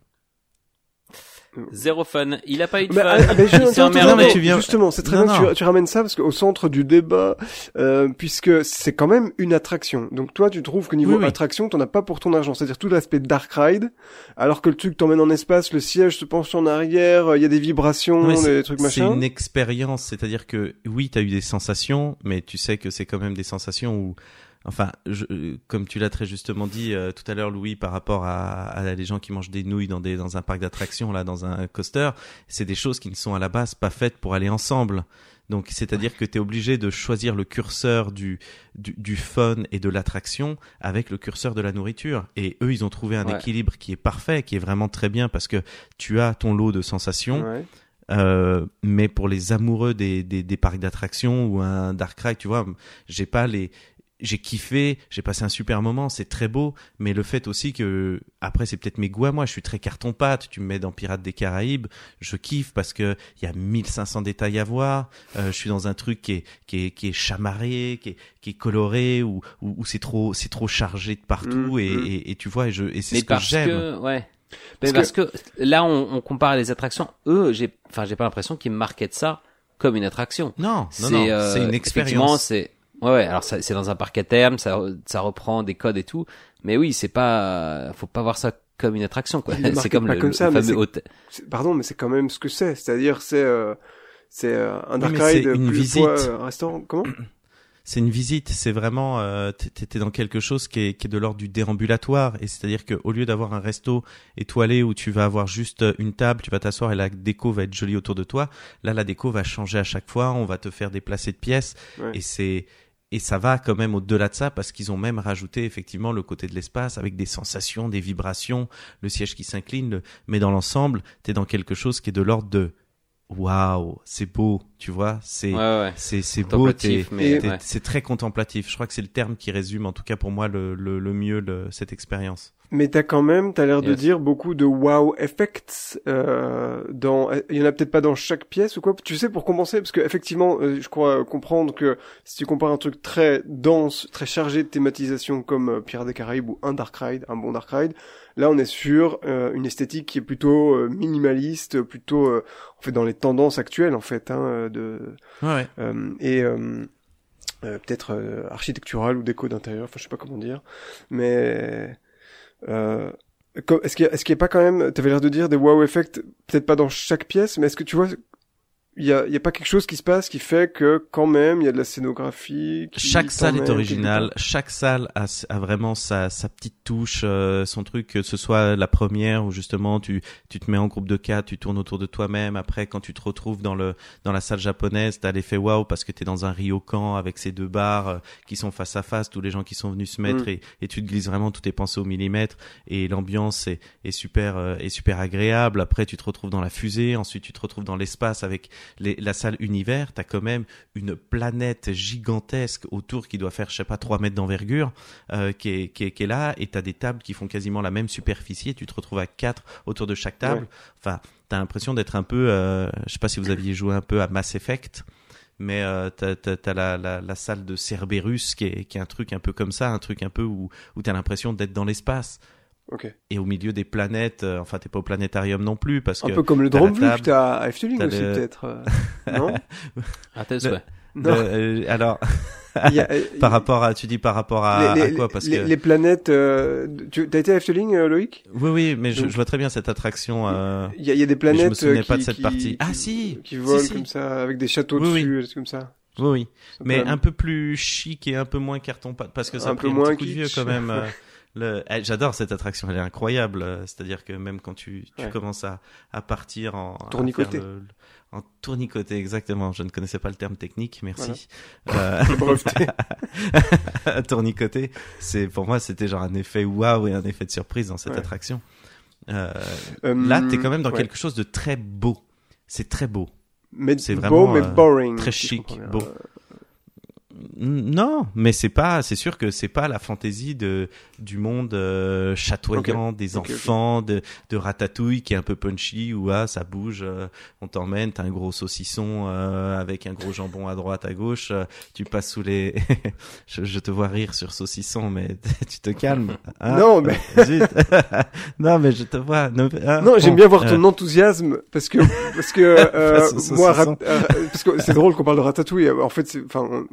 Zéro fun. Il a pas eu de Mais, fun. ah, mais je- Il. Non, mais tu viens- Justement, c'est très Non, bien que tu, tu ramènes ça parce qu'au centre du débat, euh, puisque c'est quand même une attraction. Donc toi, tu trouves que niveau Oui, oui. attraction, t'en as pas pour ton argent. C'est-à-dire tout l'aspect dark ride, alors que le truc t'emmène en espace, le siège se penche en arrière, il y a des vibrations, des trucs C'est machin. une expérience, c'est-à-dire que oui, tu as eu des sensations, mais tu sais que c'est quand même des sensations où, enfin, je, comme tu l'as très justement dit euh, tout à l'heure, Louis, par rapport à, à les gens qui mangent des nouilles dans, des, dans un parc d'attractions, là, dans un coaster, c'est des choses qui ne sont à la base pas faites pour aller ensemble. Donc, c'est-à-dire que tu es obligé de choisir le curseur du, du, du fun et de l'attraction avec le curseur de la nourriture. Et eux, ils ont trouvé un Ouais. équilibre qui est parfait, qui est vraiment très bien parce que tu as ton lot de sensations. Ouais. Euh, mais pour les amoureux des, des, des parcs d'attractions ou un dark ride, tu vois, j'ai pas les, j'ai kiffé, j'ai passé un super moment, c'est très beau, mais le fait aussi que après c'est peut-être mes goûts à moi, je suis très carton pâte, tu me mets dans Pirates des Caraïbes, je kiffe parce que il y a 1500 détails à voir, euh, je suis dans un truc qui est qui est qui est chamarré, qui est qui est coloré ou où, où c'est trop c'est trop chargé de partout Mm, et, mm. et, et tu vois et je et c'est ce que parce j'aime. que, ouais. Mais parce que là, on, on compare les attractions. Eux, j'ai, enfin, j'ai pas l'impression qu'ils marketent ça comme une attraction. Non, non, c'est non, euh, c'est une effectivement, expérience. c'est ouais, ouais alors ça- c'est dans un parc à terme ça ça reprend des codes et tout mais oui c'est pas faut pas voir ça comme une attraction quoi le c'est comme pas le, comme le ça, mais fameux hôtel Pardon, mais c'est quand même ce que c'est. C'est-à-dire, c'est euh, c'est euh, un dark c'est ride une plus visite. fois, euh, restaurant. Comment c'est une visite, c'est vraiment euh, t'es- dans quelque chose qui est, qui est de l'ordre du déambulatoire et c'est-à-dire que au lieu d'avoir un resto étoilé où tu vas avoir juste une table, tu vas t'asseoir et la déco va être jolie autour de toi, là la déco va changer à chaque fois, on va te faire déplacer de pièces Ouais. et c'est et ça va quand même au-delà de ça parce qu'ils ont même rajouté effectivement le côté de l'espace avec des sensations, des vibrations, le siège qui s'incline, le- mais dans l'ensemble, t'es dans quelque chose qui est de l'ordre de waouh, c'est beau, tu vois, c'est ouais ouais c'est c'est beau, ouais. c'est très contemplatif. Je crois que c'est le terme qui résume, en tout cas pour moi, le, le, le mieux le- cette expérience. Mais t'as quand même, t'as l'air de dire beaucoup de wow effects euh, dans. Il y en a peut-être pas dans chaque pièce ou quoi. Tu sais pour compenser, parce que effectivement, euh, je crois comprendre que si tu compares un truc très dense, très chargé de thématisation comme euh, Pirates des Caraïbes ou un dark ride, un bon dark ride, là on est sur euh, une esthétique qui est plutôt euh, minimaliste, plutôt euh, en fait dans les tendances actuelles en fait hein, euh, de Ouais. euh, et euh, euh, peut-être euh, architectural ou déco d'intérieur, enfin je sais pas comment dire, mais euh, est-ce qu'il y a, est-ce qu'il y a pas quand même, t'avais l'air de dire des wow effects, peut-être pas dans chaque pièce, mais est-ce que tu vois, il y a, y a pas quelque chose qui se passe qui fait que quand même il y a de la scénographie. Chaque salle est originale, chaque salle a, vraiment sa, sa petite touche, euh, son truc, que ce soit la première où justement tu, tu te mets en groupe de quatre, tu tournes autour de toi-même. Après, quand tu te retrouves dans le dans la salle japonaise, t'as l'effet waouh parce que t'es dans un ryokan avec ces deux bars euh, qui sont face à face, tous les gens qui sont venus se mettre Mm. et, et tu te glisses vraiment, tout est pensé au millimètre et l'ambiance est, est super euh, est super agréable. Après, tu te retrouves dans la fusée, ensuite tu te retrouves dans l'espace avec les, la salle univers. T'as quand même une planète gigantesque autour qui doit faire je sais pas 3 mètres d'envergure euh, qui, est, qui, est, qui est là et t'as des tables qui font quasiment la même superficie et tu te retrouves à quatre autour de chaque table Ouais. enfin t'as l'impression d'être un peu euh, je sais pas si vous aviez joué un peu à Mass Effect mais euh, t'as, t'as la, la, la salle de Cerberus qui est, qui est un truc un peu comme ça un truc un peu où, où t'as l'impression d'être dans l'espace Ok. et au milieu des planètes euh, enfin t'es pas au planétarium non plus parce Un que peu comme le drone vue que t'as à Efteling aussi le- peut-être. euh, non? Ah, t'as le Le- souhait. Non. Euh, alors Il y a- euh, par rapport à tu dis par rapport à, les, à quoi? Parce les, que les planètes. Euh, tu t'as été à Efteling, euh, Loïc? Oui, oui, mais je, Donc- je vois très bien cette attraction. Euh... Il y a, il y a des je planètes me souvenais euh, pas de qui- cette qui- partie. Ah, qui- si qui volent si. comme ça avec des châteaux Oui, oui. dessus, des trucs comme ça. Oui, oui. Ça Mais un peu plus chic et un peu moins carton pâte parce que ça Un a peu pris un moins petit coup de vieux quand même. Euh, le... eh, J'adore cette attraction, elle est incroyable. euh, C'est-à-dire que même quand tu, tu Ouais. commences à, à partir en le- en tournicoter, exactement. Je ne connaissais pas le terme technique, merci. breveté. Euh, tournicoter, c'est pour moi c'était genre un effet waouh et un effet de surprise dans cette Ouais. attraction. Euh, Euh, là, t'es quand même dans ouais. quelque chose de très beau. C'est très beau. Mais c'est beau, vraiment, mais euh, boring. très chic, beau. Euh, Non, mais c'est pas, c'est sûr que c'est pas la fantaisie de du monde euh, chatoyant des enfants, de de ratatouille qui est un peu punchy où ah ça bouge, euh, on t'emmène, t'as un gros saucisson euh, avec un gros jambon à droite à gauche, euh, tu passes sous les, je, je te vois rire sur saucisson, mais tu te calmes. hein Non, mais Zut. non mais je te vois. hein, non, j'aime bien voir euh, ton enthousiasme parce que parce que euh, moi, euh, parce que c'est drôle qu'on parle de ratatouille. En fait, enfin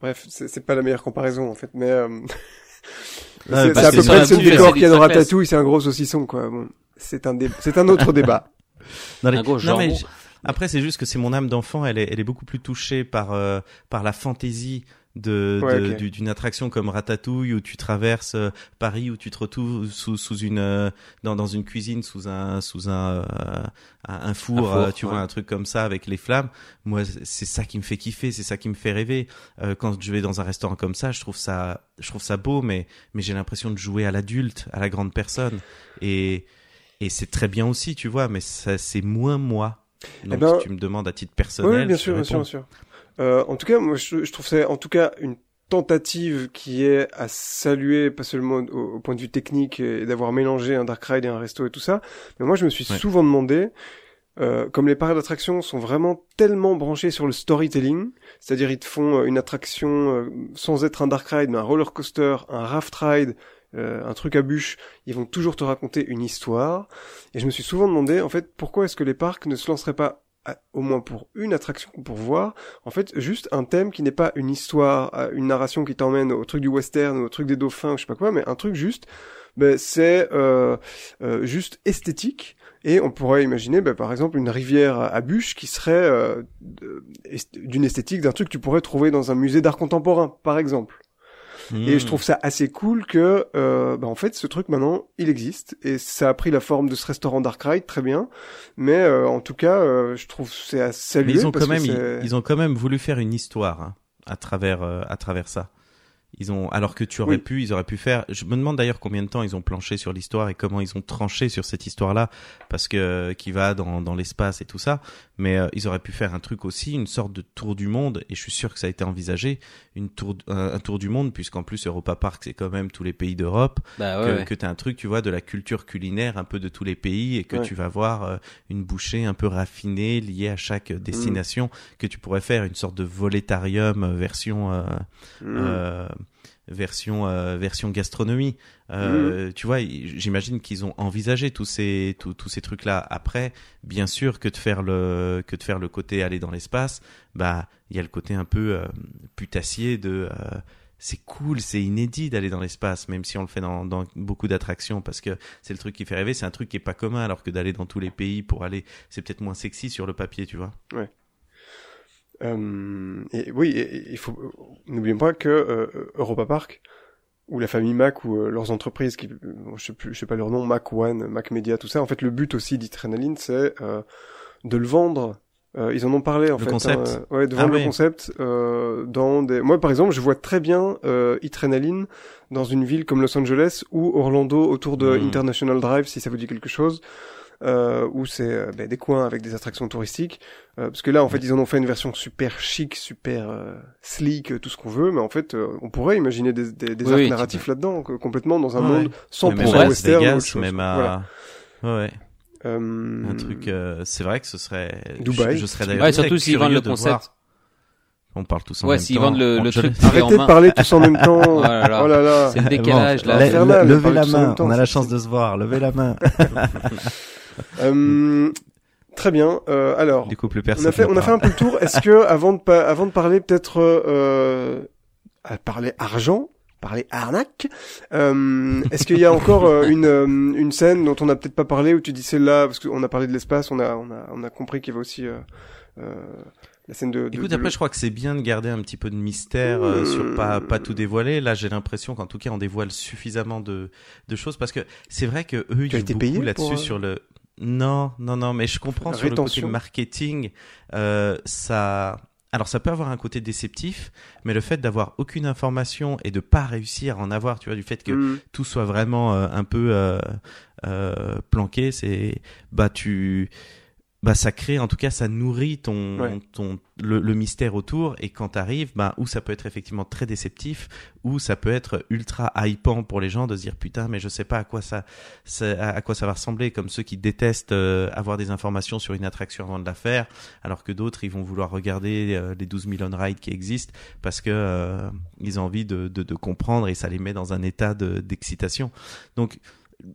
bref, c'est c'est pas la meilleure comparaison en fait, mais euh, c'est à peu près le décor qu'il y a dans. Ratatouille, c'est un gros saucisson quoi. Bon, c'est un dé- c'est un autre débat. Non, les- Un gros non, mais jambon. j- après, c'est juste que c'est mon âme d'enfant. Elle est, elle est beaucoup plus touchée par euh, par la fantaisie de Ouais, d'une attraction comme Ratatouille où tu traverses euh, Paris où tu te retrouves sous sous une euh, dans dans une cuisine sous un sous un euh, un, four, Un four, tu ouais. vois un truc comme ça avec les flammes. Moi, c'est ça qui me fait kiffer, c'est ça qui me fait rêver. Euh, quand je vais dans un restaurant comme ça, je trouve ça je trouve ça beau, mais mais j'ai l'impression de jouer à l'adulte, à la grande personne et et c'est très bien aussi, tu vois, mais ça c'est moins moi. Donc ben, si tu me demandes à titre personnel, Oui, bien sûr, bien sûr, bien sûr. Euh, en tout cas, moi, je, je trouve ça, en tout cas, une tentative qui est à saluer, pas seulement au, au point de vue technique et d'avoir mélangé un dark ride et un resto et tout ça, mais moi, je me suis Ouais. souvent demandé, euh, comme les parcs d'attractions sont vraiment tellement branchés sur le storytelling, c'est-à-dire ils te font euh, une attraction euh, sans être un dark ride, mais un roller coaster, un raft ride, euh, un truc à bûche, ils vont toujours te raconter une histoire. Et je me suis souvent demandé, en fait, pourquoi est-ce que les parcs ne se lanceraient pas au moins pour une attraction pour voir, en fait, juste un thème qui n'est pas une histoire, euh, une narration qui t'emmène au truc du western au truc des dauphins, je sais pas quoi, mais un truc juste, ben, c'est euh, euh, juste esthétique. Et on pourrait imaginer, ben, par exemple, une rivière à bûches qui serait euh, d'une esthétique d'un truc que tu pourrais trouver dans un musée d'art contemporain, par exemple. Et Hmm. je trouve ça assez cool que, euh, bah, en fait, ce truc maintenant, il existe et ça a pris la forme de ce restaurant Dark Ride, très bien. Mais euh, en tout cas, euh, je trouve c'est à Mais saluer ils ont parce quand même, ils, ont quand même voulu faire une histoire hein, à travers euh, à travers ça. Ils ont, alors que tu aurais Oui. pu, ils auraient pu faire. Je me demande d'ailleurs combien de temps ils ont planché sur l'histoire et comment ils ont tranché sur cette histoire-là, parce que euh, qui va dans dans l'espace et tout ça. Mais euh, ils auraient pu faire un truc aussi, une sorte de tour du monde. Et je suis sûr que ça a été envisagé, une tour, un, un tour du monde, puisqu'en plus Europa Park c'est quand même tous les pays d'Europe. Bah que, ouais, que tu as un truc, tu vois, de la culture culinaire un peu de tous les pays et que Ouais. tu vas voir euh, une bouchée un peu raffinée liée à chaque destination, Mm. que tu pourrais faire une sorte de volétarium euh, version euh, Mm. Version euh, version gastronomie. Euh, Tu vois, j'imagine qu'ils ont envisagé tous ces tous, tous ces trucs là. Après, bien sûr que de faire le que de faire le côté aller dans l'espace, bah il y a le côté un peu euh, putassier de euh, c'est cool, c'est inédit d'aller dans l'espace, même si on le fait dans, dans beaucoup d'attractions, parce que c'est le truc qui fait rêver. C'est un truc qui est pas commun, alors que d'aller dans tous les pays pour aller, c'est peut-être moins sexy sur le papier, tu vois. Euh, et oui, il faut n'oublions pas que euh, Europa Park ou la famille Mac ou euh, leurs entreprises qui bon, je sais plus je sais pas leur nom Mac One, Mac Media tout ça en fait le but aussi d'Adrenaline c'est euh, de le vendre Euh, ils en ont parlé en Le fait concept. hein, ouais de Ah vendre le concept euh, dans des moi par exemple je vois très bien euh, dans une ville comme Los Angeles ou Orlando autour de Mm. International Drive si ça vous dit quelque chose euh, où c'est euh, ben, des coins avec des attractions touristiques. Euh, parce que là, en fait, ils en ont fait une version super chic, super euh, sleek, tout ce qu'on veut, mais en fait, euh, on pourrait imaginer des, des, des Oui, arcs oui, narratifs là-dedans, que- complètement dans un Ouais. monde 100% même à western. ou Vegas, chose. même à, Voilà. ouais, ouais. Euh, un truc. euh, c'est vrai que ce serait. Dubaï. Je, je serais d'ailleurs Ouais, surtout s'ils vendent le concept. voir- On parle tous en Ouais, même s'ils temps. vendent le, On- le je- truc Arrêtez de parler tous en même temps. Oh là là. Oh là là. C'est le décalage, là. lè- Infernal, lè- on levez la main. On a la chance de se voir. Levez la main. Euh, très bien. Euh, alors, Du coup, plus on a fait, ne on a fait parle. un peu le tour. Est-ce que avant de pa- avant de parler peut-être euh, parler argent, parler arnaque, est-ce qu'il y a encore une une scène dont on n'a peut-être pas parlé où tu dis celle-là parce qu'on a parlé de l'espace, on a on a on a compris qu'il y avait aussi la scène de. de- Écoute, de- après, je crois que c'est bien de garder un petit peu de mystère euh, sur pas pas tout dévoiler. Là, j'ai l'impression qu'en tout cas, on dévoile suffisamment de de choses parce que c'est vrai que eux ils Tu as jouent beaucoup là-dessus sur le. Non, non, non, mais je comprends sur le côté marketing, euh, ça. Alors ça peut avoir un côté déceptif, mais le fait d'avoir aucune information et de pas réussir à en avoir, tu vois, du fait que Hmm. tout soit vraiment euh, un peu euh, euh, planqué, c'est bah tu bah ça crée en tout cas ça nourrit ton Ouais. ton le, le mystère autour. Et quand t'arrives bah où ça peut être effectivement très déceptif ou ça peut être ultra hypant pour les gens de se dire putain mais je sais pas à quoi ça, ça- à quoi ça va ressembler. Comme ceux qui détestent euh, avoir des informations sur une attraction avant de la faire alors que d'autres ils vont vouloir regarder euh, les 12 000 on-ride qui existent parce que euh, ils ont envie de, de, de comprendre et ça les met dans un état de- d'excitation. Donc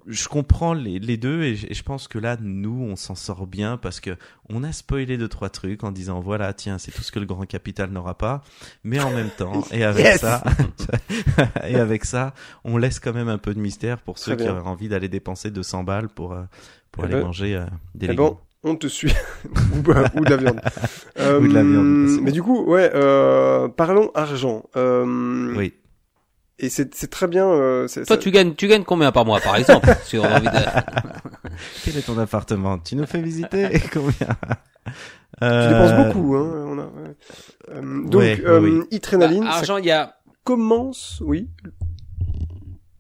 je comprends les, les deux et je, et je pense que là nous on s'en sort bien parce que on a spoilé deux trois trucs en disant voilà tiens c'est tout ce que le grand capital n'aura pas mais en même temps et avec Yes ça et avec ça on laisse quand même un peu de mystère pour ceux qui auraient envie d'aller dépenser 200 balles pour euh, pour Eh aller ben, manger euh, des Eh légumes ben, on te suit. ou, bah, ou de la viande. Euh, Ou de la viande, c'est Mais bon. du coup, ouais, euh, parlons argent. Euh, oui Et c'est c'est très bien. Euh, c'est- Toi, ça- tu gagnes, tu gagnes combien par mois, par exemple Si on a envie de... quel est ton appartement? Tu nous fais visiter combien? Tu Euh, dépenses beaucoup. Hein, on a, ouais. Euh, donc, Ouais, euh, oui, Bah, ça argent, il y a. commence, oui.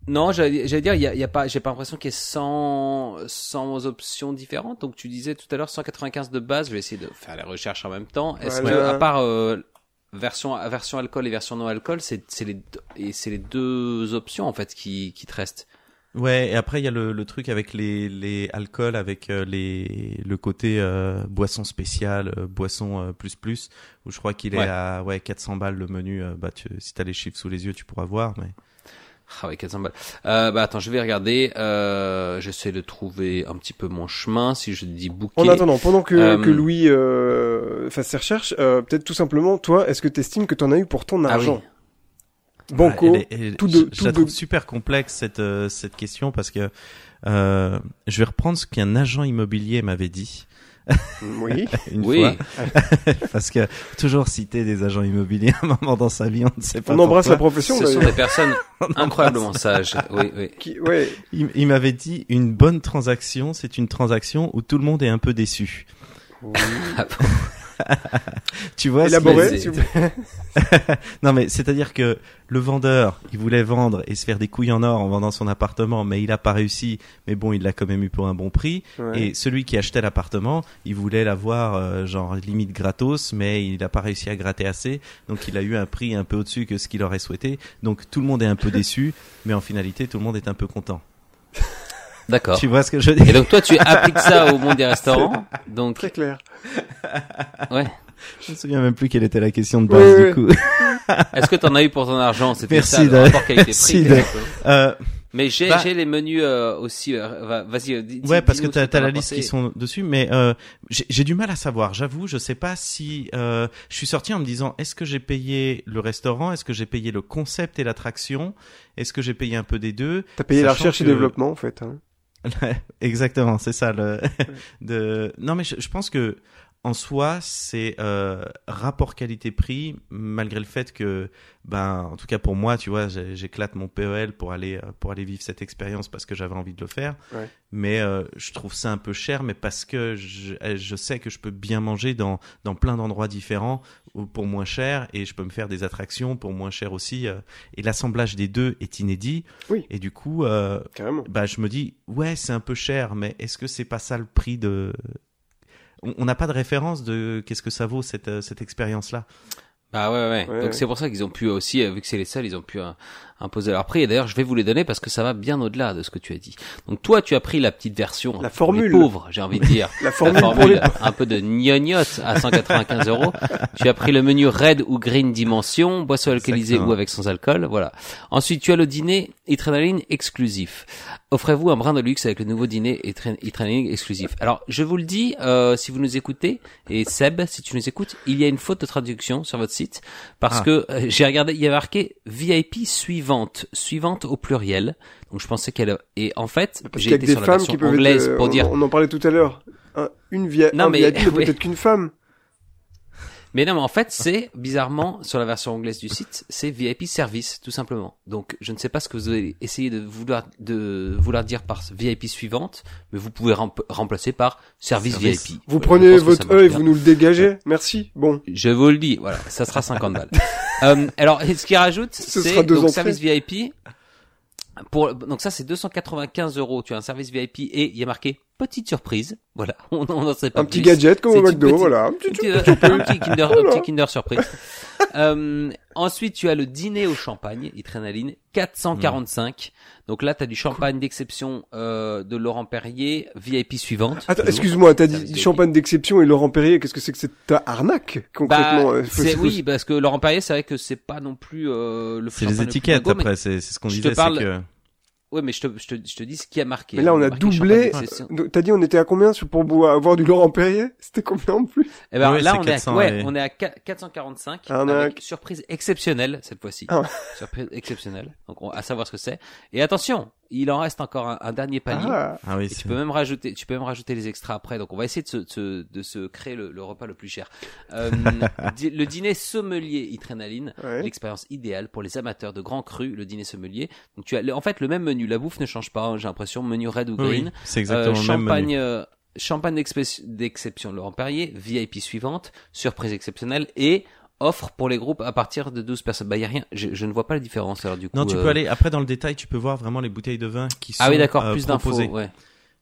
Non, j'allais dire, il y a, il y a pas, j'ai pas l'impression qu'il y ait 100, 100 options différentes. Donc tu disais tout à l'heure 195 de base. Je vais essayer de faire les recherches en même temps. Est-ce Voilà. que, à part euh, version version alcool et version non alcool, c'est c'est les deux- et c'est les deux options en fait qui qui te restent. Ouais, et après il y a le, le truc avec les, les alcools, avec euh, les le côté euh, boisson spéciale, euh, boisson euh, plus plus, où je crois qu'il est à ouais 400 balles le menu. euh, bah tu, si t'as les chiffres sous les yeux, tu pourras voir. Mais Ah ouais, 400 balles. Euh, bah attends, je vais regarder. Euh, J'essaie de trouver un petit peu mon chemin. Si je dis bouquet. En attendant, pendant que, Euh, que Louis euh, fasse ses recherches, euh, peut-être tout simplement, toi, est-ce que tu estimes que tu en as eu pour ton Ah oui. argent Banco, Ouais, elle est- elle- tout je, de- je tout la de- trouve super complexe cette euh, cette question parce que euh, je vais reprendre ce qu'un agent immobilier m'avait dit oui. une Oui. fois parce que toujours citer des agents immobiliers à un moment dans sa vie, on ne sait pas. On embrasse la profession. Ce sont des personnes incroyablement sages. Oui, oui. Qui, ouais, Il, il m'avait dit une bonne transaction, c'est une transaction où tout le monde est un peu déçu. Ah bon? Tu vois élaboré. Non mais c'est-à-dire que le vendeur, il voulait vendre et se faire des couilles en or en vendant son appartement, mais il a pas réussi. Mais bon, il l'a quand même eu pour un bon prix. Ouais. Et celui qui achetait l'appartement, il voulait l'avoir euh, genre limite gratos, mais il n'a pas réussi à gratter assez. Donc il a eu un prix un peu au-dessus que ce qu'il aurait souhaité. Donc tout le monde est un peu déçu, mais en finalité tout le monde est un peu content. D'accord. Tu vois ce que je veux dire Et donc toi, tu appliques ça au monde des restaurants. Donc, Très clair. ouais. Je me souviens même plus quelle était la question de base oui. du coup. Est-ce que t'en as eu pour ton argent? C'était Merci ça, le rapport qualité-prix. Euh, Mais j'ai Bah- j'ai les menus euh, aussi. euh, va- Vas-y. euh, dis- Ouais, parce que t'as as la liste qui sont dessus, mais euh, j'ai du mal à savoir. J'avoue, je sais pas si euh, je suis sorti en me disant est-ce que j'ai payé le restaurant, est-ce que j'ai payé le concept et l'attraction, est-ce que j'ai payé un peu des deux? T'as payé la recherche et que- développement, en fait. Hein. Exactement, c'est ça le. de... Non, mais je, je pense que en soi, c'est euh, rapport qualité-prix, malgré le fait que, ben, en tout cas pour moi, tu vois, j'éclate mon PEL pour aller euh, pour aller vivre cette expérience parce que j'avais envie de le faire. Ouais. Mais euh, je trouve ça un peu cher, mais parce que je, je sais que je peux bien manger dans dans plein d'endroits différents ou pour moins cher et je peux me faire des attractions pour moins cher aussi. euh, et l'assemblage des deux est inédit. Oui. Et du coup, bah je me dis ouais c'est un peu cher mais est-ce que c'est pas ça le prix de on on n'a pas de référence de qu'est-ce que ça vaut cette euh, cette expérience là Bah ouais, ouais. Ouais, Donc ouais. c'est pour ça qu'ils ont pu aussi, euh, vu que c'est les seuls, ils ont pu euh, imposer leur prix. Et d'ailleurs, je vais vous les donner parce que ça va bien au-delà de ce que tu as dit. Donc toi, tu as pris la petite version. La formule. pauvres, j'ai envie de dire. La formule, un peu de gnognotte à 195 euros. Tu as pris le menu red ou green dimension, boisson alcoolisée Exactement. ou avec sans alcool, voilà. Ensuite, tu as le dîner Adrenaline exclusif. Offrez-vous un brin de luxe avec le nouveau dîner Adre- Adrenaline exclusif. Alors, je vous le dis, euh, si vous nous écoutez, et Seb, si tu nous écoutes, il y a une faute de traduction sur votre site, parce Ah. que euh, j'ai regardé, il y a marqué VIP suivante, suivante au pluriel. Donc je pensais qu'elle, et en fait, j'ai y a été des sur la femmes version qui peuvent anglaise être... euh, pour on- dire On en parlait tout à l'heure. Un- Une via... Non, un mais- VIP, peut-être qu'une femme. Mais non, mais en fait, c'est bizarrement sur la version anglaise du site, c'est VIP service, tout simplement. Donc, je ne sais pas ce que vous allez essayer de vouloir de vouloir dire par VIP suivante, mais vous pouvez rem- remplacer par service, Service. VIP. Vous prenez votre E et bien. vous nous le dégagez. Merci. Bon. Je vous le dis, voilà, ça sera 50 balles. euh, alors, ce qu'il rajoute, Ce c'est entrées. service VIP. Pour donc ça, c'est 295 euros. Tu as un service VIP et il y a marqué petite surprise. Voilà, on n'en sait pas Un petit gadget comme au McDo, petite- voilà. Un petit Un petit, un petit Kinder, un petit Kinder surprise. Euh, ensuite, tu as le dîner au champagne, Adrénaline, 445. Donc là, tu as du champagne d'exception euh, de Laurent Perrier, VIP suivante. Attends, excuse-moi, t'as dit VIP. champagne d'exception et Laurent Perrier, qu'est-ce que c'est que cette arnaque, concrètement Bah, euh, c'est, oui, parce que Laurent Perrier, c'est vrai que c'est pas non plus euh, le C'est les le plus étiquettes après, c'est c'est ce qu'on je te disait, c'est parle- que Ouais, mais je te, je te, je te dis ce qui a marqué. Mais là, on a doublé. T'as dit on était à combien sur- pour boire- avoir du Laurent Perrier? C'était combien en plus? Eh ben, là, on est, 400 à, ouais, et- on est à qua- 445 Arnaque. avec surprise exceptionnelle cette fois-ci. Ah. Surprise exceptionnelle. Donc, on, à savoir ce que c'est. Et attention, il en reste encore un, un dernier panier. Ah, ah oui, Et tu peux même rajouter, tu peux même rajouter les extras après. Donc on va essayer de se, de se, de se créer le, le repas le plus cher. Euh, le dîner sommelier Itrénaline, ouais. l'expérience idéale pour les amateurs de grands crus, le dîner sommelier. Donc tu as, le- en fait, le même menu. La bouffe ne change pas. hein, J'ai l'impression menu red ou green. oui, c'est Euh, exactement le même champagne, menu. euh, champagne d'exception Laurent Perrier, VIP suivante, surprise exceptionnelle et offre pour les groupes à partir de 12 personnes. Bah y a rien, je, je ne vois pas la différence alors du coup. Non, tu euh, peux aller après dans le détail, tu peux voir vraiment les bouteilles de vin qui sont Ah oui d'accord, euh, plus d'infos. Ouais.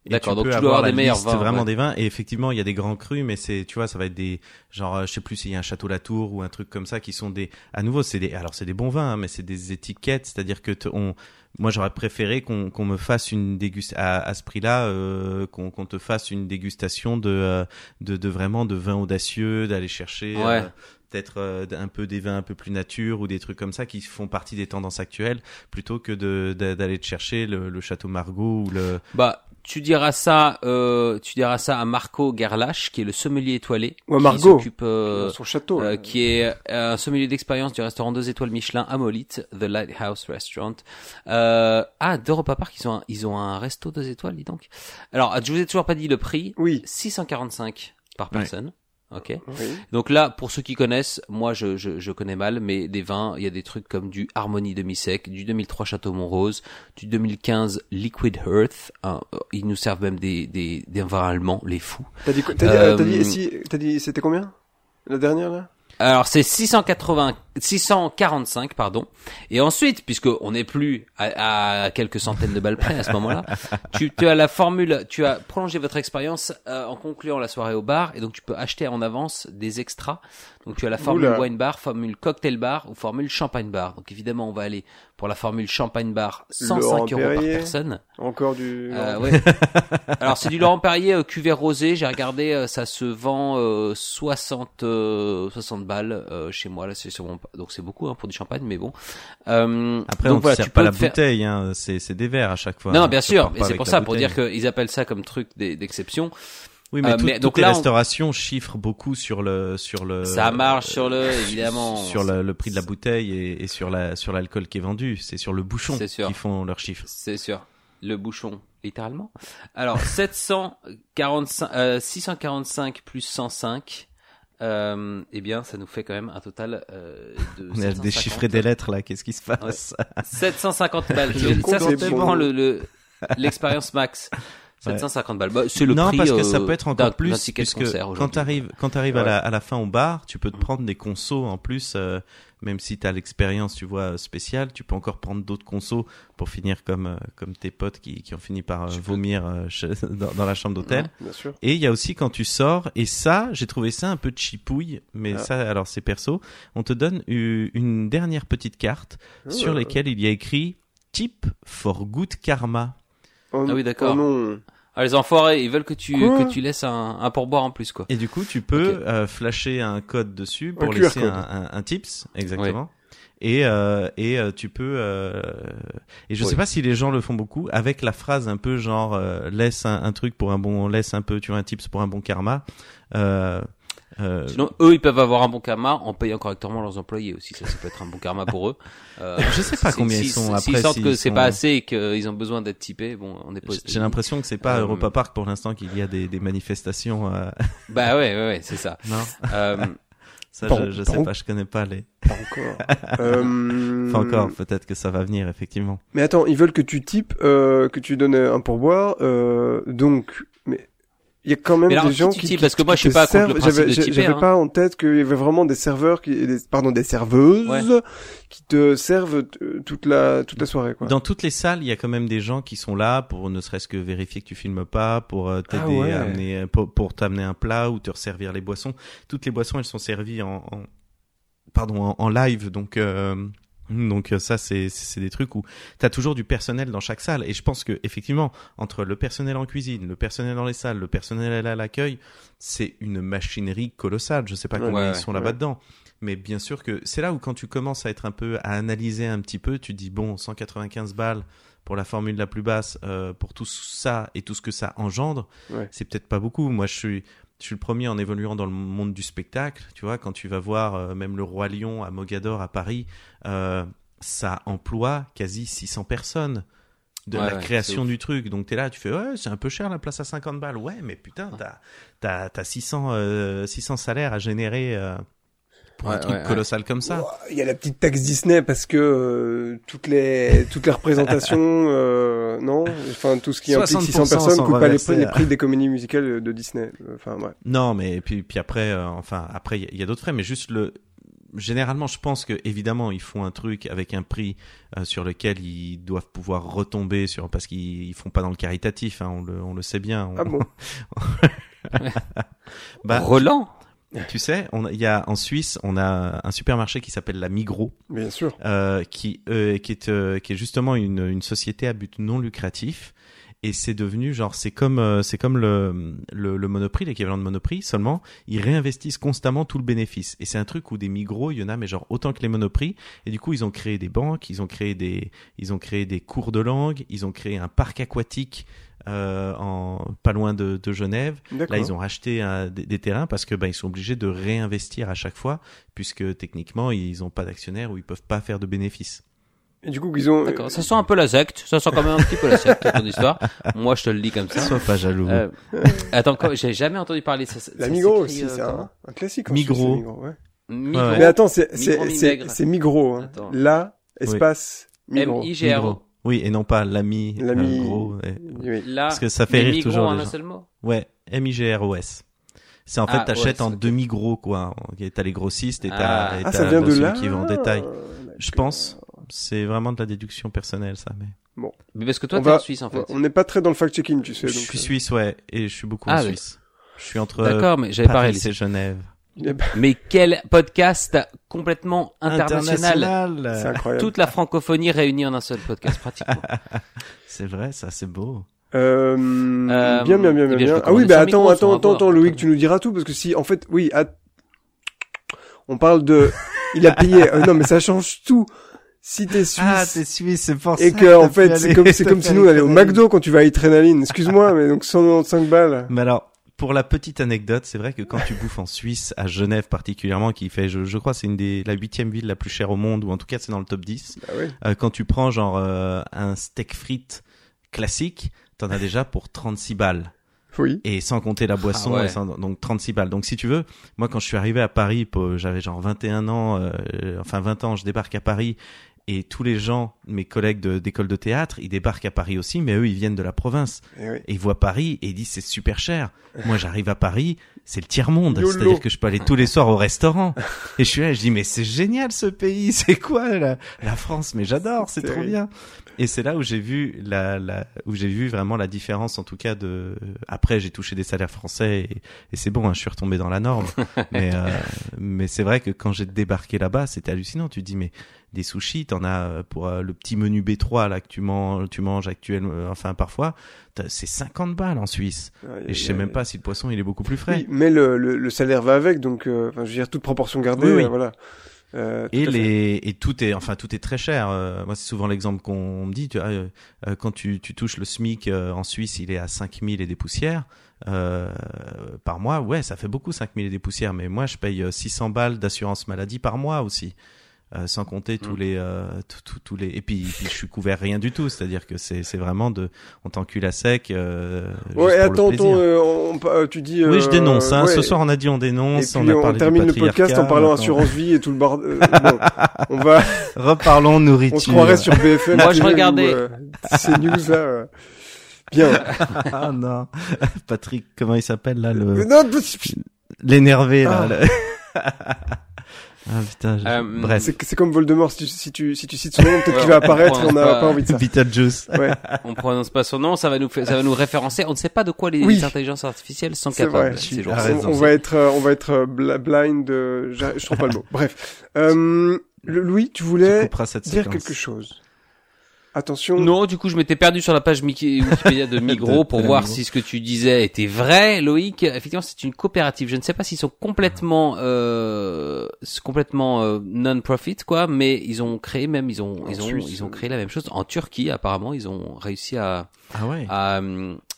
D'accord, donc tu dois avoir avoir des meilleurs vins, vraiment ouais. des vins et effectivement il y a des grands crus mais c'est tu vois ça va être des genre euh, je sais plus s'il y a un château Latour ou un truc comme ça qui sont des à nouveau c'est des alors c'est des bons vins hein, mais c'est des étiquettes c'est-à-dire que on moi j'aurais préféré qu'on qu'on me fasse une dégustation à, à ce prix-là euh, qu'on qu'on te fasse une dégustation de euh, de, de vraiment de vins audacieux d'aller chercher Ouais. euh, peut-être euh, un peu des vins un peu plus nature ou des trucs comme ça qui font partie des tendances actuelles plutôt que de de- d'aller te chercher le, le château Margaux ou le Bah tu diras ça, euh, tu diras ça à Marco Gerlach qui est le sommelier étoilé. Ou à qui Margot. s'occupe, euh, Son château. euh, qui est euh, un sommelier d'expérience du restaurant 2 étoiles Michelin à Molite, The Lighthouse Restaurant. Euh, ah, d'Europa Park, ils ont un, ils ont un resto 2 étoiles, dis donc. Alors, je vous ai toujours pas dit le prix. Oui. 645 par Ouais. Ok. oui. Donc là, pour ceux qui connaissent, moi je, je, je connais mal, mais des vins, il y a des trucs comme du Harmonie demi-sec, du 2003 Château Montrose, du 2015 Liquid Earth. hein, euh, ils nous servent même des, des, des vins allemands, les fous. T'as dit, t'as dit, euh, t'as dit, Euh, si, t'as dit, c'était combien? La dernière là? Alors c'est 680, 645 pardon. Et ensuite, puisque on n'est plus à, à quelques centaines de balles près à ce moment-là, tu, tu as la formule, tu as prolongé votre expérience euh, en concluant la soirée au bar, et donc tu peux acheter en avance des extras. Donc tu as la formule Oula. wine bar, formule cocktail bar ou formule champagne bar. Donc évidemment, on va aller pour la formule champagne bar, 105 Laurent euros par personne. Encore du. Euh, ouais. Alors c'est du Laurent Perrier euh, cuvée rosé. J'ai regardé, euh, ça se vend euh, 60 euh, 60 balles euh, chez moi là. C'est mon- donc c'est beaucoup hein, pour du champagne, mais bon. Euh, Après, donc on ne voilà, sert tu pas la faire- bouteille, hein. c'est c'est des verres à chaque fois. Non, non, hein. bien sûr. Et c'est pour ça, pour dire qu'ils appellent ça comme truc d'e- d'exception. Oui, mais Euh, tout- mais toutes donc les on- restaurations chiffrent beaucoup sur le sur le. Ça marche sur le, évidemment. Sur le, le prix de la bouteille et, et sur la sur l'alcool qui est vendu. C'est sur le bouchon C'est sûr. qu'ils font leurs chiffres. C'est sûr. Le bouchon, littéralement. Alors, 745, euh, 645 plus 105, euh, eh bien, ça nous fait quand même un total euh, de On a 750. déchiffré des lettres là. Qu'est-ce qui se passe? 750 balles. Ça, c'est est vraiment le, l'expérience max. 750 balles. Bah, c'est le non, prix, parce que euh, ça peut être encore plus ticket puisque concert quand t'arrives quand t'arrives à Ouais. la à la fin au bar, tu peux te Mhm. prendre des consos en plus. euh, même si t'as l'expérience, tu vois, spéciale, tu peux encore prendre d'autres consos pour finir comme euh, comme tes potes qui qui ont fini par euh, vomir euh, chez- dans, dans la chambre d'hôtel. Ouais. Et il y a aussi quand tu sors, et ça, j'ai trouvé ça un peu chipouille, mais Ah. ça, alors c'est perso, on te donne une dernière petite carte sur Ah. laquelle il y a écrit Tip for good karma. Oh, Ah oui, d'accord. oh non. Ah, les enfoirés, ils veulent que tu, Quoi que tu laisses un, un pourboire en plus, quoi. Et du coup, tu peux euh, flasher un code dessus pour QR laisser un, un, un tips, exactement. Et, euh, et euh, tu peux euh, et je Oui. sais pas si les gens le font beaucoup avec la phrase un peu genre euh, laisse un, un truc pour un bon laisse un peu tu vois un tips pour un bon karma euh, euh, Sinon, eux, ils peuvent avoir un bon karma en payant correctement leurs employés aussi. Ça, ça peut être un bon karma pour eux. Euh, je sais pas combien si- ils sont S'ils après sentent s'ils que c'est sont- pas assez et qu'ils ont besoin d'être typés, bon, on est pas. aux J'ai l'impression que c'est pas à Euh, Europa Park pour l'instant qu'il y a des, des manifestations. euh, Bah ouais, ouais, ouais, c'est ça. non, Euh, ça je, je sais pas, je connais pas les. Pas encore. euh... Pas encore, peut-être que ça va venir effectivement. Mais attends, ils veulent que tu types, euh, que tu donnes un pourboire, euh, donc, il y a quand même des gens qui Parce que moi, je suis pas contre le servent. principe J'avais de j'avais hein. pas en tête qu'il y avait vraiment des serveurs qui, des, pardon, des serveuses Ouais. qui te servent euh, toute la toute la soirée quoi. Dans toutes les salles, il y a quand même des gens qui sont là pour ne serait-ce que vérifier que tu filmes pas, pour euh, t'aider Ah ouais. à amener, euh, pour, pour t'amener un plat ou te resservir les boissons. Toutes les boissons, elles sont servies en, en- pardon, en, en live, donc. euh, donc euh, ça c'est des trucs où t'as toujours du personnel dans chaque salle et je pense que effectivement entre le personnel en cuisine, le personnel dans les salles, le personnel à l'accueil, c'est une machinerie colossale. Je sais pas Ouais, comment ouais, ils sont ouais. là-bas dedans, mais bien sûr que c'est là où quand tu commences à être un peu à analyser un petit peu, tu dis bon 195 balles pour la formule la plus basse, euh, pour tout ça et tout ce que ça engendre, c'est peut-être pas beaucoup. Moi je suis je suis le premier en évoluant dans le monde du spectacle. Tu vois, quand tu vas voir euh, même le Roi Lion à Mogador à Paris, euh, ça emploie quasi 600 personnes de Ouais, la ouais, création du truc. Donc t'es là, tu fais ouais, c'est un peu cher la place à 50 balles. Ouais, mais putain, t'as t'as 600 euh, 600 salaires à générer euh, pour un truc ouais, ouais. colossal comme ça. Il y a la petite taxe Disney parce que euh, toutes les toutes les représentations, euh, non, enfin tout ce qui implique 600 60% personnes coûte pas les prix, les prix des comédies musicales de Disney. Enfin ouais. Non, mais puis puis après, euh, enfin après il y a- il y a, d'autres frais, mais juste le. Généralement, je pense que évidemment ils font un truc avec un prix euh, sur lequel ils doivent pouvoir retomber sur parce qu'ils ils font pas dans le caritatif, hein, on le on le sait bien. On- Ah bon. bah, Roland? Tu sais, on il y a en Suisse, on a un supermarché qui s'appelle la Migros. Bien sûr. euh, qui euh, qui est euh, qui est justement une une société à but non lucratif et c'est devenu genre c'est comme euh, c'est comme le le, le Monoprix l'équivalent de Monoprix seulement ils réinvestissent constamment tout le bénéfice et c'est un truc où des Migros il y en a mais genre autant que les Monoprix et du coup ils ont créé des banques ils ont créé des ils ont créé des cours de langue ils ont créé un parc aquatique euh, en pas loin de, de Genève. Là, ils ont racheté un- des, des terrains parce que ben ils sont obligés de réinvestir à chaque fois puisque techniquement ils n'ont pas d'actionnaire ou ils peuvent pas faire de bénéfices. Et du coup ils ont. D'accord, ça sent un peu la secte, ça sent quand même un petit peu la secte, ton histoire. Moi, je te le dis comme ça. Sois pas jaloux. Euh, attends, quoi, j'ai jamais entendu parler de ça. La Migros aussi, c'est un, un classique. en Migros. Ouais. Ouais. Mais attends, c'est Migros, c'est c'est Minègre. c'est Migros. Hein. Là, espace Migros. M-I-G-R-O. Oui, et non pas l'ami L'ami- euh, gros. ouais. Oui. Parce que ça fait rire Migros toujours en les un gens. seul mot. Ouais, M-I-G-R-O-S. C'est en fait, Ah, t'achètes OS, en demi-gros, quoi. T'as les grossistes et t'as Ah. et Ah, t'as ça vient de celui là. qui vend en détail. D'accord. Je pense. C'est vraiment de la déduction personnelle, ça. Mais Mais parce que toi, t'es va- en Suisse, en fait. On n'est pas très dans le fact-checking, tu sais. je donc, suis euh, suisse, ouais, et je suis beaucoup Ah, en. Suisse. Je suis entre D'accord, mais j'avais pas Paris réalisé. et Genève. Mais quel podcast complètement international. International. C'est incroyable. Toute la francophonie réunie en un seul podcast, pratiquement. C'est vrai, ça, c'est beau. Euh, Euh, bien, bien, bien, eh bien, Ah oui, bah attends, Migros, on attends, attends, attends, Loïc, tu nous diras tout parce que si, en fait, oui, on parle de, il a payé. euh, non, mais ça change tout. Si t'es suisse Ah, t'es suisse, c'est pour et que en fait, c'est comme, c'est comme si nous on allait au McDo quand tu vas à Adrenaline. Excuse-moi, mais donc 195 balles. Mais alors, pour la petite anecdote, c'est vrai que quand tu bouffes en Suisse, à Genève particulièrement, qui fait, je, je crois, c'est une des la huitième ville la plus chère au monde, ou en tout cas c'est dans le top 10. Ah oui. euh, quand tu prends genre euh, un steak frites classique, t'en as déjà pour 36 balles. Oui. Et sans compter la boisson, Ah ouais. et sans- donc 36 balles. Donc si tu veux, moi quand je suis arrivé à Paris, j'avais genre 21 ans, euh, enfin 20 ans, je débarque à Paris et tous les gens, mes collègues d'école de théâtre, ils débarquent à Paris aussi, mais eux ils viennent de la province Eh oui. et ils voient Paris et ils disent c'est super cher. Moi j'arrive à Paris, c'est le tiers monde, YOLO. c'est-à-dire que je peux aller tous les soirs au restaurant. et je suis là, je dis mais c'est génial ce pays, c'est quoi la, la France? Mais j'adore, c'est trop bien. Et c'est là où j'ai vu la, la où j'ai vu vraiment la différence en tout cas de après j'ai touché des salaires français et, et c'est bon hein, je suis retombé dans la norme mais euh, mais c'est vrai que quand j'ai débarqué là-bas c'était hallucinant tu te dis mais des sushis t'en as euh, pour euh, le petit menu B3 là que tu manges tu manges actuellement euh, enfin parfois c'est 50 balles en Suisse et je sais même pas si le poisson il est beaucoup plus frais Oui, mais le, le, le salaire va avec, donc, euh, enfin, je veux dire, toute proportion gardée, Oui, oui. euh, voilà. Euh, Et les et tout est enfin tout est très cher. Euh, moi c'est souvent l'exemple qu'on me dit. Tu vois, euh, euh, quand tu, tu touches le SMIC euh, en Suisse, il est à 5000 et des poussières euh, par mois. Ouais, ça fait beaucoup 5000 et des poussières. Mais moi je paye euh, 600 balles d'assurance maladie par mois aussi. Euh, sans compter tous Mm. les euh, tout- tout- tous les et puis, puis je suis couvert rien du tout c'est à dire que c'est c'est vraiment de on t'encule à sec euh, juste Ouais, pour attends, attends, euh, on, on- euh, tu dis. oui je euh, dénonce hein. ouais. ce soir on a dit on Et dénonce puis on a on, parlé termine du le podcast en parlant assurance vie et tout le bordel. Euh, bon, on va, reparlons nourriture on se croirait sur BFM. Moi, je regardais. euh, ces news là. euh. Bien. ah non. Patrick, comment il s'appelle là le non, l'énervé là. Ah. le- ah putain. je- Euh, Bref. c'est c'est comme Voldemort. Si tu, si tu, si tu cites son nom, peut-être Ouais, qu'il va on apparaître. On n'a pas- pas envie de ça. Beetlejuice. Ouais. On prononce pas son nom, ça va nous ça va nous référencer. On ne sait pas de quoi les Oui. intelligences artificielles sont C'est capables. vrai. ces as on, on va être, euh, on va être euh, blind. euh, je trouve pas le mot. Bref. Euh, Louis, tu voulais dire séquence. quelque chose. Attention. Non, du coup, je m'étais perdu sur la page Wikipédia de Migros De- pour de voir Migros. si ce que tu disais était vrai. Loïc, effectivement, c'est une coopérative. Je ne sais pas s'ils sont complètement, euh, c'est complètement euh, non-profit, quoi, mais ils ont créé même, ils ont, En ils ont, Suisse, ils ont créé la même chose en Turquie. Apparemment, ils ont réussi à, Ah ouais. à,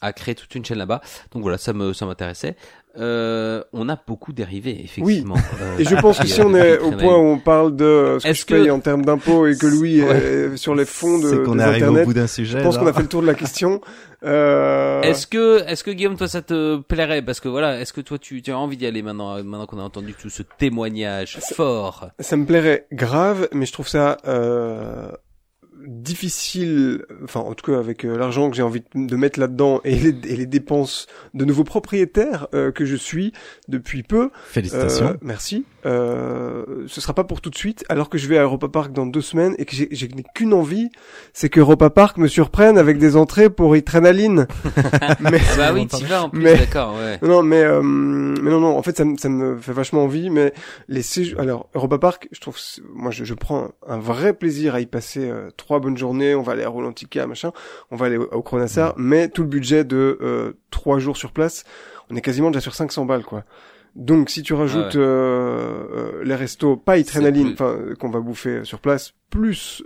à créer toute une chaîne là-bas. Donc voilà, ça me, ça m'intéressait. Euh, on a beaucoup dérivé, effectivement. Euh, Et je pense que si on est au point où on parle de ce que Est-ce je que- paye en termes d'impôts et que Louis Ouais. est sur les fonds de, C'est qu'on arrivé au bout d'un sujet. je pense qu'on a fait le tour de la question. Euh... Est-ce que, est-ce que Guillaume, toi, ça te plairait? Parce que voilà, est-ce que toi, tu, tu as envie d'y aller maintenant, maintenant qu'on a entendu tout ce témoignage fort? Ça me plairait grave, mais je trouve ça euh, difficile, enfin en tout cas avec euh, l'argent que j'ai envie de mettre là-dedans et les, et les dépenses de nouveaux propriétaires euh, que je suis depuis peu. Félicitations. Euh, merci. Euh, ce sera pas pour tout de suite, alors que je vais à Europa Park dans deux semaines et que j'ai j'ai qu'une envie, c'est que Europa Park me surprenne avec des entrées pour Adrenaline. mais Ah Bah oui, tu vas en plus, Mais- d'accord, ouais. non, non, mais euh, mais non, non. En fait, ça, me- ça me fait vachement envie. Mais les séjours, alors Europa Park, je trouve, moi, je, je prends un vrai plaisir à y passer euh, trois bonnes journées. On va aller à Rolantica, machin. On va aller au, au mais tout le budget de euh, trois jours sur place, on est quasiment déjà sur 500 balles, quoi. Donc, si tu rajoutes Ah ouais. euh, euh, les restos, pas adrénaline, enfin, euh, qu'on va bouffer sur place, plus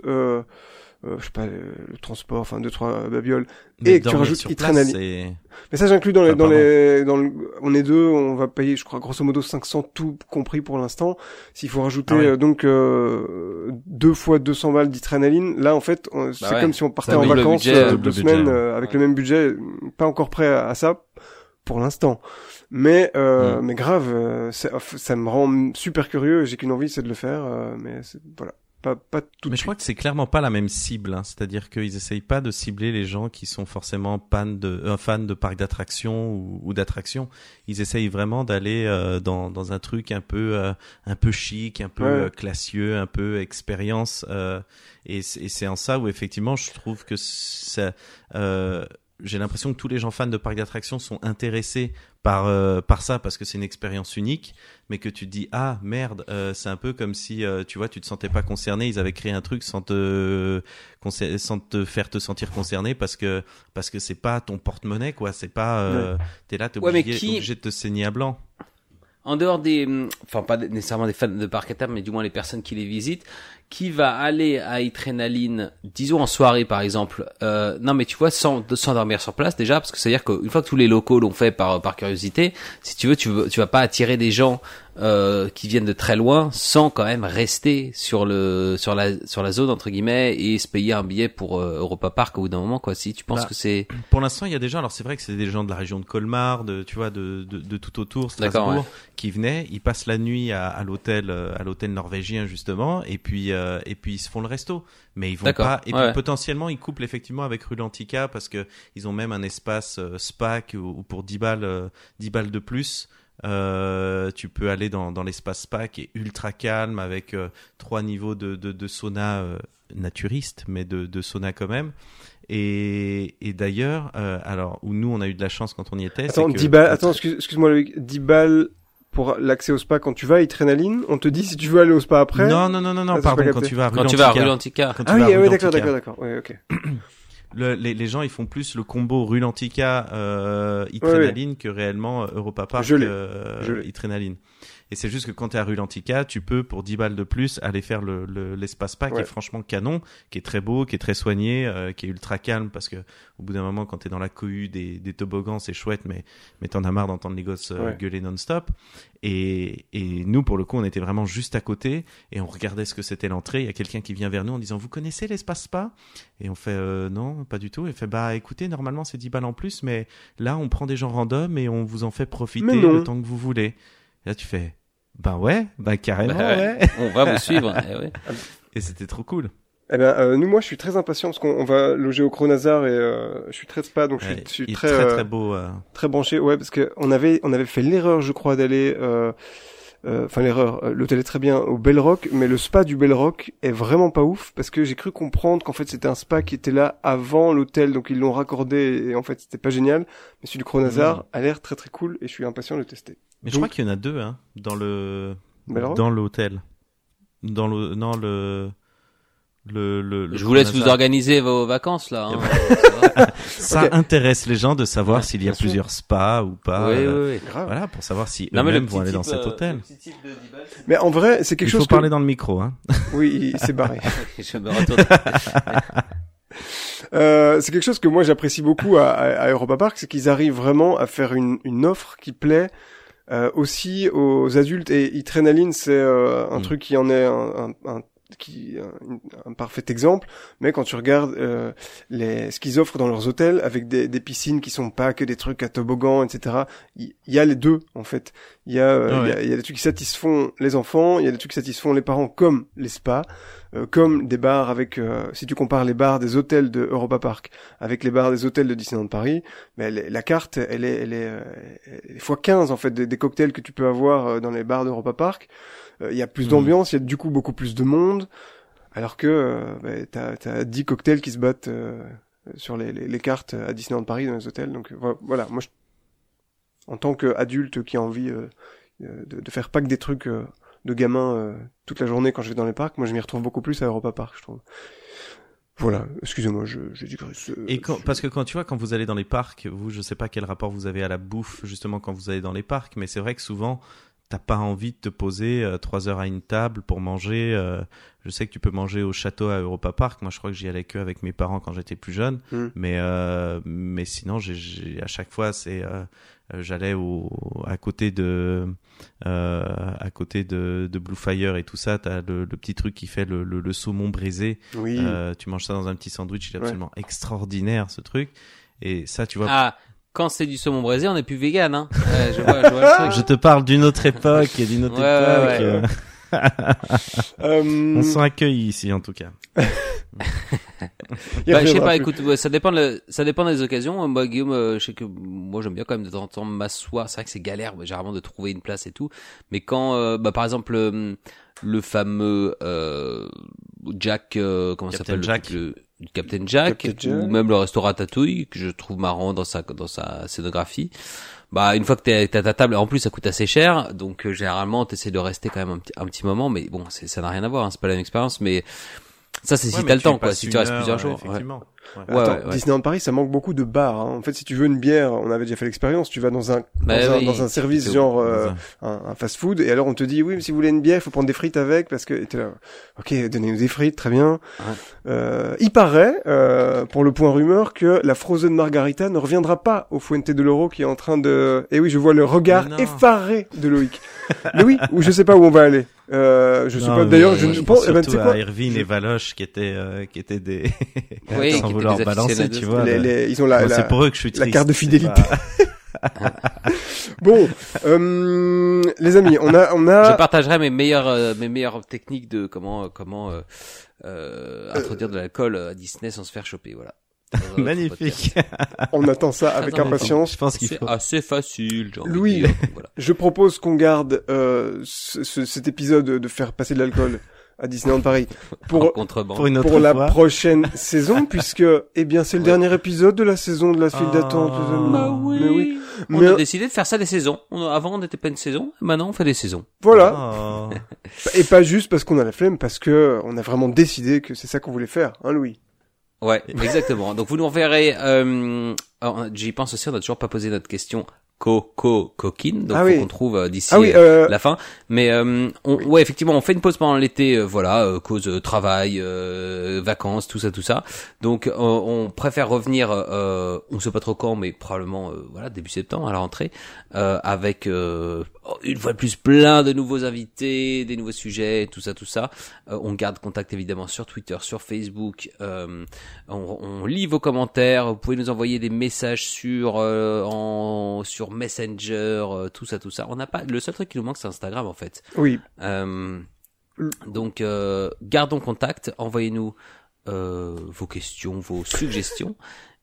euh, je sais pas, le, le transport, enfin deux trois babioles. Mais et que tu rajoutes place, c'est- Mais ça j'inclus dans les Enfin, dans pardon. les dans le on est deux, on va payer je crois grosso modo 500 tout compris pour l'instant. S'il faut rajouter Ah ouais. euh, donc euh, deux fois 200 balles d'adrénaline, là en fait on- c'est Bah ouais. comme si on partait Ça en vacances budget, euh, deux budget, semaines ouais. euh, avec Ouais. le même budget, pas encore prêt à, à ça pour l'instant. Mais euh, Mm. mais grave, euh, ça, ça me rend super curieux. J'ai qu'une envie, c'est de le faire. euh, mais c'est- voilà, pas pas tout de Mais je crois que c'est clairement pas la même cible, hein. c'est-à-dire qu'ils essayent pas de cibler les gens qui sont forcément fans de, euh, fans de parcs d'attractions ou, ou d'attractions. Ils essayent vraiment d'aller euh, dans, dans un truc un peu euh, un peu chic, un peu Ouais. euh, classieux, un peu expérience. euh, et c'est et c'est en ça où effectivement je trouve que ça, euh, j'ai l'impression que tous les gens fans de parcs d'attractions sont intéressés par euh, par ça parce que c'est une expérience unique mais que tu te dis ah merde euh, c'est un peu comme si euh, tu vois tu te sentais pas concerné. Ils avaient créé un truc sans te sans te faire te sentir concerné parce que parce que c'est pas ton porte-monnaie quoi. C'est pas euh, t'es là t'es Ouais, mais obligé, qui- obligé de te saigner à blanc. En dehors des, enfin pas nécessairement des fans de parc à table, mais du moins les personnes qui les visitent, qui va aller à Adrenaline, disons en soirée par exemple, euh, non mais tu vois, sans, sans dormir sur place déjà, parce que c'est-à-dire qu'une fois que tous les locaux l'ont fait par, par curiosité, si tu veux, tu, tu vas pas attirer des gens euh, qui viennent de très loin sans quand même rester sur le sur la sur la zone entre guillemets et se payer un billet pour euh, Europa Park au bout d'un moment quoi. Si tu penses Bah, que c'est pour l'instant il y a des gens alors c'est vrai que c'est des gens de la région de Colmar de tu vois de de, de tout autour Strasbourg qui venaient ils passent la nuit à, à l'hôtel euh, à l'hôtel norvégien justement et puis euh, et puis ils se font le resto mais ils vont D'accord, pas et ouais. puis potentiellement ils couplent effectivement avec Rulantica parce que ils ont même un espace euh, spa où pour 10 balles euh, 10 balles de plus euh, tu peux aller dans, dans l'espace spa qui est ultra calme avec euh, trois niveaux de, de, de sauna euh, naturiste mais de, de sauna quand même et, et d'ailleurs euh, alors où nous on a eu de la chance quand on y était Attends, c'est que 10 balles. Attends, excuse- excuse-moi, Loïc. 10 balles pour l'accès au spa quand tu vas à Adrénaline. On te dit si tu veux aller au spa après. non non non non non Ah, pardon quand tu vas à quand tu vas à Rulantica. Rulantica. Quand tu Ah vas oui, ah oui, d'accord, d'accord, d'accord. Ouais, ok. Le- les, les gens ils font plus le combo Rulantica euh, Adrenaline que réellement Europa Park Je euh. Adrenaline. Et c'est juste que quand tu es à Rulantica, tu peux pour 10 balles de plus aller faire le le- l'espace spa qui est franchement canon, qui est très beau, qui est très soigné, euh, qui est ultra calme parce que au bout d'un moment quand tu es dans la cohue des, des toboggans, c'est chouette mais mais t'en as marre d'entendre les gosses euh, Ouais. gueuler non-stop. Et et nous pour le coup, on était vraiment juste à côté et on regardait ce que c'était l'entrée, il y a quelqu'un qui vient vers nous en disant "Vous connaissez l'espace spa? Et on fait euh, non, pas du tout. Il fait bah écoutez, normalement c'est 10 balles en plus mais là on prend des gens random et on vous en fait profiter le temps que vous voulez. Et là tu fais ben ouais, ben carrément Bah ouais. ouais. On va vous suivre. eh ouais. Et c'était trop cool. Eh ben, euh, nous, moi, je suis très impatient parce qu'on on va loger au Cronazar et euh, je suis très spa, donc je suis, Ouais, je suis il est très, très euh, très beau. euh. très branché. Ouais, parce que on avait, on avait fait l'erreur, je crois, d'aller, euh, euh, enfin l'erreur. euh, L'hôtel est très bien au Bell Rock, mais le spa du Bell Rock est vraiment pas ouf parce que j'ai cru comprendre qu'en fait c'était un spa qui était là avant l'hôtel, donc ils l'ont raccordé et en fait c'était pas génial. Mais celui du Cronazar Mhm. a l'air très très cool et je suis impatient de le tester. Mais je Donc- crois qu'il y en a deux hein, dans le dans l'hôtel. Dans le non le le le. le Je vous laisse vous organiser vos vacances là. hein. Ça intéresse les gens de savoir Ouais, s'il y a sûr. plusieurs spas ou pas. oui, euh, oui, oui. Grave. Voilà pour savoir si Non, mais le eux-mêmes vont aller dans cet euh, hôtel. le petit type de 10 balles, c'est- Mais en vrai, c'est quelque Il chose faut que... parler dans le micro hein. Oui, il s'est barré. Je me retourne. Euh, c'est quelque chose que moi j'apprécie beaucoup à, à, à Europa Park, c'est qu'ils arrivent vraiment à faire une, une offre qui plaît euh, aussi aux adultes. Et Itrenaline, c'est euh, un Mm. truc qui en est un, un, un- qui un, un parfait exemple. Mais quand tu regardes euh, les, ce qu'ils offrent dans leurs hôtels, avec des, des piscines qui sont pas que des trucs à toboggan, etc. Il y, a les deux en fait. Il y a, euh, Ah il y a- il y a des trucs qui satisfont les enfants, il y a des trucs qui satisfont les parents, comme les spas. Euh, comme des bars avec, euh, si tu compares les bars des hôtels de Europa Park avec les bars des hôtels de Disneyland Paris, mais elle est- la carte, elle est, elle est, euh, elle est fois 15 en fait des, des cocktails que tu peux avoir dans les bars d'Europa Park. Euh, Il y a plus Mhm. d'ambiance, il y a du coup beaucoup plus de monde, alors que euh, bah, t'as as 10 cocktails qui se battent euh, sur les, les, les cartes à Disneyland Paris dans les hôtels. Donc vo- voilà, moi je, en tant qu'adulte qui a envie de, de faire pas que des trucs euh, de gamin euh, toute la journée quand je vais dans les parcs, moi je m'y retrouve beaucoup plus à Europa Park, je trouve. Voilà, excusez-moi, je, je digresse. euh, Et quand, parce que quand tu vois, quand vous allez dans les parcs, vous, je sais pas quel rapport vous avez à la bouffe justement quand vous allez dans les parcs, mais c'est vrai que souvent, t'as pas envie de te poser euh, trois heures à une table pour manger. euh, je sais que tu peux manger au château à Europa Park. Moi, je crois que j'y allais que avec mes parents quand j'étais plus jeune. Hmm. Mais euh, mais sinon, j'ai- j'ai à chaque fois, c'est euh, euh, j'allais au à côté de euh, à côté de, de Blue Fire et tout ça. T'as le, le petit truc qui fait le, le, le saumon braisé. Oui. Euh, tu manges ça dans un petit sandwich, il est Ouais. absolument extraordinaire ce truc. Et ça, tu vois, Ah, quand c'est du saumon braisé, on n'est plus vegan, hein. Ouais, je vois, je vois le truc. je te parle d'une autre époque et d'une autre Ouais, époque. ouais. euh, Euh, On s'en accueille ici en tout cas. Bah, je sais pas, plus. écoute, ça dépend, le- ça dépend des occasions. Moi, Guillaume, euh, je sais que moi j'aime bien quand même de temps en temps m'asseoir. C'est vrai que c'est galère, ouais, généralement de trouver une place et tout. Mais quand, euh, bah, par exemple, euh, le fameux euh, Jack, euh, comment s'appelle, le Jack. truc, le, le Captain Jack, Captain Jack. ou même le restaurant Ratatouille que je trouve marrant dans sa dans sa scénographie. Bah, une fois que t'es t'as ta table, en plus ça coûte assez cher, donc euh, généralement t'essaies de rester quand même un petit, un petit moment. Mais bon, c'est- ça n'a rien à voir, hein, c'est pas la même expérience, mais ça c'est si Ouais, t'as mais le temps, quoi. Si tu restes heure, plusieurs jours. ouais. Effectivement. Ouais. Ouais, Attends, ouais, ouais. Disneyland Paris, ça manque beaucoup de bars. hein. En fait, si tu veux une bière, on avait déjà fait l'expérience. Tu vas dans un Bah dans, un, oui. dans un service genre euh, un- fast-food, et alors on te dit oui, mais si vous voulez une bière, il faut prendre des frites avec parce que et t'es là. Ok, donnez-nous des frites, très bien. Ouais. Euh, il paraît, euh, pour le point rumeur, que la Frozen Margarita ne reviendra pas au Fuente de l'Euro qui est en train de. Et oui, je vois le regard effaré de Loïc. mais oui, ou je sais pas où on va aller. Euh, je sais Non, pas. mais D'ailleurs, je pense. eh ben, surtout tu sais quoi à Irvine Je- et Valoche qui étaient euh, qui étaient des Oui, sans vouloir étaient des balancer, tu vois. les, le- les- ils ont la, la- c'est pour eux que je suis la triste. carte de fidélité. pas- Bon, euh, les amis, on a, on Je a. partagerai mes meilleures euh, mes meilleures techniques de comment euh, comment euh, euh, introduire de l'alcool à Disney sans se faire choper, voilà. Magnifique. On attend ça avec Attends, impatience. Je pense qu'il C'est faut. assez facile, de Louis. dire, voilà. Je propose qu'on garde euh, ce- ce- cet épisode de faire passer de l'alcool à Disneyland Paris pour. Pour une autre pour la prochaine saison, puisque eh bien c'est le Ouais. dernier épisode de la saison de la file Ah. d'attente. Bah oui. Mais oui. On Mais a décidé de faire ça des saisons. Avant, on n'était pas une saison. Maintenant, on fait des saisons. voilà, Oh. et pas juste parce qu'on a la flemme, parce que on a vraiment décidé que c'est ça qu'on voulait faire, hein Louis? Ouais, exactement. Donc, vous nous reverrez. Euh, alors, J'y pense aussi. On n'a toujours pas posé notre question coco coquine. Donc, Ah faut oui. qu'on trouve euh, d'ici. Ah oui, euh, euh, la fin. Mais euh, on, ouais, effectivement, on fait une pause pendant l'été, euh, voilà, euh, cause euh, travail, euh, vacances, tout ça, tout ça. Donc, on préfère revenir, euh, on sait pas trop quand, mais probablement, euh, voilà, début septembre à la rentrée, euh, avec euh, une fois de plus plein de nouveaux invités, des nouveaux sujets, tout ça, tout ça. Euh, on garde contact évidemment sur Twitter, sur Facebook. euh, on, on lit vos commentaires. Vous pouvez nous envoyer des messages sur euh, en sur Messenger, euh, tout ça, tout ça. On n'a pas. Le seul truc qui nous manque, c'est Instagram en fait. oui, Euh, donc, euh, gardons contact. Envoyez-nous vos questions, vos suggestions.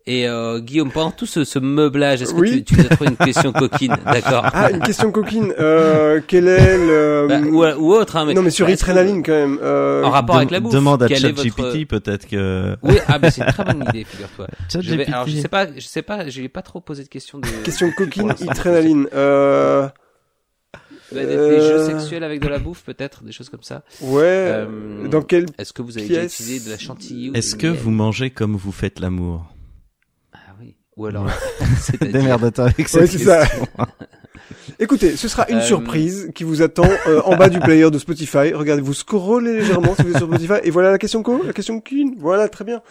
Et euh, Guillaume, pendant tout ce, ce meublage, est-ce que Oui. tu, tu as trouvé une question coquine D'accord. Ah, une question coquine. Euh, quel est le... Bah, ou, ou autre, hein, mais, non, mais sur Adrenaline quand même. Euh, En rapport avec la bouffe. Demande à ChatGPT votre- peut-être que Oui, ah bah c'est une très bonne idée, figure-toi. Je vais, alors je sais pas, je sais pas, je lui ai pas trop posé de questions de. Question coquine, Adrenaline. Euh, Bah, des, des jeux Euh. sexuels avec de la bouffe, peut-être, des choses comme ça. ouais. Euh, Dans quel... Est-ce que vous avez déjà pièce utilisé de la chantilly ou Est-ce que miel vous mangez comme vous faites l'amour? Ou alors, Démerde-toi avec Ouais, cette c'est ça. question. Écoutez, ce sera une Euh, surprise qui vous attend euh, en bas du player de Spotify. Regardez, vous scrollez légèrement si vous êtes sur Spotify. Et voilà la question co, la question coquine. Voilà, très bien.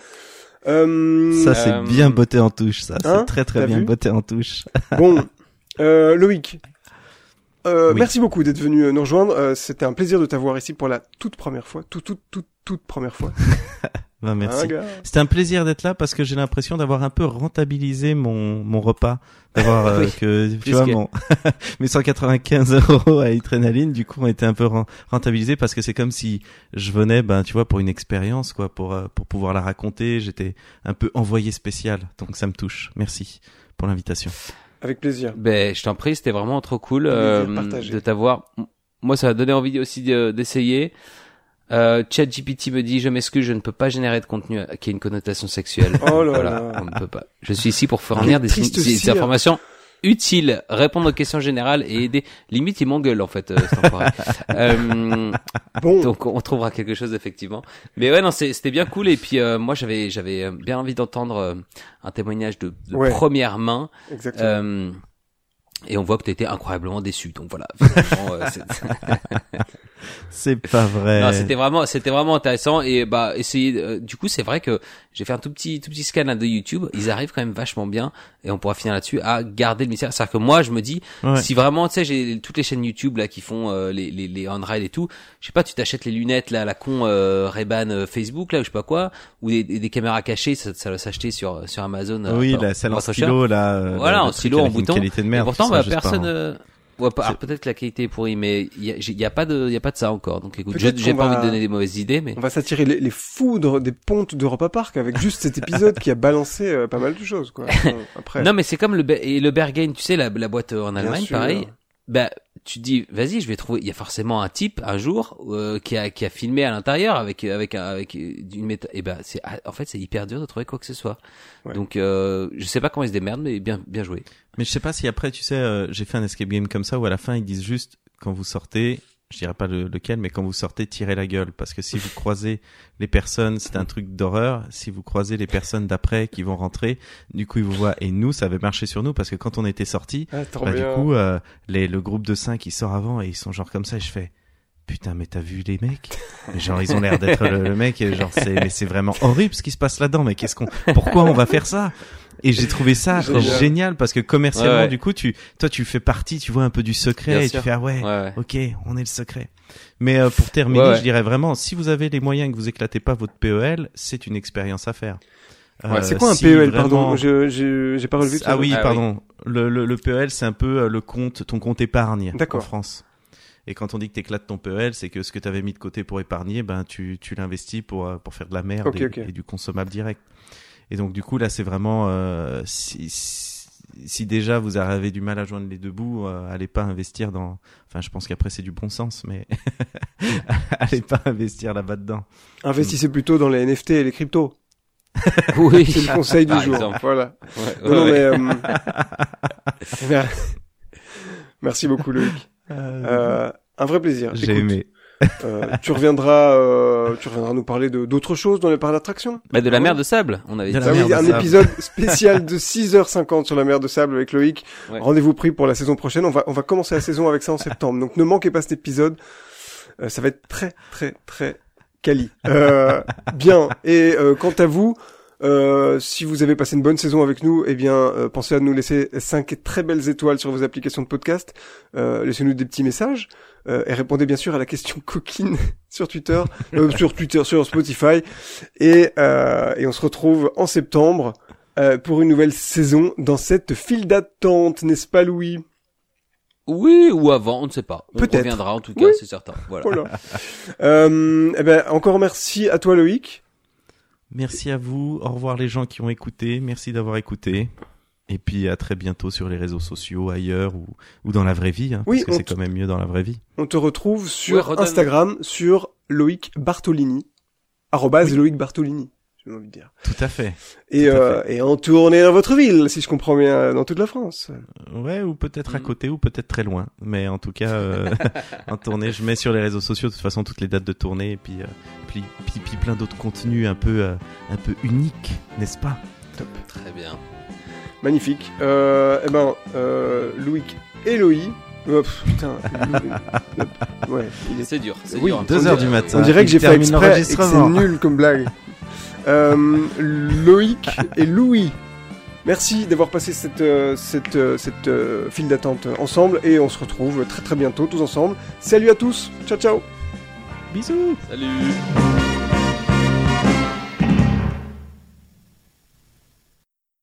Euh, Ça c'est Euh, bien botté en touche, ça. hein, c'est très très t'as bien botté en touche. Bon, euh, Loïc, euh, Oui. merci beaucoup d'être venu nous rejoindre. Euh, C'était un plaisir de t'avoir ici pour la toute première fois, toute toute toute toute première fois. Ben, merci. Gars C'était un plaisir d'être là parce que j'ai l'impression d'avoir un peu rentabilisé mon mon repas, d'avoir euh, Oui. que tu vois que- mon mes 195 euros à Adrenaline du coup ont été un peu ren- rentabilisés parce que c'est comme si je venais ben tu vois pour une expérience quoi pour euh, pour pouvoir la raconter. J'étais un peu envoyé spécial donc ça me touche. Merci pour l'invitation. Avec plaisir. Ben, je t'en prie, c'était vraiment trop cool euh, de t'avoir. Moi, ça m'a donné envie aussi de- d'essayer. Euh, ChatGPT me dit, je m'excuse, je ne peux pas générer de contenu euh, qui a une connotation sexuelle. Oh là voilà, là. on ne peut pas. Je suis ici pour fournir des, informations utiles, répondre aux questions générales et aider. Limite, il m'engueule en fait, euh, euh, Bon, donc on trouvera quelque chose effectivement. Mais ouais non c'était bien cool et puis euh, moi j'avais j'avais euh, bien envie d'entendre euh, un témoignage de, de Ouais. première main exactement. Et on voit que tu étais incroyablement déçu. Donc voilà. Euh, c'est- pas vrai. non, c'était vraiment, c'était vraiment intéressant. Et bah, essayer. euh, du coup, c'est vrai que j'ai fait un tout petit, tout petit scan là, de YouTube. Ils arrivent quand même vachement bien, et on pourra finir là-dessus à garder le mystère. C'est-à-dire que moi, je me dis, Ouais. si vraiment, tu sais, j'ai toutes les chaînes YouTube là qui font euh, les les les on-ride et tout. Je sais pas, tu t'achètes les lunettes là, à la con euh, Ray-Ban euh, Facebook là, ou je sais pas quoi, ou des, des, des caméras cachées, ça, ça doit s'acheter sur sur Amazon. euh, oui, pas- la celle en pas stylo là. euh, Voilà, en stylo, en bouton. Qualité de Et merde. pourtant, ça sera bah, personne. par an. Ouais, alors, peut-être que la qualité est pourrie, mais il y a, a pas de, y a pas de ça encore. Donc écoute, j'ai pas va- envie de donner des mauvaises idées, mais On va s'attirer les, les foudres des pontes d'Europa Park avec juste cet épisode qui a balancé euh, pas mal de choses, quoi. Après, non, mais c'est comme le et le Berghain, tu sais, la, la boîte euh, en Allemagne, sûr. pareil. Bah, tu te dis, vas-y, je vais trouver. Il y a forcément un type un jour euh, qui a qui a filmé à l'intérieur avec avec un- avec une méta. Et ben, c'est ah, en fait c'est hyper dur de trouver quoi que ce soit. Ouais. Donc, euh, je sais pas comment ils se démerdent, mais bien bien joué. Mais je sais pas si après, tu sais, euh, j'ai fait un escape game comme ça où à la fin ils disent juste quand vous sortez, je dirais pas le- lequel, mais quand vous sortez, tirez la gueule parce que si vous croisez les personnes, c'est un truc d'horreur. Si vous croisez les personnes d'après qui vont rentrer, du coup ils vous voient. Et nous, ça avait marché sur nous parce que quand on était sortis, ah, bah, du coup, euh, les, le groupe de 5 ils sort avant et ils sont genre comme ça. Et je fais. Putain, mais t'as vu les mecs? Genre ils ont l'air d'être le, le mec, et genre c'est mais c'est vraiment horrible ce qui se passe là-dedans. Mais qu'est-ce qu'on, pourquoi on va faire ça? Et j'ai trouvé ça Génial. génial. parce que commercialement Ouais, ouais. du coup tu, toi tu fais partie, tu vois un peu du secret Bien et sûr. tu fais ah ouais, ok, on est le secret. Mais euh, pour terminer, je dirais vraiment, si vous avez les moyens que vous éclatez pas votre PEL, c'est une expérience à faire. Ouais, Euh, c'est quoi un si PEL, vraiment- pardon Je- J'ai j'ai pas relevé ah oui, Ah oui. pardon. Le, le, le PEL, c'est un peu euh, le compte, ton compte épargne D'accord. en France. Et quand on dit que t'éclates ton PEL, c'est que ce que t'avais mis de côté pour épargner, ben tu, tu l'investis pour euh, pour faire de la merde et, et du consommable direct. Et donc du coup là, c'est vraiment euh, si, si, si déjà vous avez du mal à joindre les deux bouts, euh, allez pas investir dans. Enfin, je pense qu'après c'est du bon sens, mais allez pas investir là-bas dedans. Investissez plutôt dans les NFT et les cryptos. Oui. C'est le conseil du Par jour. exemple. Voilà. Ouais, Non, non, ouais, mais, euh, mer- Merci beaucoup, Loïc. Euh, un vrai plaisir. J'ai aimé. Euh, tu reviendras, euh, tu reviendras nous parler de d'autres choses dans les parcs d'attraction. Bah, de la mer de sable, on avait dit. la Ah mer oui, un sable. épisode spécial de 6h50 sur la mer de sable avec Loïc. Ouais. Rendez-vous pris pour la saison prochaine. On va, on va commencer la saison avec ça en septembre. Donc ne manquez pas cet épisode. Euh, ça va être très, très, très quali. Euh, bien. Et euh, quant à vous, euh, si vous avez passé une bonne saison avec nous, eh bien, euh, pensez à nous laisser cinq très belles étoiles sur vos applications de podcast. Euh, Laissez-nous des petits messages euh, et répondez bien sûr à la question coquine sur Twitter, euh, sur Twitter, sur Spotify. Et, euh, et on se retrouve en septembre euh, pour une nouvelle saison dans cette file d'attente, n'est-ce pas, Louis? Oui, ou avant, on ne sait pas. On Peut-être. reviendra en tout cas, Oui. c'est certain. Voilà. Voilà. euh, eh ben, encore merci à toi, Loïc. Merci à vous. Au revoir les gens qui ont écouté. Merci d'avoir écouté. Et puis à très bientôt sur les réseaux sociaux, ailleurs ou, ou dans la vraie vie, hein, Oui, parce que c'est quand même mieux dans la vraie vie. On te retrouve sur Instagram, sur Loïc Bartolini. Arrobase Loïc Bartolini, j'ai envie de dire. Tout à fait. Et, Tout à euh, et en tournée dans votre ville, si je comprends bien, dans toute la France. Ouais, ou peut-être à Mm. côté, ou peut-être très loin. Mais en tout cas, euh, en tournée, je mets sur les réseaux sociaux de toute façon toutes les dates de tournée et puis, euh, puis, puis, puis plein d'autres contenus un peu, euh, un peu uniques, n'est-ce pas? Très bien. Magnifique. Euh, eh ben, euh, Loïc et Loïc. Oh, putain. ouais, il est C'est dur. C'est Oui, dur. deux On heures dirait- du matin. On dirait que j'ai fait exprès et que c'est nul comme blague. Euh, Loïc et Louis, merci d'avoir passé cette, euh, cette, euh, cette euh, file d'attente ensemble et on se retrouve très très bientôt tous ensemble. Salut à tous, ciao ciao Bisous Salut.